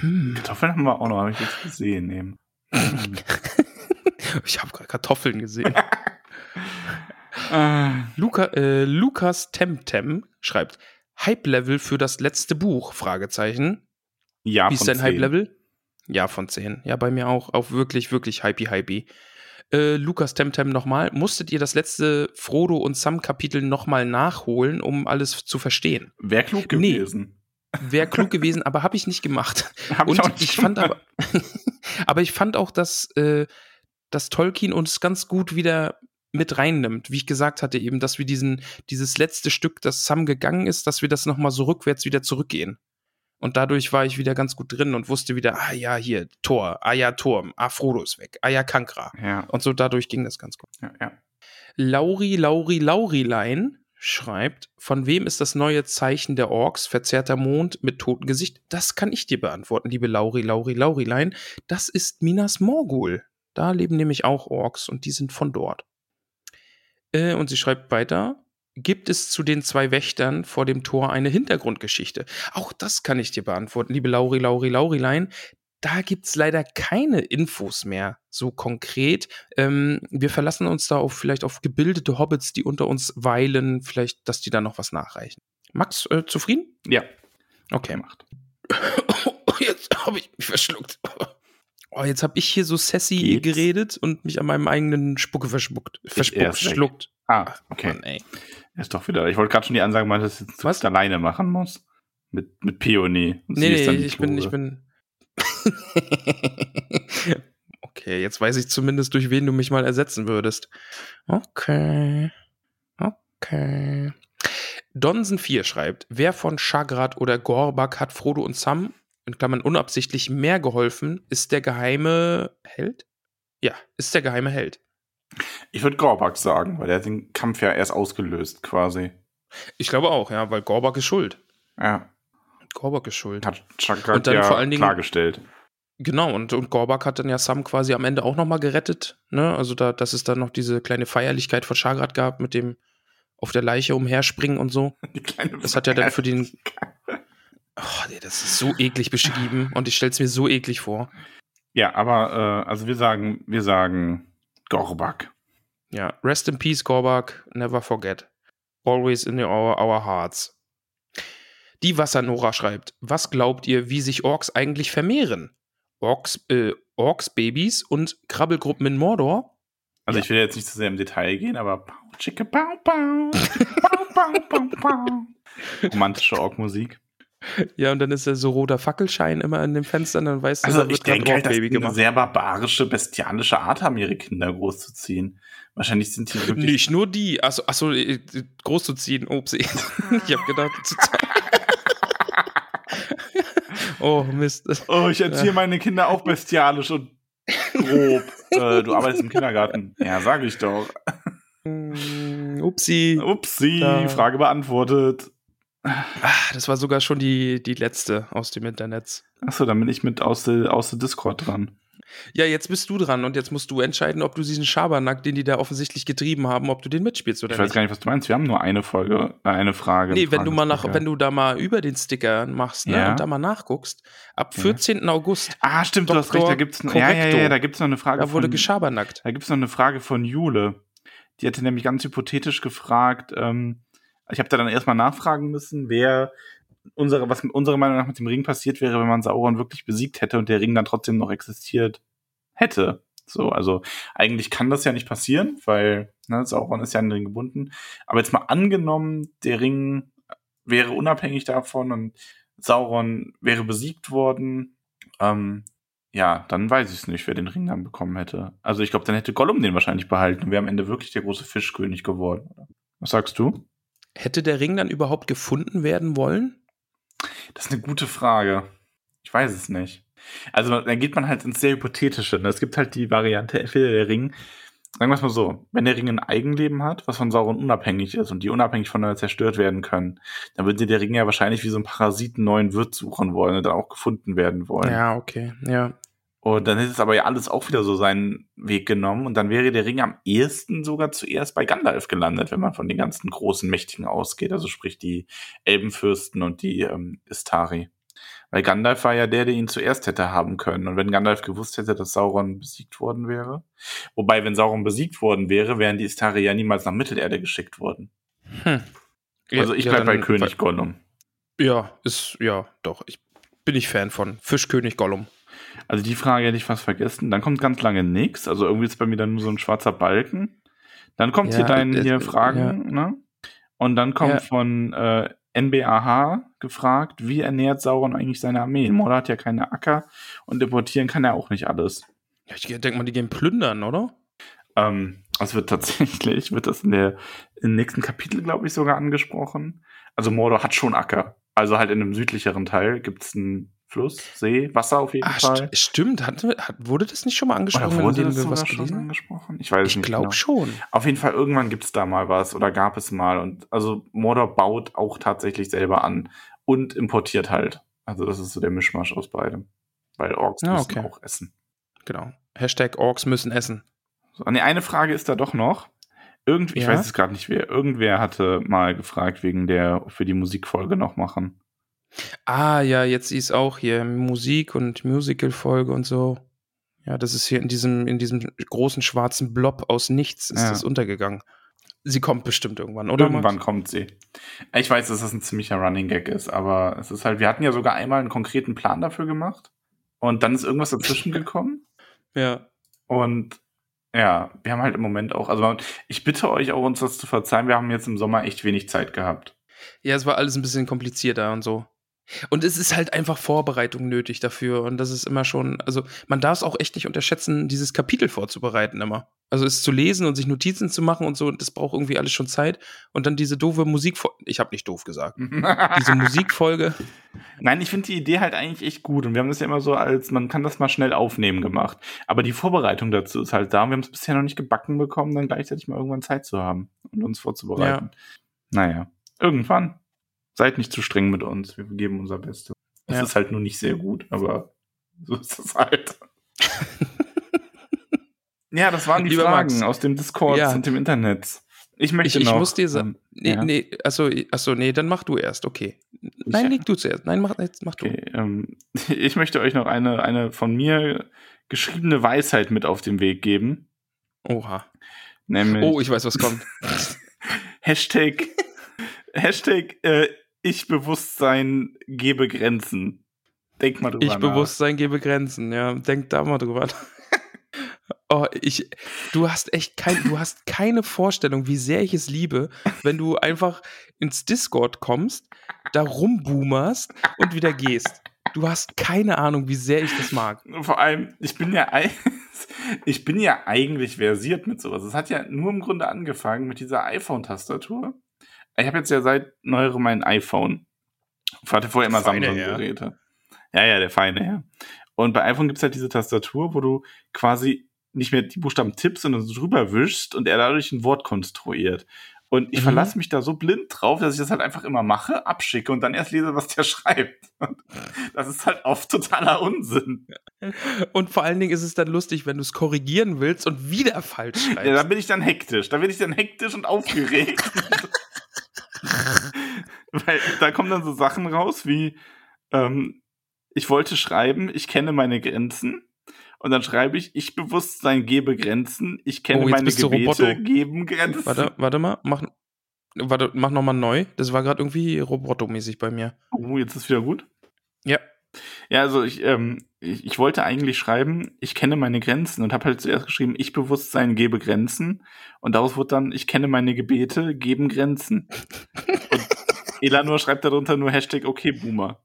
Hm. Kartoffeln haben wir auch noch, habe ich jetzt gesehen. Eben. Ich habe gerade Kartoffeln gesehen. äh, Luca, äh, Lukas Temtem schreibt Hype-Level für das letzte Buch? Fragezeichen. ja, Wie ist dein 10. Hype-Level? Ja, von 10. Ja, bei mir auch. Auch wirklich, wirklich hypey, hypey. Äh, Lukas Temtem nochmal. Musstet ihr das letzte Frodo und Sam-Kapitel nochmal nachholen, um alles zu verstehen? Wäre klug Nee. gewesen. Wäre klug gewesen, aber habe ich nicht gemacht. Hab Und auch ich, nicht fand gemacht. aber, aber ich fand auch, dass, äh, dass Tolkien uns ganz gut wieder mit reinnimmt. Wie ich gesagt hatte, eben, dass wir diesen, dieses letzte Stück, das Sam gegangen ist, dass wir das nochmal so rückwärts wieder zurückgehen. Und dadurch war ich wieder ganz gut drin und wusste wieder, ah ja, hier, Tor, ah ja, Turm, ah, Frodo ist weg, ah ja, Kankra. Ja, Und so dadurch ging das ganz gut. ja, ja. Lauri, Lauri, Laurilein schreibt, von wem ist das neue Zeichen der Orks, verzerrter Mond mit totem Gesicht? Das kann ich dir beantworten, liebe Lauri, Lauri, Laurilein. Das ist Minas Morgul. Da leben nämlich auch Orks und die sind von dort. Äh, und sie schreibt weiter, gibt es zu den zwei Wächtern vor dem Tor eine Hintergrundgeschichte? Auch das kann ich dir beantworten, liebe Lauri, Lauri, Laurilein. Da gibt's leider keine Infos mehr, so konkret. Ähm, wir verlassen uns da auf vielleicht auf gebildete Hobbits, die unter uns weilen, vielleicht, dass die da noch was nachreichen. Max, äh, zufrieden? Ja, Okay. gemacht. Jetzt habe ich mich verschluckt. Oh, jetzt habe ich hier so sassy Geht's? geredet und mich an meinem eigenen Spucke verschmuckt. Weg. verschluckt. Ah, okay. Mann, ey. Ist doch wieder. Ich wollte gerade schon die Ansage machen, dass jetzt Was? alleine machen muss. Mit, mit Peony. Und Nee, nee, ich bin, ich bin. okay, jetzt weiß ich zumindest, durch wen du mich mal ersetzen würdest. Okay. Okay. Donsen 4 schreibt, wer von Shagrat oder Gorbak hat Frodo und Sam, in Klammern unabsichtlich, mehr geholfen, ist der geheime Held? Ja, ist der geheime Held. Ich würde Gorbak sagen, weil der hat den Kampf ja erst ausgelöst, quasi. Ich glaube auch, ja, weil Gorbak ist schuld. Ja. Gorbak ist schuld. Hat Chakra Und dann ja vor allen Dingen- klargestellt. Genau, und, und Gorbak hat dann ja Sam quasi am Ende auch nochmal gerettet. Ne? Also, da, dass es dann noch diese kleine Feierlichkeit von Shagrat gab mit dem auf der Leiche umherspringen und so. Die kleine Das hat ja dann für den. Oh, nee, das ist so eklig beschrieben und ich stell's mir so eklig vor. Ja, aber äh, also wir sagen, wir sagen Gorbak. Ja, rest in peace, Gorbak, never forget. Always in our, our hearts. Die Wassernora schreibt, was glaubt ihr, wie sich Orks eigentlich vermehren? Orks, äh, Orks-Babys und Krabbelgruppen in Mordor? Also Ja. ich will jetzt nicht zu sehr im Detail gehen, aber romantische Ork-Musik. Ja, und dann ist ja so roter Fackelschein immer an den Fenstern, dann weißt du, Also da ich denke halt, dass die eine sehr barbarische, bestialische Art haben, ihre Kinder großzuziehen. Wahrscheinlich sind die wirklich Nicht nur die, achso, achso äh, groß zu ziehen, ups. ich hab gedacht, zu Oh, Mist. Oh, ich erziehe Ja. meine Kinder auch bestialisch und grob. äh, du arbeitest im Kindergarten. Ja, sag ich doch. Mm, Upsi. Upsi, Da- Frage beantwortet. Ah, das war sogar schon die, die letzte aus dem Internet. Achso, dann bin ich mit aus der aus der Discord dran. Ja, jetzt bist du dran und jetzt musst du entscheiden, ob du diesen Schabernack, den die da offensichtlich getrieben haben, ob du den mitspielst oder Ich weiß nicht. gar nicht, was du meinst. Wir haben nur eine Folge, äh, eine Frage. Nee, wenn du mal nach, wenn du da mal über den Sticker machst, ne, Ja. und da mal nachguckst, ab Ja. 14. August, Ah, stimmt, du hast Dr. recht, da gibt's ja, ja, ja, ja, da gibt's noch eine Frage da wurde von, geschabernackt. Da gibt's noch eine Frage von Jule. Die hatte nämlich ganz hypothetisch gefragt, ähm, ich habe da dann erstmal nachfragen müssen, wer unsere, was unserer Meinung nach mit dem Ring passiert wäre, wenn man Sauron wirklich besiegt hätte und der Ring dann trotzdem noch existiert hätte. So, also eigentlich kann das ja nicht passieren, weil ne, Sauron ist ja an den Ring gebunden. Aber jetzt mal angenommen, der Ring wäre unabhängig davon und Sauron wäre besiegt worden. Ähm, ja, dann weiß ich es nicht, wer den Ring dann bekommen hätte. Also ich glaube, dann hätte Gollum den wahrscheinlich behalten und wäre am Ende wirklich der große Fischkönig geworden. Was sagst du? Hätte der Ring dann überhaupt gefunden werden wollen? Das ist eine gute Frage. Ich weiß es nicht. Also dann geht man halt ins sehr Hypothetische. Ne? Es gibt halt die Variante, entweder der Ring, sagen wir es mal so, wenn der Ring ein Eigenleben hat, was von Sauron unabhängig ist und die unabhängig voneinander zerstört werden können, dann würde der Ring ja wahrscheinlich wie so ein Parasiten neuen Wirt suchen wollen und dann auch gefunden werden wollen. Ja, okay, ja. Und dann hätte es aber ja alles auch wieder so seinen Weg genommen und dann wäre der Ring am ehesten sogar zuerst bei Gandalf gelandet, wenn man von den ganzen großen Mächtigen ausgeht, also sprich die Elbenfürsten und die ähm, Istari. Weil Gandalf war ja der, der ihn zuerst hätte haben können. Und wenn Gandalf gewusst hätte, dass Sauron besiegt worden wäre. Wobei, wenn Sauron besiegt worden wäre, wären die Istari ja niemals nach Mittelerde geschickt worden. Hm. also ich Ja, bleib dann- bei König Gollum. Ja, ist, ja, doch. Ich bin ich Fan von. Fischkönig Gollum. Also die Frage hätte ich fast vergessen. Dann kommt ganz lange nichts. Also irgendwie ist bei mir dann nur so ein schwarzer Balken. Dann kommt Ja, hier dein das- hier Fragen, ja. ne? Und dann kommt Ja. von äh, NBAH gefragt, wie ernährt Sauron eigentlich seine Armee? Mordor hat ja keine Acker und importieren kann er auch nicht alles. Ja, ich denke mal, die gehen plündern, oder? Ähm, es wird tatsächlich, wird das in der im nächsten Kapitel, glaube ich, sogar angesprochen. Also Mordor hat schon Acker. Also halt in einem südlicheren Teil gibt es einen Fluss, See, Wasser auf jeden Ah, Fall. st stimmt. Hat, hat, wurde das nicht schon mal Oder angesprochen, wurde in das sogar was schon gelesen angesprochen? Ich weiß es Ich nicht. glaube genau. schon. Auf jeden Fall, irgendwann gibt es da mal was oder gab es mal. Und also Mordor baut auch tatsächlich selber an und importiert halt. Also das ist so der Mischmasch aus beidem. Weil Orks Ah, müssen okay. auch essen. Genau. Hashtag Orks müssen essen. So, nee, eine Frage ist da doch noch. Irgend, ich Ja? weiß es gerade nicht wer. Irgendwer hatte mal gefragt wegen der, ob wir die Musikfolge noch machen. Ah, ja, jetzt ist auch hier Musik und Musical-Folge und so. Ja, das ist hier in diesem, in diesem großen schwarzen Blob aus nichts ist Ja. das untergegangen. Sie kommt bestimmt irgendwann, oder? Irgendwann Max? kommt sie. Ich weiß, dass das ein ziemlicher Running Gag ist, aber es ist halt, wir hatten ja sogar einmal einen konkreten Plan dafür gemacht. Und dann ist irgendwas dazwischen gekommen. Ja. Und ja, wir haben halt im Moment auch, also ich bitte euch auch, uns das zu verzeihen, wir haben jetzt im Sommer echt wenig Zeit gehabt. Ja, es war alles ein bisschen komplizierter und so. Und es ist halt einfach Vorbereitung nötig dafür. Und das ist immer schon, also man darf es auch echt nicht unterschätzen, dieses Kapitel vorzubereiten immer. Also es zu lesen und sich Notizen zu machen und so, das braucht irgendwie alles schon Zeit. Und dann diese doofe Musikfolge, ich habe nicht doof gesagt, diese Musikfolge, Nein, ich finde die Idee halt eigentlich echt gut. Und wir haben das ja immer so als, man kann das mal schnell aufnehmen gemacht. Aber die Vorbereitung dazu ist halt da. Und wir haben es bisher noch nicht gebacken bekommen, dann gleichzeitig mal irgendwann Zeit zu haben und uns vorzubereiten. Naja, irgendwann. Seid nicht zu streng mit uns. Wir geben unser Bestes. Es Ja. ist halt nur nicht sehr gut, aber so ist es halt. ja, das waren die Lieber Fragen Max. aus dem Discord Ja. und dem Internet. Ich möchte Ich- ich noch. muss dir sagen- ähm, Nee, ja. nee, achso, achso, nee, dann mach du erst, okay. Nein, leg du zuerst. Nein, mach, jetzt mach du. Okay, ähm, ich möchte euch noch eine, eine von mir geschriebene Weisheit mit auf den Weg geben. Oha. Nämlich Oh, ich weiß, was kommt. Hashtag, Hashtag äh, Ich Bewusstsein gebe Grenzen. Denk mal drüber Ich nach. Bewusstsein gebe Grenzen, ja. Denk da mal drüber. nach. Oh, ich, du hast echt kein, du hast keine Vorstellung, wie sehr ich es liebe, wenn du einfach ins Discord kommst, da rumboomerst und wieder gehst. Du hast keine Ahnung, wie sehr ich das mag. Vor allem, ich bin ja ich bin ja eigentlich versiert mit sowas. Es hat ja nur im Grunde angefangen mit dieser iPhone-Tastatur. Ich habe jetzt ja seit neuerem mein iPhone. Ich hatte vorher immer Samsung-Geräte. Ja, ja, der feine Herr. Und bei iPhone gibt es halt diese Tastatur, wo du quasi nicht mehr die Buchstaben tippst, sondern so drüber wischst und er dadurch ein Wort konstruiert. Und ich Mhm. verlasse mich da so blind drauf, dass ich das halt einfach immer mache, abschicke und dann erst lese, was der schreibt. Das ist halt oft totaler Unsinn. Und vor allen Dingen ist es dann lustig, wenn du es korrigieren willst und wieder falsch Ja, da schreibst. bin ich dann hektisch. Da bin ich dann hektisch und aufgeregt. Weil da kommen dann so Sachen raus wie, ähm, ich wollte schreiben, ich kenne meine Grenzen. Und dann schreibe ich, ich Bewusstsein gebe Grenzen, ich kenne Oh, meine Gebete, geben Grenzen. Warte, warte mal, mach, warte, mach nochmal neu. Das war gerade irgendwie robotomäßig bei mir. Oh, jetzt ist wieder gut. Ja. Ja, also ich, ähm, ich, ich wollte eigentlich schreiben, ich kenne meine Grenzen und habe halt zuerst geschrieben, ich Bewusstsein gebe Grenzen. Und daraus wurde dann, ich kenne meine Gebete, geben Grenzen. und Elanor schreibt darunter nur Hashtag okay Boomer.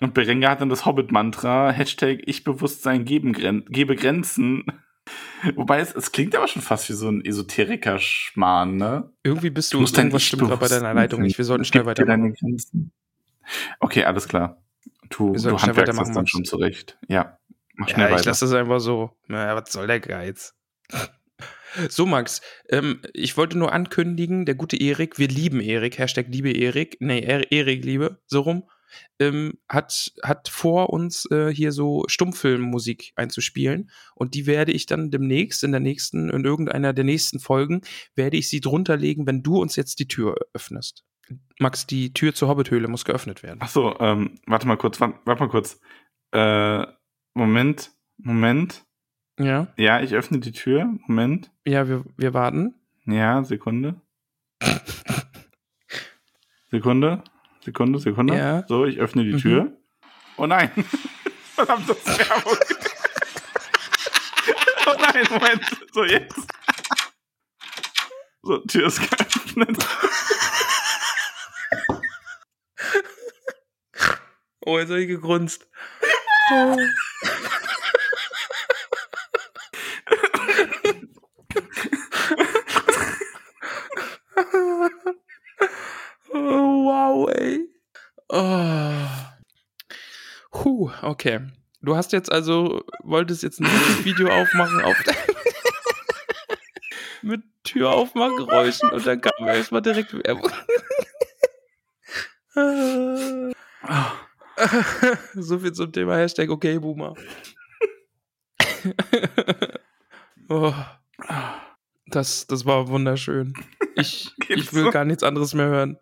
Und Berenga hat dann das Hobbit-Mantra, Hashtag Ich Bewusstsein geben, gebe Grenzen. Wobei es, es klingt aber schon fast wie so ein Esoteriker-Schmarrn, ne? Irgendwie bist du, Du musst irgendwas stimmt gerade bei deiner Leitung nicht. Wir sollten schnell Grenzen. Okay, alles klar. Du, du handwerkst das dann schon zurecht. Ja, mach schnell Ja, ich weiter. lasse das einfach so. Na, was soll der Geiz? So, Max, ähm, ich wollte nur ankündigen, der gute Erik, wir lieben Erik, Hashtag liebe Erik, nee, Er- Erik liebe, so rum, ähm, hat, hat vor, uns äh, hier so Stummfilmmusik einzuspielen. Und die werde ich dann demnächst, in der nächsten, in irgendeiner der nächsten Folgen, werde ich sie drunter legen, wenn du uns jetzt die Tür öffnest. Max, die Tür zur Hobbithöhle muss geöffnet werden. Ach so, ähm, warte mal kurz, warte, warte mal kurz. Äh, Moment, Moment. Ja, Ja, ich öffne die Tür. Moment. ja, wir, wir warten. Ja, Sekunde. Sekunde. Sekunde, Sekunde. Ja. So, ich öffne die Mhm. Tür. Oh nein. Verdammt, das ist Werbung. oh nein, Moment. So, jetzt. So, Tür ist geöffnet. Oh, jetzt habe ich gegrunzt. oh, wow, ey. Oh. Huh, okay. Du hast jetzt also, wolltest jetzt ein Video aufmachen auf mit Türaufmachgeräuschen und dann kam erstmal direkt Werbung. so viel zum Thema Hashtag okay, Boomer. oh, das, das war wunderschön. Ich, ich will so? gar nichts anderes mehr hören.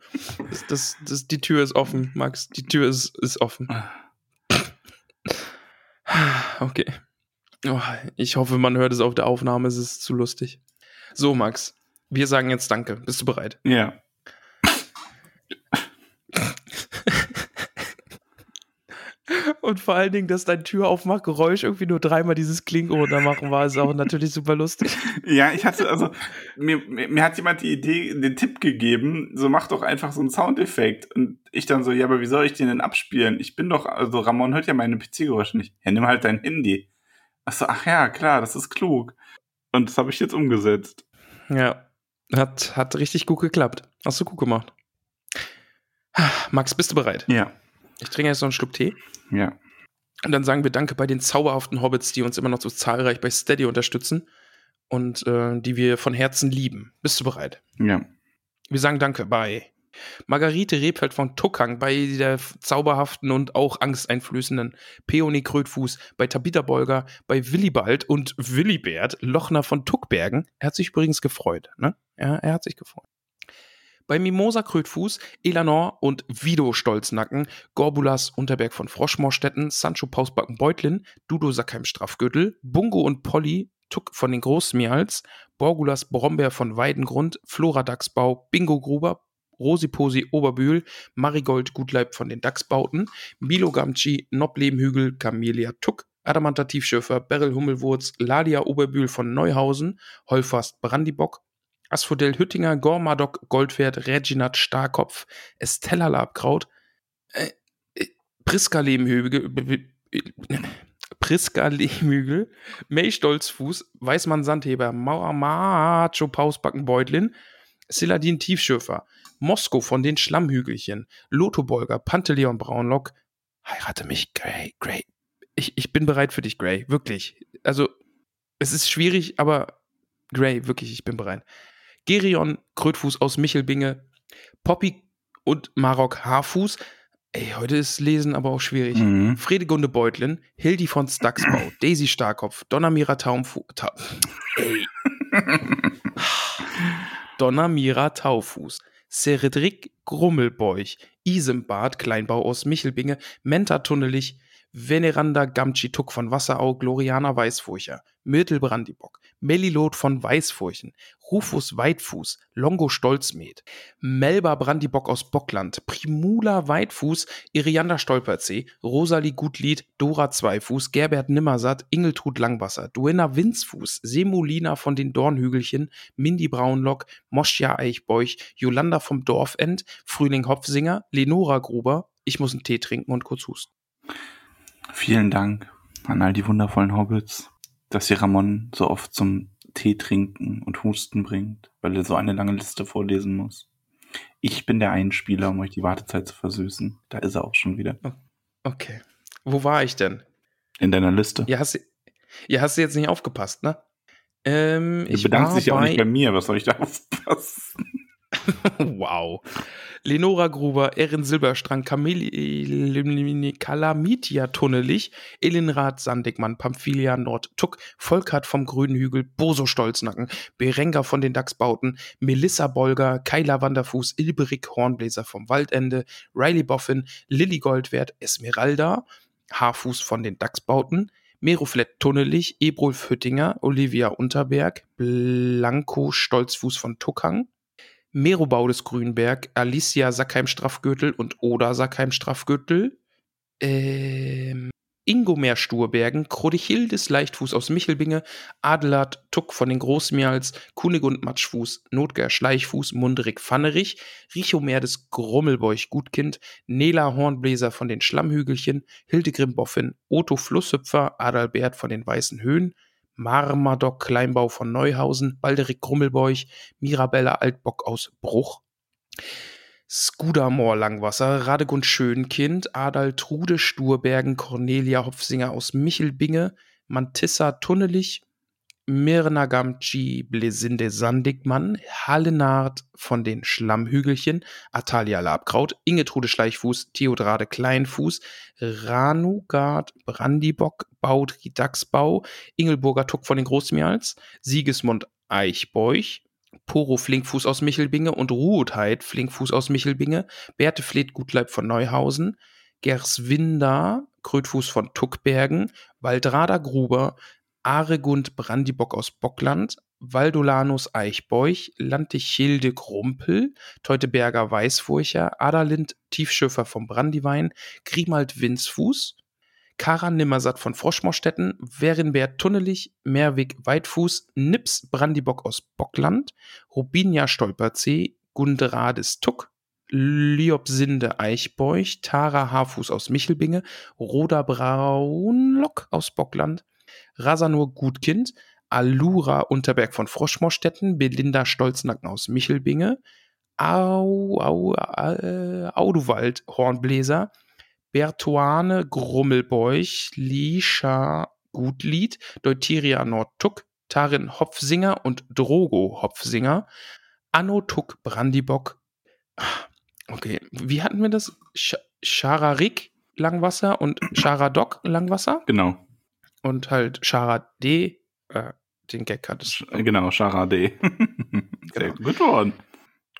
Das, das, das, die Tür ist offen, Max. Die Tür ist, ist offen. Okay. Oh, ich hoffe, man hört es auf der Aufnahme. Es ist zu lustig. So, Max. Wir sagen jetzt Danke. Bist du bereit? Ja. Und vor allen Dingen, dass dein Türaufmachgeräusch irgendwie nur dreimal dieses Klingo da machen war, ist auch natürlich super lustig. Ja, ich hatte, also, mir, mir, mir hat jemand die Idee, den Tipp gegeben, so mach doch einfach so einen Soundeffekt. Und ich dann so, ja, aber wie soll ich den denn abspielen? Ich bin doch, also Ramon hört ja meine PC-Geräusche nicht. Ja, nimm halt dein Handy. Ach so, ach ja, klar, das ist klug. Und das habe ich jetzt umgesetzt. Ja, hat, hat richtig gut geklappt. Hast du gut gemacht. Max, bist du bereit? Ja, Ich trinke jetzt noch einen Schluck Tee. ja. Und dann sagen wir Danke bei den zauberhaften Hobbits, die uns immer noch so zahlreich bei Steady unterstützen und äh, die wir von Herzen lieben. Bist du bereit? Ja. Wir sagen Danke bei Margarete Rebfeld von Tuckang, bei der zauberhaften und auch angsteinflößenden Peony Krötfuß, bei Tabitha Bolger, bei Willibald und Willibert Lochner von Tuckbergen. Er hat sich übrigens gefreut, ne? Ja, er hat sich gefreut. Bei Mimosa Krötfuß, Elanor und Vido Stolznacken, Gorbulas Unterberg von Froschmorstetten, Sancho Pausbacken Beutlin, Dudo Sackheim Strafgürtel, Bungo und Polly Tuck von den Großmials, Borgulas Brombeer von Weidengrund, Flora Dachsbau, Bingo Gruber, Rosiposi Oberbühl, Marigold Gutleib von den Dachsbauten, Milo Gamci, Noblehmhügel, Camelia Tuck, Adamanta Tiefschürfer, Beryl Hummelwurz, Ladia Oberbühl von Neuhausen, Holfast Brandibock, Asphodel Hüttinger, Gormadok, Goldpferd, Reginat Starkopf, Estella Labkraut, äh, äh, Priska Lehmhügel, äh, Priska Lehmhügel, May Stolzfuß, Weißmann Sandheber, Mauer Macho Pausbacken Beutlin, Siladin Tiefschürfer, Mosko von den Schlammhügelchen, Lotho Bolger, Panteleon Braunlock, heirate mich, Gray, Gray. Ich, ich bin bereit für dich, Gray, wirklich. Also, es ist schwierig, aber Gray, wirklich, ich bin bereit. Gerion Krötfuß aus Michelbinge, Poppy und Marok Haarfuß. Ey, heute ist Lesen aber auch schwierig. Mhm. Fredegunde Beutlin, Hildi von Staxbau, Daisy Starkopf, Donnermira Taumfu Ta Ey. Donnermira Taufuß, Seredrik Grummelbeuch, Isembart Kleinbau aus Michelbinge, Menta Tunnelich, Veneranda Gamtschi-Tuck von Wasserau, Gloriana Weißfurcher, Myrtle Brandibock, Melilot von Weißfurchen, Rufus Weitfuß, Longo Stolzmed, Melba Brandibock aus Bockland, Primula Weitfuß, Irianda Stolperzee, Rosalie Gutlied, Dora Zweifuß, Gerbert Nimmersatt, Ingeltrud Langwasser, Duenna Winzfuß, Semolina von den Dornhügelchen, Mindy Braunlock, Moschja Eichbeuch, Jolanda vom Dorfend, Frühling Hopfsinger, Lenora Gruber, ich muss einen Tee trinken und kurz husten. Vielen Dank an all die wundervollen Hobbits, dass sie Ramon so oft zum Tee trinken und Husten bringt, weil er so eine lange Liste vorlesen muss. Ich bin der Einspieler, um euch die Wartezeit zu versüßen. Da ist er auch schon wieder. Okay. Wo war ich denn? In deiner Liste. Ja, hast du, ja, hast du jetzt nicht aufgepasst, ne? Ähm, Du ich bedankst dich ja auch nicht bei mir. Was soll ich da aufpassen? wow. Lenora Gruber, Erin Silberstrang, Kalamitia Tunnelich, Elinrad Sandigmann, Pamphilia Nord Tuck, Volkert vom Grünen Hügel, Boso Stolznacken, Berenga von den Dachsbauten, Melissa Bolger, Kyla Wanderfuß, Ilberik Hornbläser vom Waldende, Riley Boffin, Lilly Goldwert, Esmeralda, Haarfuß von den Dachsbauten, Meroflett Tunnelich, Ebrulf Hüttinger, Olivia Unterberg, Blanco Stolzfuß von Tuckang, Merobau des Grünberg, Alicia Sackheim-Straffgürtel und Oda Sackheim-Straffgürtel, ähm, Ingomer Sturbergen, Krodichildes Leichtfuß aus Michelbinge, Adelard Tuck von den Großmials, Kunigund Matschfuß, Notger Schleichfuß, Munderig Pfannerich, Richomer des Grummelbeuch Gutkind, Nela Hornbläser von den Schlammhügelchen, Hildegrim Boffin, Otto Flusshüpfer, Adalbert von den Weißen Höhen, Marmadoc Kleinbau von Neuhausen, Balderik Grummelbeuch, Mirabella Altbock aus Bruch, Skudamor Langwasser, Radegund Schönkind, Adal Trude Sturbergen, Cornelia Hopfsinger aus Michelbinge, Mantissa Tunnelich, Mirna Gamci Blesinde Sandigmann, Hallenard von den Schlammhügelchen, Atalia Labkraut, Ingetrude Schleichfuß, Theodrade Kleinfuß, Ranugard Brandibock, Baudri Dachsbau, Ingelburger Tuck von den Großmials, Sigismund Eichbeuch, Poro Flinkfuß aus Michelbinge und Ruhetheit Flinkfuß aus Michelbinge, Berthe Fleet Gutleib von Neuhausen, Gerswinda Krötfuß von Tuckbergen, Waldrada Gruber, Aregund Brandibock aus Bockland, Valdolanus Eichbeuch, Lantichilde Krumpel, Teuteberger Weißfurcher, Adalind Tiefschöfer vom Brandiwein, Grimald Winzfuß, Karan Nimmersatt von Froschmorstetten, Werinbert Tunnelich, Merwig Weitfuß, Nips Brandibock aus Bockland, Rubinia Stolperzee, Gunderades Tuck, Liobsinde Eichbeuch, Tara Haarfuß aus Michelbinge, Roda Braunlock aus Bockland, Rasanur Gutkind, Alura Unterberg von Froschmorstetten, Belinda Stolznacken aus Michelbinge, Au, Au, äh, Auduvald Hornbläser, Bertuane Grummelbeuch, Lisha Gutlied, Deuteria Nordtuck, Tarin Hopfsinger und Drogo Hopfsinger, Anno Tuck Brandibock. Okay, wie hatten wir das? Sch Langwasser und Charadok Langwasser Genau. Und halt Chara D. Äh, den Gag hat es Genau, Charade. Sehr Genau. gut worden.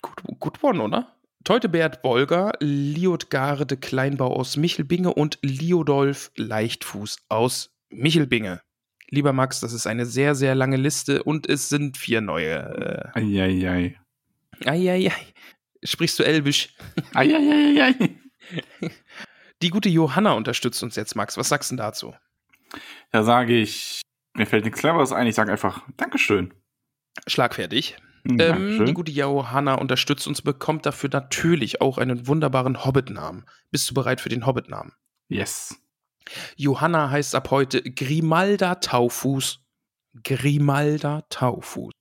gut, gut worden, oder? Teutebert Bolger, Liotgarde Kleinbau aus Michelbinge und Liodolf Leichtfuß aus Michelbinge. Lieber Max, das ist eine sehr, sehr lange Liste und es sind vier neue. Eieiei. Äh, Eieiei. Sprichst du Elbisch? Eieiei. Die gute Johanna unterstützt uns jetzt, Max. Was sagst du dazu? Da sage ich, mir fällt nichts Cleveres ein. Ich sage einfach Dankeschön. Schlagfertig. Hm, Ähm, die gute Johanna unterstützt uns, bekommt dafür natürlich auch einen wunderbaren Hobbit-Namen. Bist du bereit für den Hobbit-Namen? yes. Johanna heißt ab heute Grimalda Taufuß. Grimalda Taufuß.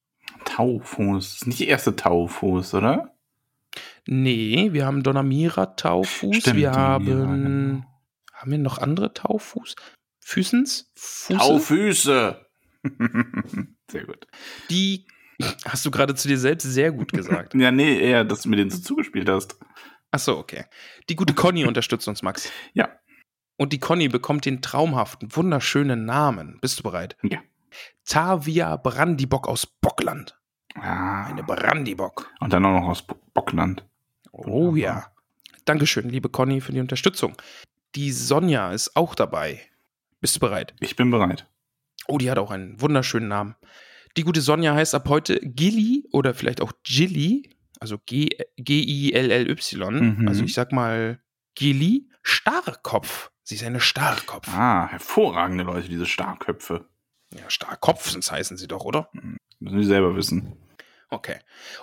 Taufuß. Das ist nicht die erste Taufuß, oder? Nee, wir haben Donamira Taufuß. Stimmt, wir haben. genau. Haben wir noch andere Taufuß? Füßens? Fuße? Taufüße. Sehr gut. Die hast du gerade zu dir selbst sehr gut gesagt. Ja, nee, eher, dass du mir den so zugespielt hast. Achso, okay. Die gute Conny unterstützt uns, Max. Ja. Und die Conny bekommt den traumhaften, wunderschönen Namen. Bist du bereit? Ja. Tavia Brandibock aus Bockland. Ah, Eine Brandibock. und dann auch noch aus Bo- Bockland. Oh ja. Dankeschön, liebe Conny, für die Unterstützung. Die Sonja ist auch dabei. Bist du bereit? Ich bin bereit. Oh, die hat auch einen wunderschönen Namen. Die gute Sonja heißt ab heute Gilly oder vielleicht auch Gilly, also G- G-I-L-L-Y. Mhm. Also ich sag mal Gilly Starrkopf. Sie ist eine Starrkopf. Ah, hervorragende Leute, diese Starköpfe. Ja, Starrkopfens heißen sie doch, oder? Müssen Sie selber wissen. Okay.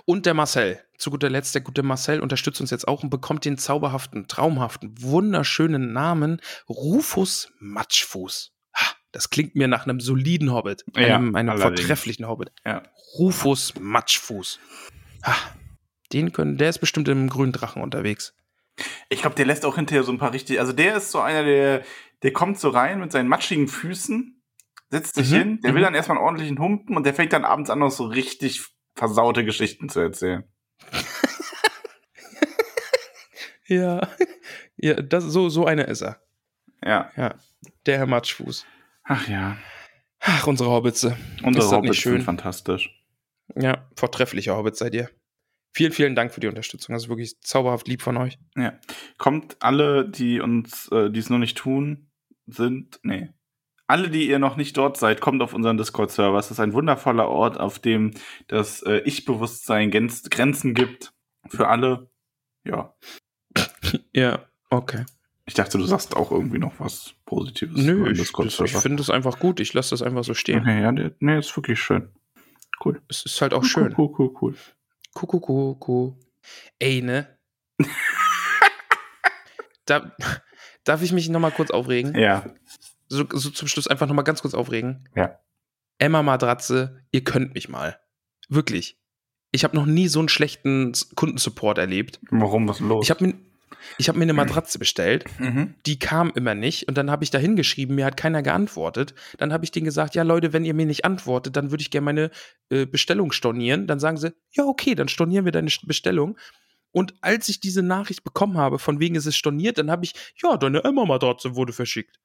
Und der Marcel, zu guter Letzt, der gute Marcel unterstützt uns jetzt auch und bekommt den zauberhaften, traumhaften, wunderschönen Namen Rufus Matschfuß. Das klingt mir nach einem soliden Hobbit, Ja, einem, einem allerdings. vortrefflichen Hobbit. Ja. Rufus Matschfuß. Den können, der ist bestimmt im grünen Drachen unterwegs. Ich glaube, der lässt auch hinterher so ein paar richtig. Also der ist so einer, der, der kommt so rein mit seinen matschigen Füßen, setzt sich Mhm, hin, der will mhm. dann erstmal einen ordentlichen Humpen und der fängt dann abends an, noch so richtig versaute Geschichten zu erzählen. Ja, ja das, so, so einer ist er. Ja. Ja, der Herr Matschfuß. Ach ja. Ach, unsere Hobbitze. Unsere Hobbits sind fantastisch. Ja, vortrefflicher Hobbit seid ihr. Vielen, vielen Dank für die Unterstützung. Das ist wirklich zauberhaft lieb von euch. Ja. Kommt alle, die uns, äh, die es noch nicht tun, sind, nee. Alle, die ihr noch nicht dort seid, kommt auf unseren Discord-Server. Es ist ein wundervoller Ort, auf dem das äh, Ich-Bewusstsein Grenz- Grenzen gibt. Für alle. Ja. Ja, okay. Ich dachte, du sagst auch irgendwie noch was Positives. Nö, ich, ich finde es einfach gut. Ich lasse das einfach so stehen. Okay, ja, nee, ist wirklich schön. Cool. Es ist halt auch cool, schön. Cool, cool, cool. Kuckuck, kuckuck. Ey, ne? da, darf ich mich nochmal kurz aufregen? Ja. So, so zum Schluss einfach nochmal ganz kurz aufregen. Ja. Emma Matratze, ihr könnt mich mal. Wirklich. Ich habe noch nie so einen schlechten Kundensupport erlebt. Warum, was ist los? Ich habe mir, ich hab mir eine Matratze bestellt. mhm. die kam immer nicht und dann habe ich da hingeschrieben, mir hat keiner geantwortet. Dann habe ich denen gesagt, ja Leute, wenn ihr mir nicht antwortet, dann würde ich gerne meine äh, Bestellung stornieren. Dann sagen sie, ja okay, dann stornieren wir deine St- Bestellung. Und als ich diese Nachricht bekommen habe, von wegen ist es storniert, dann habe ich, ja, deine Emma-Matratze wurde verschickt.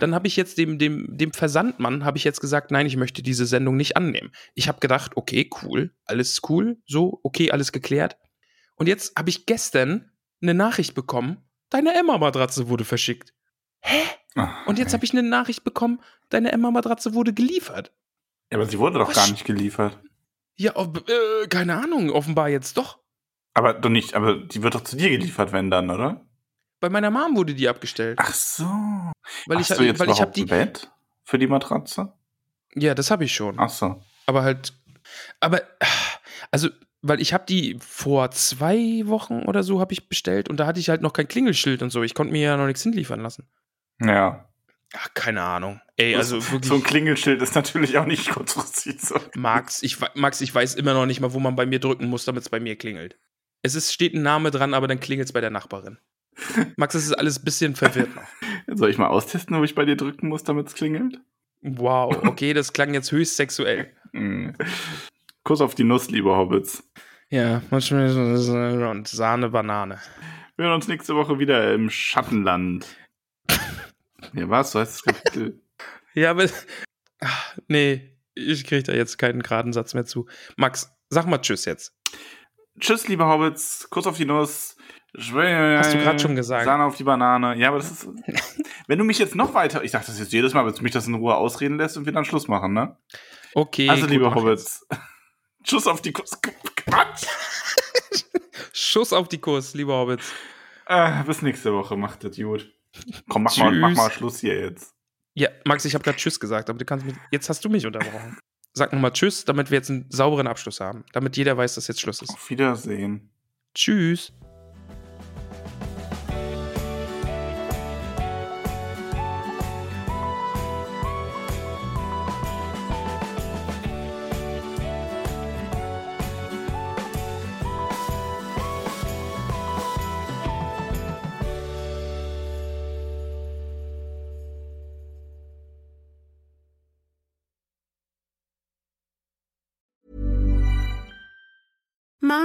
Dann habe ich jetzt dem, dem, dem Versandmann, habe ich jetzt gesagt, nein, ich möchte diese Sendung nicht annehmen. Ich habe gedacht, okay, cool, alles cool, so, okay, alles geklärt. Und jetzt habe ich gestern eine Nachricht bekommen, deine Emma-Matratze wurde verschickt. Hä? Ach, Und jetzt habe ich eine Nachricht bekommen, deine Emma-Matratze wurde geliefert. Ja, aber sie wurde doch Was? gar nicht geliefert. Ja, ob, äh, keine Ahnung, offenbar jetzt doch. Aber doch nicht, aber die wird doch zu dir geliefert, wenn dann, oder? Bei meiner Mom wurde die abgestellt. Ach so. weil Hast ich, du jetzt weil ich habe überhaupt die. ein Bett für die Matratze? Ja, das habe ich schon. Ach so. Aber halt. Aber, also, weil ich habe die vor zwei Wochen oder so habe ich bestellt und da hatte ich halt noch kein Klingelschild und so. Ich konnte mir ja noch nichts hinliefern lassen. Ja. Ach, keine Ahnung. Ey, also wirklich. So ein Klingelschild ist natürlich auch nicht kurzfristig so. Max, ich, Max, ich weiß immer noch nicht mal, wo man bei mir drücken muss, damit es bei mir klingelt. Es ist, steht ein Name dran, aber dann klingelt es bei der Nachbarin. Max, es ist alles ein bisschen verwirrt noch. Soll ich mal austesten, ob ich bei dir drücken muss, damit es klingelt? Wow, okay, das klang jetzt höchst sexuell. Mhm. Kuss auf die Nuss, liebe Hobbits. Ja, manchmal und Sahne, Banane. Wir hören uns nächste Woche wieder im Schattenland. Ja, was? So heißt das Kapitel. Ja, aber. Ach, nee, ich krieg da jetzt keinen geraden Satz mehr zu. Max, sag mal Tschüss jetzt. Tschüss, liebe Hobbits. Kuss auf die Nuss. Hast du grad schon gesagt. Sahne auf die Banane. Ja, aber das ist. Wenn du mich jetzt noch weiter. Ich dachte das jetzt jedes Mal, aber du mich das in Ruhe ausreden lässt und wir dann Schluss machen, ne? Okay. also, gut, liebe Hobbits. Tschüss auf die Kuss. Quatsch! Schuss auf die Kurs, liebe Hobbits. Äh, bis nächste Woche. Macht das gut. Komm, mach mal, mach mal Schluss hier jetzt. Ja, Max, ich habe gerade Tschüss gesagt, aber du kannst mich. Jetzt hast du mich unterbrochen. Sag nochmal Tschüss, damit wir jetzt einen sauberen Abschluss haben. Damit jeder weiß, dass jetzt Schluss ist. Auf Wiedersehen. Tschüss.